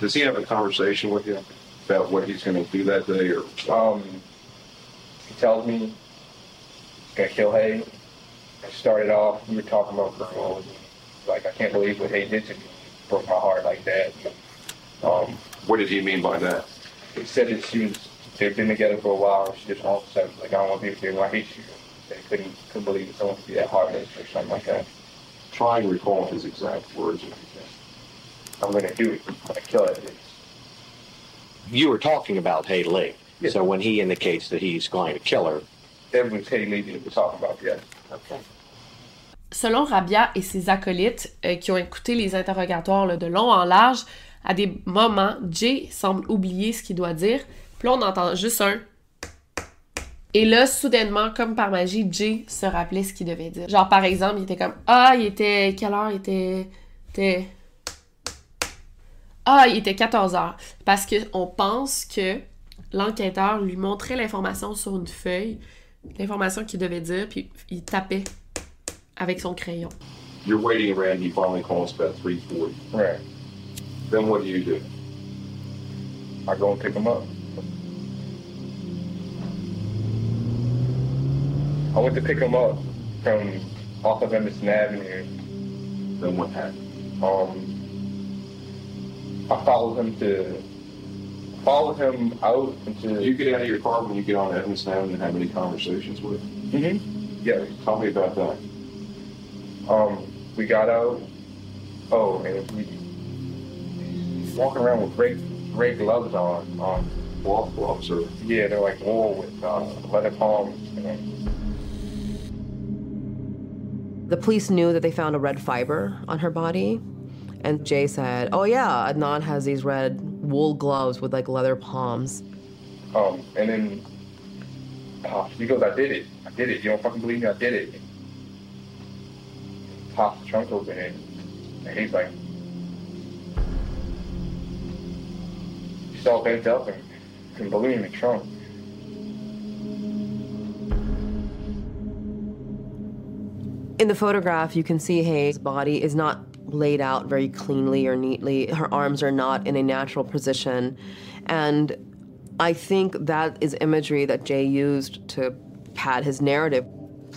Does he have a conversation with you? About what he's going to do that day, or Um, he tells me he's gonna kill Hay. I started off, we were talking about girls. Like, I can't believe what Hay did to me. Broke my heart like that. Um, what did he mean by that? he said that she was, they've been together for a while. and She just all of a sudden, like, I don't want to be with you, I hate you. They couldn't, couldn't believe that someone could be that heartless or something like that. Try and recall his exact words if you can. I'm gonna do it. I'm gonna kill it. You were talking about Hay Lee. So when he indicates that he's going to kill her, That was Hay Lee that we're talking about, yeah. Okay. Selon Rabia et ses acolytes euh, qui ont écouté les interrogatoires là, de long en large, à des moments, Jay semble oublier ce qu'il doit dire. Puis là, on entend juste un. Et là, soudainement, comme par magie, Jay se rappelait ce qu'il devait dire. Genre, par exemple, il était comme Ah, il était. Quelle heure il était. était... Ah, il était 14 heures. Parce qu'on pense que l'enquêteur lui montrait l'information sur une feuille, l'information qu'il devait dire, puis il tapait avec son crayon. You're waiting around. He finally calls about three forty. Right. Then what do you do? I go and pick him up. I went to pick him up from off of Emerson Avenue. Then what happened? Um, I followed him to followed him out into. Do you get out of your car when you get on Evanston Avenue and have any conversations with him? Mm-hmm. Yeah. Tell me about that. Um, we got out. Oh, and we he's walking around with gray gray gloves on. Um, Wolf gloves or yeah, they're like wool with uh, leather palms. And, The police knew that they found a red fiber on her body. And Jay said, Oh, yeah, Adnan has these red wool gloves with like leather palms. um, and then uh, he goes, "I did it. I did it. You don't fucking believe me? I did it." Pops the trunk open and, and he's like, he's all bent up and, and balloon in the trunk. In the photograph, you can see Hayes' body is not laid out very cleanly or neatly. Her arms are not in a natural position. And I think that is imagery that Jay used to pad his narrative.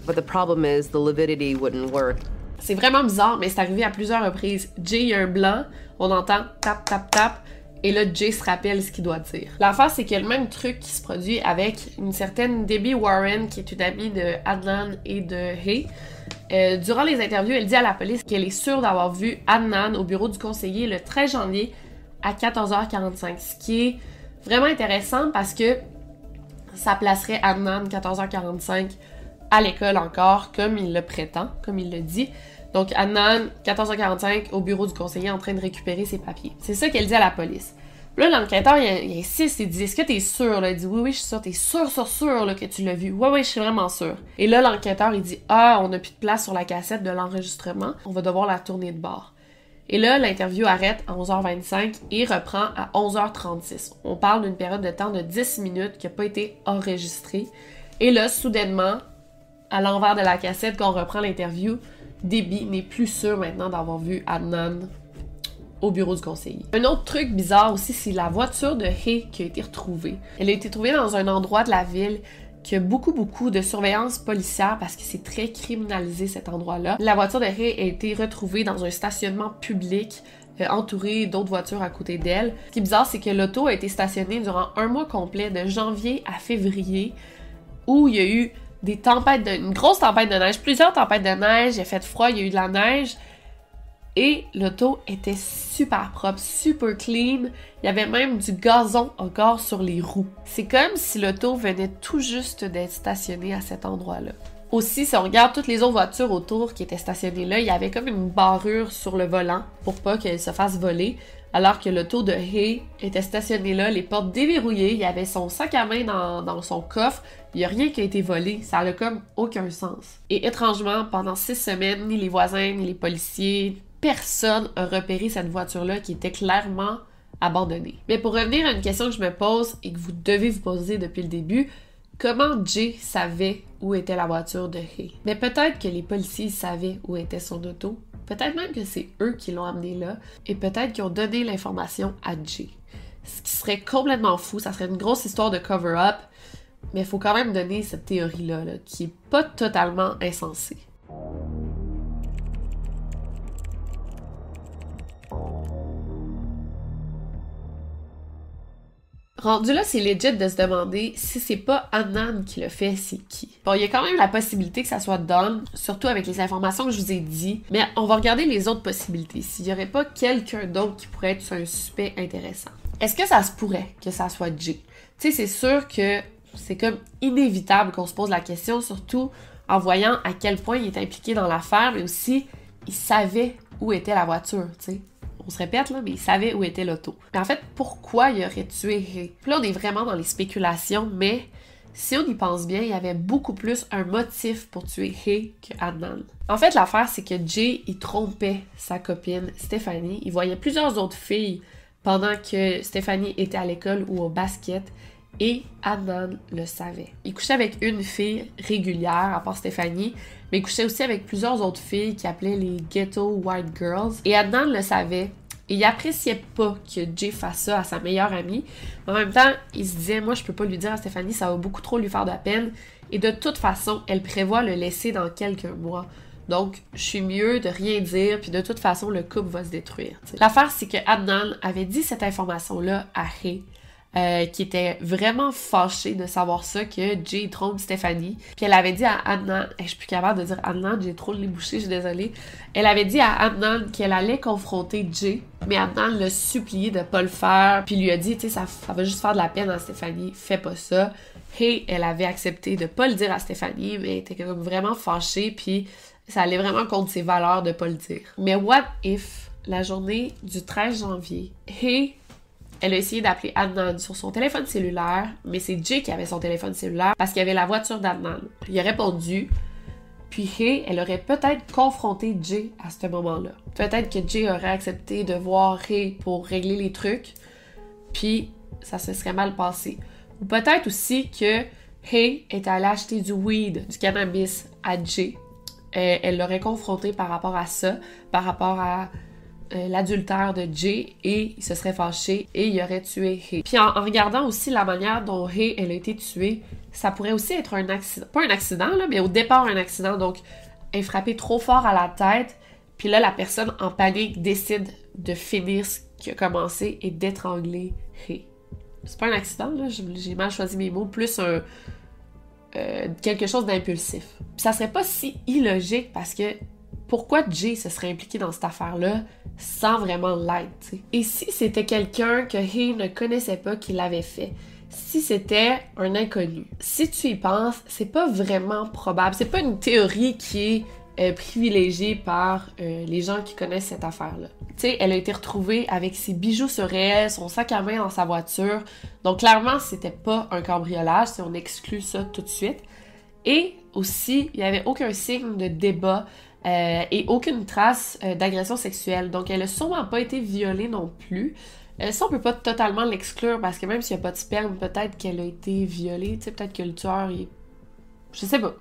But the problem is the lividity wouldn't work. C'est vraiment bizarre, mais c'est arrivé à plusieurs reprises. Jay, il y a un blanc, on entend tap, tap, tap, et là, Jay se rappelle ce qu'il doit dire. L'affaire, c'est qu'il y a le même truc qui se produit avec une certaine Debbie Warren, qui est une amie de Adnan et de Hay. Euh, durant les interviews, elle dit à la police qu'elle est sûre d'avoir vu Adnan au bureau du conseiller le 13 janvier à 14h45, ce qui est vraiment intéressant parce que ça placerait Adnan 14h45 à l'école encore, comme il le prétend, comme il le dit. Donc, Adnan, 14h45, au bureau du conseiller en train de récupérer ses papiers. C'est ça qu'elle dit à la police. Là, l'enquêteur, il, insiste, il dit Est-ce que t'es sûr là? Il dit Oui, oui, je suis sûr. T'es sûr, sûr, sûr que tu l'as vu. Oui, oui, je suis vraiment sûr. Et là, l'enquêteur, il dit Ah, on n'a plus de place sur la cassette de l'enregistrement. On va devoir la tourner de bord. Et là, l'interview arrête à 11h25 et reprend à 11h36. On parle d'une période de temps de 10 minutes qui n'a pas été enregistrée. Et là, soudainement, à l'envers de la cassette, quand on reprend l'interview, Debbie n'est plus sûre maintenant d'avoir vu Adnan au bureau du conseiller. Un autre truc bizarre aussi, c'est la voiture de Hay qui a été retrouvée. Elle a été trouvée dans un endroit de la ville qui a beaucoup, beaucoup de surveillance policière parce que c'est très criminalisé cet endroit-là. La voiture de Hay a été retrouvée dans un stationnement public euh, entouré d'autres voitures à côté d'elle. Ce qui est bizarre, c'est que l'auto a été stationnée durant un mois complet, de janvier à février, où il y a eu des tempêtes de... une grosse tempête de neige, plusieurs tempêtes de neige, il a fait froid, il y a eu de la neige. Et l'auto était super propre, super clean. Il y avait même du gazon encore sur les roues. C'est comme si l'auto venait tout juste d'être stationnée à cet endroit-là. Aussi, si on regarde toutes les autres voitures autour qui étaient stationnées là, il y avait comme une barrure sur le volant pour pas qu'elle se fasse voler. Alors que l'auto de Hay était stationnée là, les portes déverrouillées, il y avait son sac à main dans, dans son coffre, il n'y a rien qui a été volé, ça n'a comme aucun sens. Et étrangement, pendant six semaines, ni les voisins, ni les policiers, personne a repéré cette voiture-là qui était clairement abandonnée. Mais pour revenir à une question que je me pose et que vous devez vous poser depuis le début, comment Jay savait où était la voiture de Hay? Mais peut-être que les policiers savaient où était son auto, peut-être même que c'est eux qui l'ont amené là, et peut-être qu'ils ont donné l'information à Jay. Ce qui serait complètement fou, ça serait une grosse histoire de cover-up, mais il faut quand même donner cette théorie-là, là, qui est pas totalement insensée. Rendu là, c'est legit de se demander si c'est pas Annan qui le fait, c'est qui. Bon, il y a quand même la possibilité que ça soit Don, surtout avec les informations que je vous ai dit, mais on va regarder les autres possibilités. S'il y aurait pas quelqu'un d'autre qui pourrait être un suspect intéressant. Est-ce que ça se pourrait que ça soit Jay? Tu sais, c'est sûr que c'est comme inévitable qu'on se pose la question, surtout en voyant à quel point il est impliqué dans l'affaire, mais aussi il savait où était la voiture, tu sais. On se répète là, mais il savait où était l'auto. Mais en fait, pourquoi il aurait tué Hay? Puis là, on est vraiment dans les spéculations, mais si on y pense bien, il y avait beaucoup plus un motif pour tuer Hay que Adnan. En fait, l'affaire, c'est que Jay, il trompait sa copine Stéphanie. Il voyait plusieurs autres filles pendant que Stéphanie était à l'école ou au basket. Et Adnan le savait. Il couchait avec une fille régulière, à part Stéphanie, mais couchait aussi avec plusieurs autres filles qui appelaient les Ghetto White Girls. Et Adnan le savait. Il appréciait pas que Jay fasse ça à sa meilleure amie. Mais en même temps, il se disait, moi, je peux pas lui dire à Stéphanie, ça va beaucoup trop lui faire de la peine. Et de toute façon, elle prévoit le laisser dans quelques mois. Donc, je suis mieux de rien dire, puis de toute façon, le couple va se détruire. L'affaire, c'est que Adnan avait dit cette information-là à Ray, euh, qui était vraiment fâchée de savoir ça, que Jay trompe Stéphanie. Puis elle avait dit à Adnan, je suis plus capable de dire Adnan, j'ai trop les bouchées, je suis désolée. Elle avait dit à Adnan qu'elle allait confronter Jay, mais Adnan l'a supplié de pas le faire, puis lui a dit, tu sais, ça, va juste faire de la peine à Stéphanie, fais pas ça. Hey, elle avait accepté de pas le dire à Stéphanie, mais elle était comme vraiment fâchée, puis ça allait vraiment contre ses valeurs de pas le dire. Mais what if, la journée du 13 janvier, Hey, elle a essayé d'appeler Adnan sur son téléphone cellulaire, mais c'est Jay qui avait son téléphone cellulaire parce qu'il y avait la voiture d'Adnan. Il a répondu, puis Hey, elle aurait peut-être confronté Jay à ce moment-là. Peut-être que Jay aurait accepté de voir Hey pour régler les trucs, puis ça se serait mal passé. Ou peut-être aussi que Hey est allée acheter du weed, du cannabis à Jay. Euh, elle l'aurait confronté par rapport à ça, par rapport à euh, l'adultère de Jay et il se serait fâché et il aurait tué Hay. Puis en, regardant aussi la manière dont Hay elle a été tuée, ça pourrait aussi être un accident. Pas un accident, là, mais au départ un accident. Donc, elle est trop fort à la tête. Puis là, la personne en panique décide de finir ce qui a commencé et d'étrangler Hay. C'est pas un accident, là, j'ai mal choisi mes mots. Plus un, euh, quelque chose d'impulsif. Ça serait pas si illogique parce que pourquoi Jay se serait impliqué dans cette affaire-là sans vraiment l'aide, Et si c'était quelqu'un que Hay ne connaissait pas qui l'avait fait? Si c'était un inconnu? Si tu y penses, c'est pas vraiment probable. C'est pas une théorie qui est euh, privilégiée par euh, les gens qui connaissent cette affaire-là. Tu elle a été retrouvée avec ses bijoux sur elle, son sac à main dans sa voiture. Donc clairement, c'était pas un cambriolage, si on exclut ça tout de suite. Et aussi, il n'y avait aucun signe de débat euh, et aucune trace euh, d'agression sexuelle. Donc elle a sûrement pas été violée non plus. Euh, ça, on peut pas totalement l'exclure parce que même s'il n'y a pas de sperme, peut-être qu'elle a été violée. Tu sais, peut-être que le tueur, il... Je sais pas.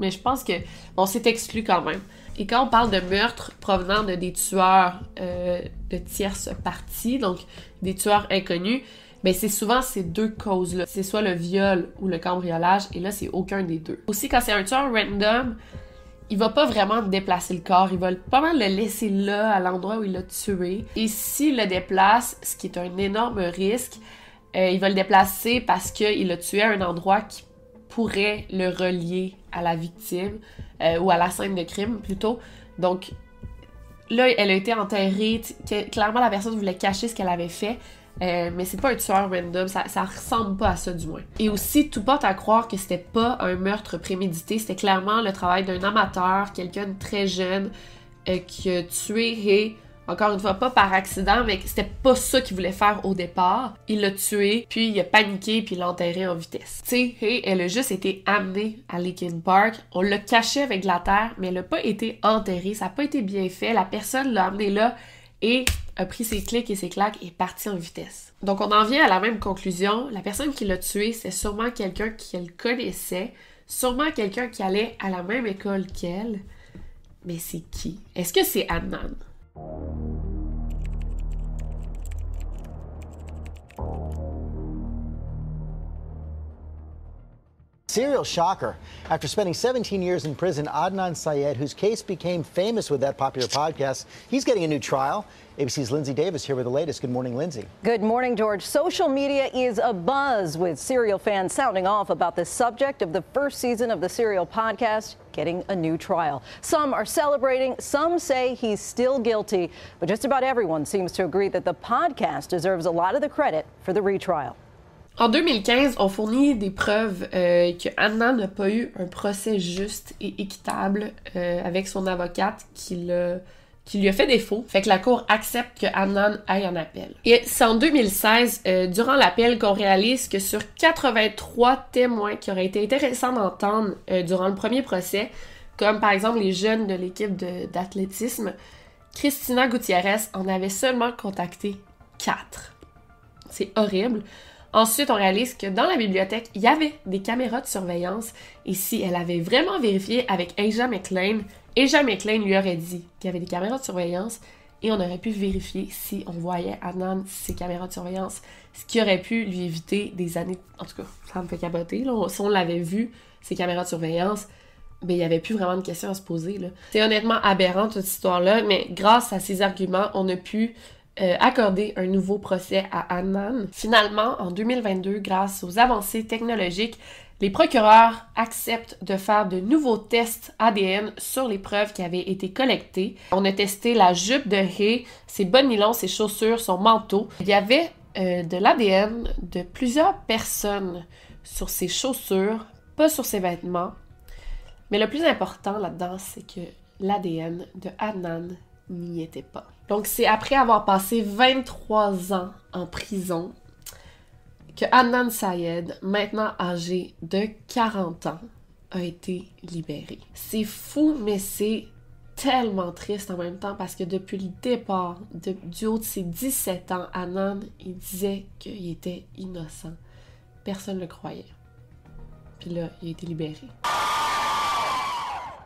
Mais je pense que on s'est exclu quand même. Et quand on parle de meurtre provenant de des tueurs de tierces parties, donc des tueurs inconnus, ben c'est souvent ces deux causes-là. C'est soit le viol ou le cambriolage, et là, c'est aucun des deux. Aussi, quand c'est un tueur random, il va pas vraiment déplacer le corps, il va pas mal le laisser là, à l'endroit où il l'a tué. Et s'il le déplace, ce qui est un énorme risque, euh, il va le déplacer parce qu'il l'a tué à un endroit qui pourrait le relier à la victime euh, ou à la scène de crime plutôt. Donc là, elle a été enterrée. Clairement, la personne voulait cacher ce qu'elle avait fait. Euh, mais c'est pas un tueur random, ça, ça ressemble pas à ça du moins. Et aussi, tout porte à croire que c'était pas un meurtre prémédité, c'était clairement le travail d'un amateur, quelqu'un de très jeune, euh, qui a tué Hay encore une fois, pas par accident, mais c'était pas ça qu'il voulait faire au départ. Il l'a tué, puis il a paniqué, puis il l'a enterré en vitesse. Tu sais, elle a juste été amenée à Linkin Park. On l'a caché avec de la terre, mais elle a pas été enterrée. Ça a pas été bien fait. La personne l'a amené là et a pris ses clics et ses claques et est parti en vitesse. Donc on en vient à la même conclusion. La personne qui l'a tué, c'est sûrement quelqu'un qu'elle connaissait, sûrement quelqu'un qui allait à la même école qu'elle. Mais c'est qui? Est-ce que c'est Adnan? Serial shocker. After spending 17 years in prison, Adnan Syed, whose case became famous with that popular podcast, he's getting a new trial. ABC's Lindsay Davis here with the latest. Good morning, Lindsay. Good morning, George. Social media is abuzz with serial fans sounding off about the subject of the first season of the Serial podcast getting a new trial. Some are celebrating, some say he's still guilty, but just about everyone seems to agree that the podcast deserves a lot of the credit for the retrial. En 2015, on fournit des preuves euh, que Anna n'a pas eu un procès juste et équitable euh, avec son avocate qui, lui a fait défaut. Fait que la cour accepte que Annan aille en appel. Et c'est en 2016, euh, durant l'appel, qu'on réalise que sur 83 témoins qui auraient été intéressants d'entendre durant le premier procès, comme par exemple les jeunes de l'équipe d'athlétisme, Christina Gutiérrez en avait seulement contacté 4. C'est horrible. Ensuite, on réalise que dans la bibliothèque, il y avait des caméras de surveillance et si elle avait vraiment vérifié avec Aja McLean, Aja McLean lui aurait dit qu'il y avait des caméras de surveillance et on aurait pu vérifier si on voyait Adnan ces caméras de surveillance, ce qui aurait pu lui éviter des années. En tout cas, ça me fait caboter. Là. Si on l'avait vu, ces caméras de surveillance, ben, il n'y avait plus vraiment de questions à se poser. C'est honnêtement aberrant toute cette histoire-là, mais grâce à ces arguments, on a pu euh, accorder un nouveau procès à Annan. Finalement, en 2022, grâce aux avancées technologiques, les procureurs acceptent de faire de nouveaux tests ADN sur les preuves qui avaient été collectées. On a testé la jupe de Hay, ses bonnes ses chaussures, son manteau. Il y avait euh, de l'ADN de plusieurs personnes sur ses chaussures, pas sur ses vêtements. Mais le plus important là-dedans, c'est que l'ADN de Adnan n'y était pas. Donc c'est après avoir passé 23 ans en prison que Adnan Sayed, maintenant âgé de 40 ans, a été libéré. C'est fou, mais c'est tellement triste en même temps parce que depuis le départ, du haut de ses 17 ans, Adnan, il disait qu'il était innocent. Personne ne le croyait. Puis là, il a été libéré.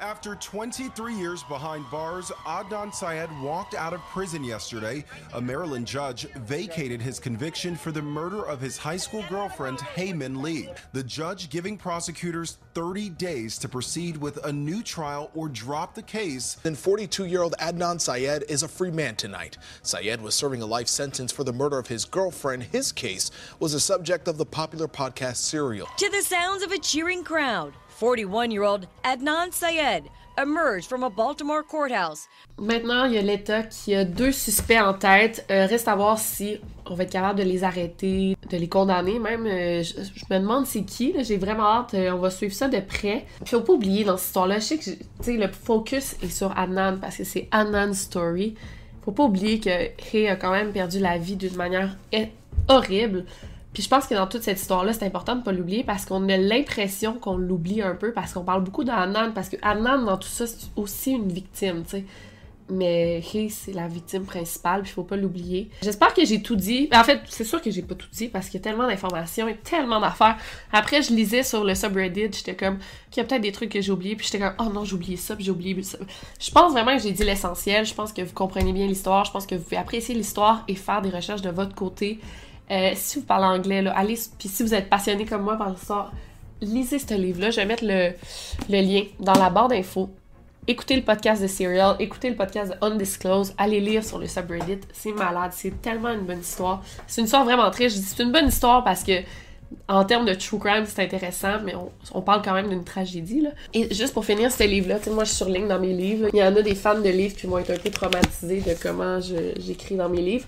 After 23 years behind bars, Adnan Syed walked out of prison yesterday. A Maryland judge vacated his conviction for the murder of his high school girlfriend, Heyman Lee. The judge giving prosecutors 30 days to proceed with a new trial or drop the case. Then 42 year old Adnan Syed is a free man tonight. Syed was serving a life sentence for the murder of his girlfriend. His case was the subject of the popular podcast Serial. To the sounds of a cheering crowd. 41 year old Adnan Syed emerged from a Baltimore courthouse. Maintenant, il y a l'État qui a deux suspects en tête. Euh, reste à voir si on va être capable de les arrêter, de les condamner même. Euh, je, me demande c'est qui. J'ai vraiment hâte. Euh, on va suivre ça de près. Puis faut pas oublier dans cette histoire-là, je sais que le focus est sur Adnan parce que c'est Adnan's story. Faut pas oublier que Hay a quand même perdu la vie d'une manière horrible. Puis je pense que dans toute cette histoire-là, c'est important de pas l'oublier parce qu'on a l'impression qu'on l'oublie un peu parce qu'on parle beaucoup d'Annan parce que Annan dans tout ça c'est aussi une victime, tu sais. Mais Hay, c'est la victime principale, puis faut pas l'oublier. J'espère que j'ai tout dit. En fait, c'est sûr que j'ai pas tout dit parce qu'il y a tellement d'informations et tellement d'affaires. Après, je lisais sur le subreddit, j'étais comme, qu'il y a peut-être des trucs que j'ai oubliés, puis j'étais comme, oh non, j'ai oublié ça, puis j'ai oublié ça. Je pense vraiment que j'ai dit l'essentiel. Je pense que vous comprenez bien l'histoire. Je pense que vous pouvez apprécier l'histoire et faire des recherches de votre côté. Euh, si vous parlez anglais, là, allez, puis si vous êtes passionné comme moi par l'histoire, lisez ce livre-là. Je vais mettre le, lien dans la barre d'infos. Écoutez le podcast de Serial, écoutez le podcast de Undisclosed, allez lire sur le subreddit, c'est malade, c'est tellement une bonne histoire. C'est une histoire vraiment triste, je dis c'est une bonne histoire parce que en termes de true crime, c'est intéressant, mais on, parle quand même d'une tragédie. Et juste pour finir ce livre-là, moi je surligne dans mes livres. Il y en a des fans de livres qui vont être un peu traumatisés de comment j'écris dans mes livres.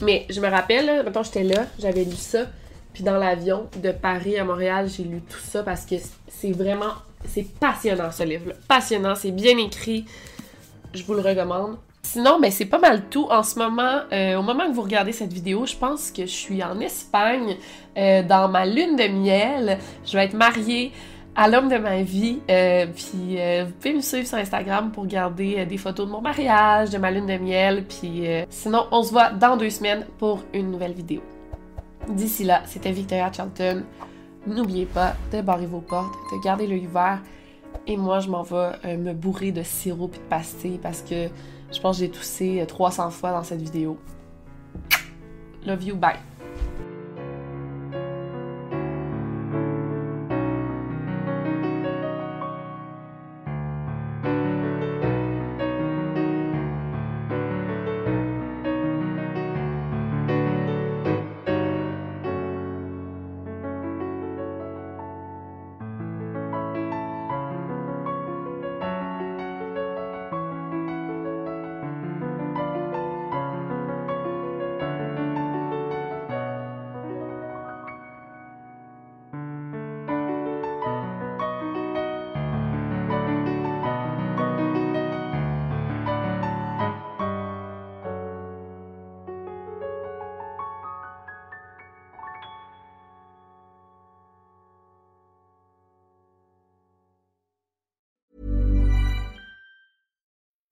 Mais je me rappelle, maintenant j'étais là, j'avais lu ça, puis dans l'avion de Paris à Montréal, j'ai lu tout ça parce que c'est vraiment, c'est passionnant ce livre-là. Passionnant, c'est bien écrit, je vous le recommande. Sinon, ben, c'est pas mal tout. En ce moment, euh, au moment que vous regardez cette vidéo, je pense que je suis en Espagne euh, dans ma lune de miel. Je vais être mariée à l'homme de ma vie. Euh, puis euh, vous pouvez me suivre sur Instagram pour garder euh, des photos de mon mariage, de ma lune de miel. Puis sinon, on se voit dans deux semaines pour une nouvelle vidéo. D'ici là, c'était Victoria Charlton. N'oubliez pas de barrer vos portes, de garder l'œil ouvert. Et moi, je m'en vais me bourrer de sirop et de pastilles parce que je pense que j'ai toussé 300 fois dans cette vidéo. Love you, bye!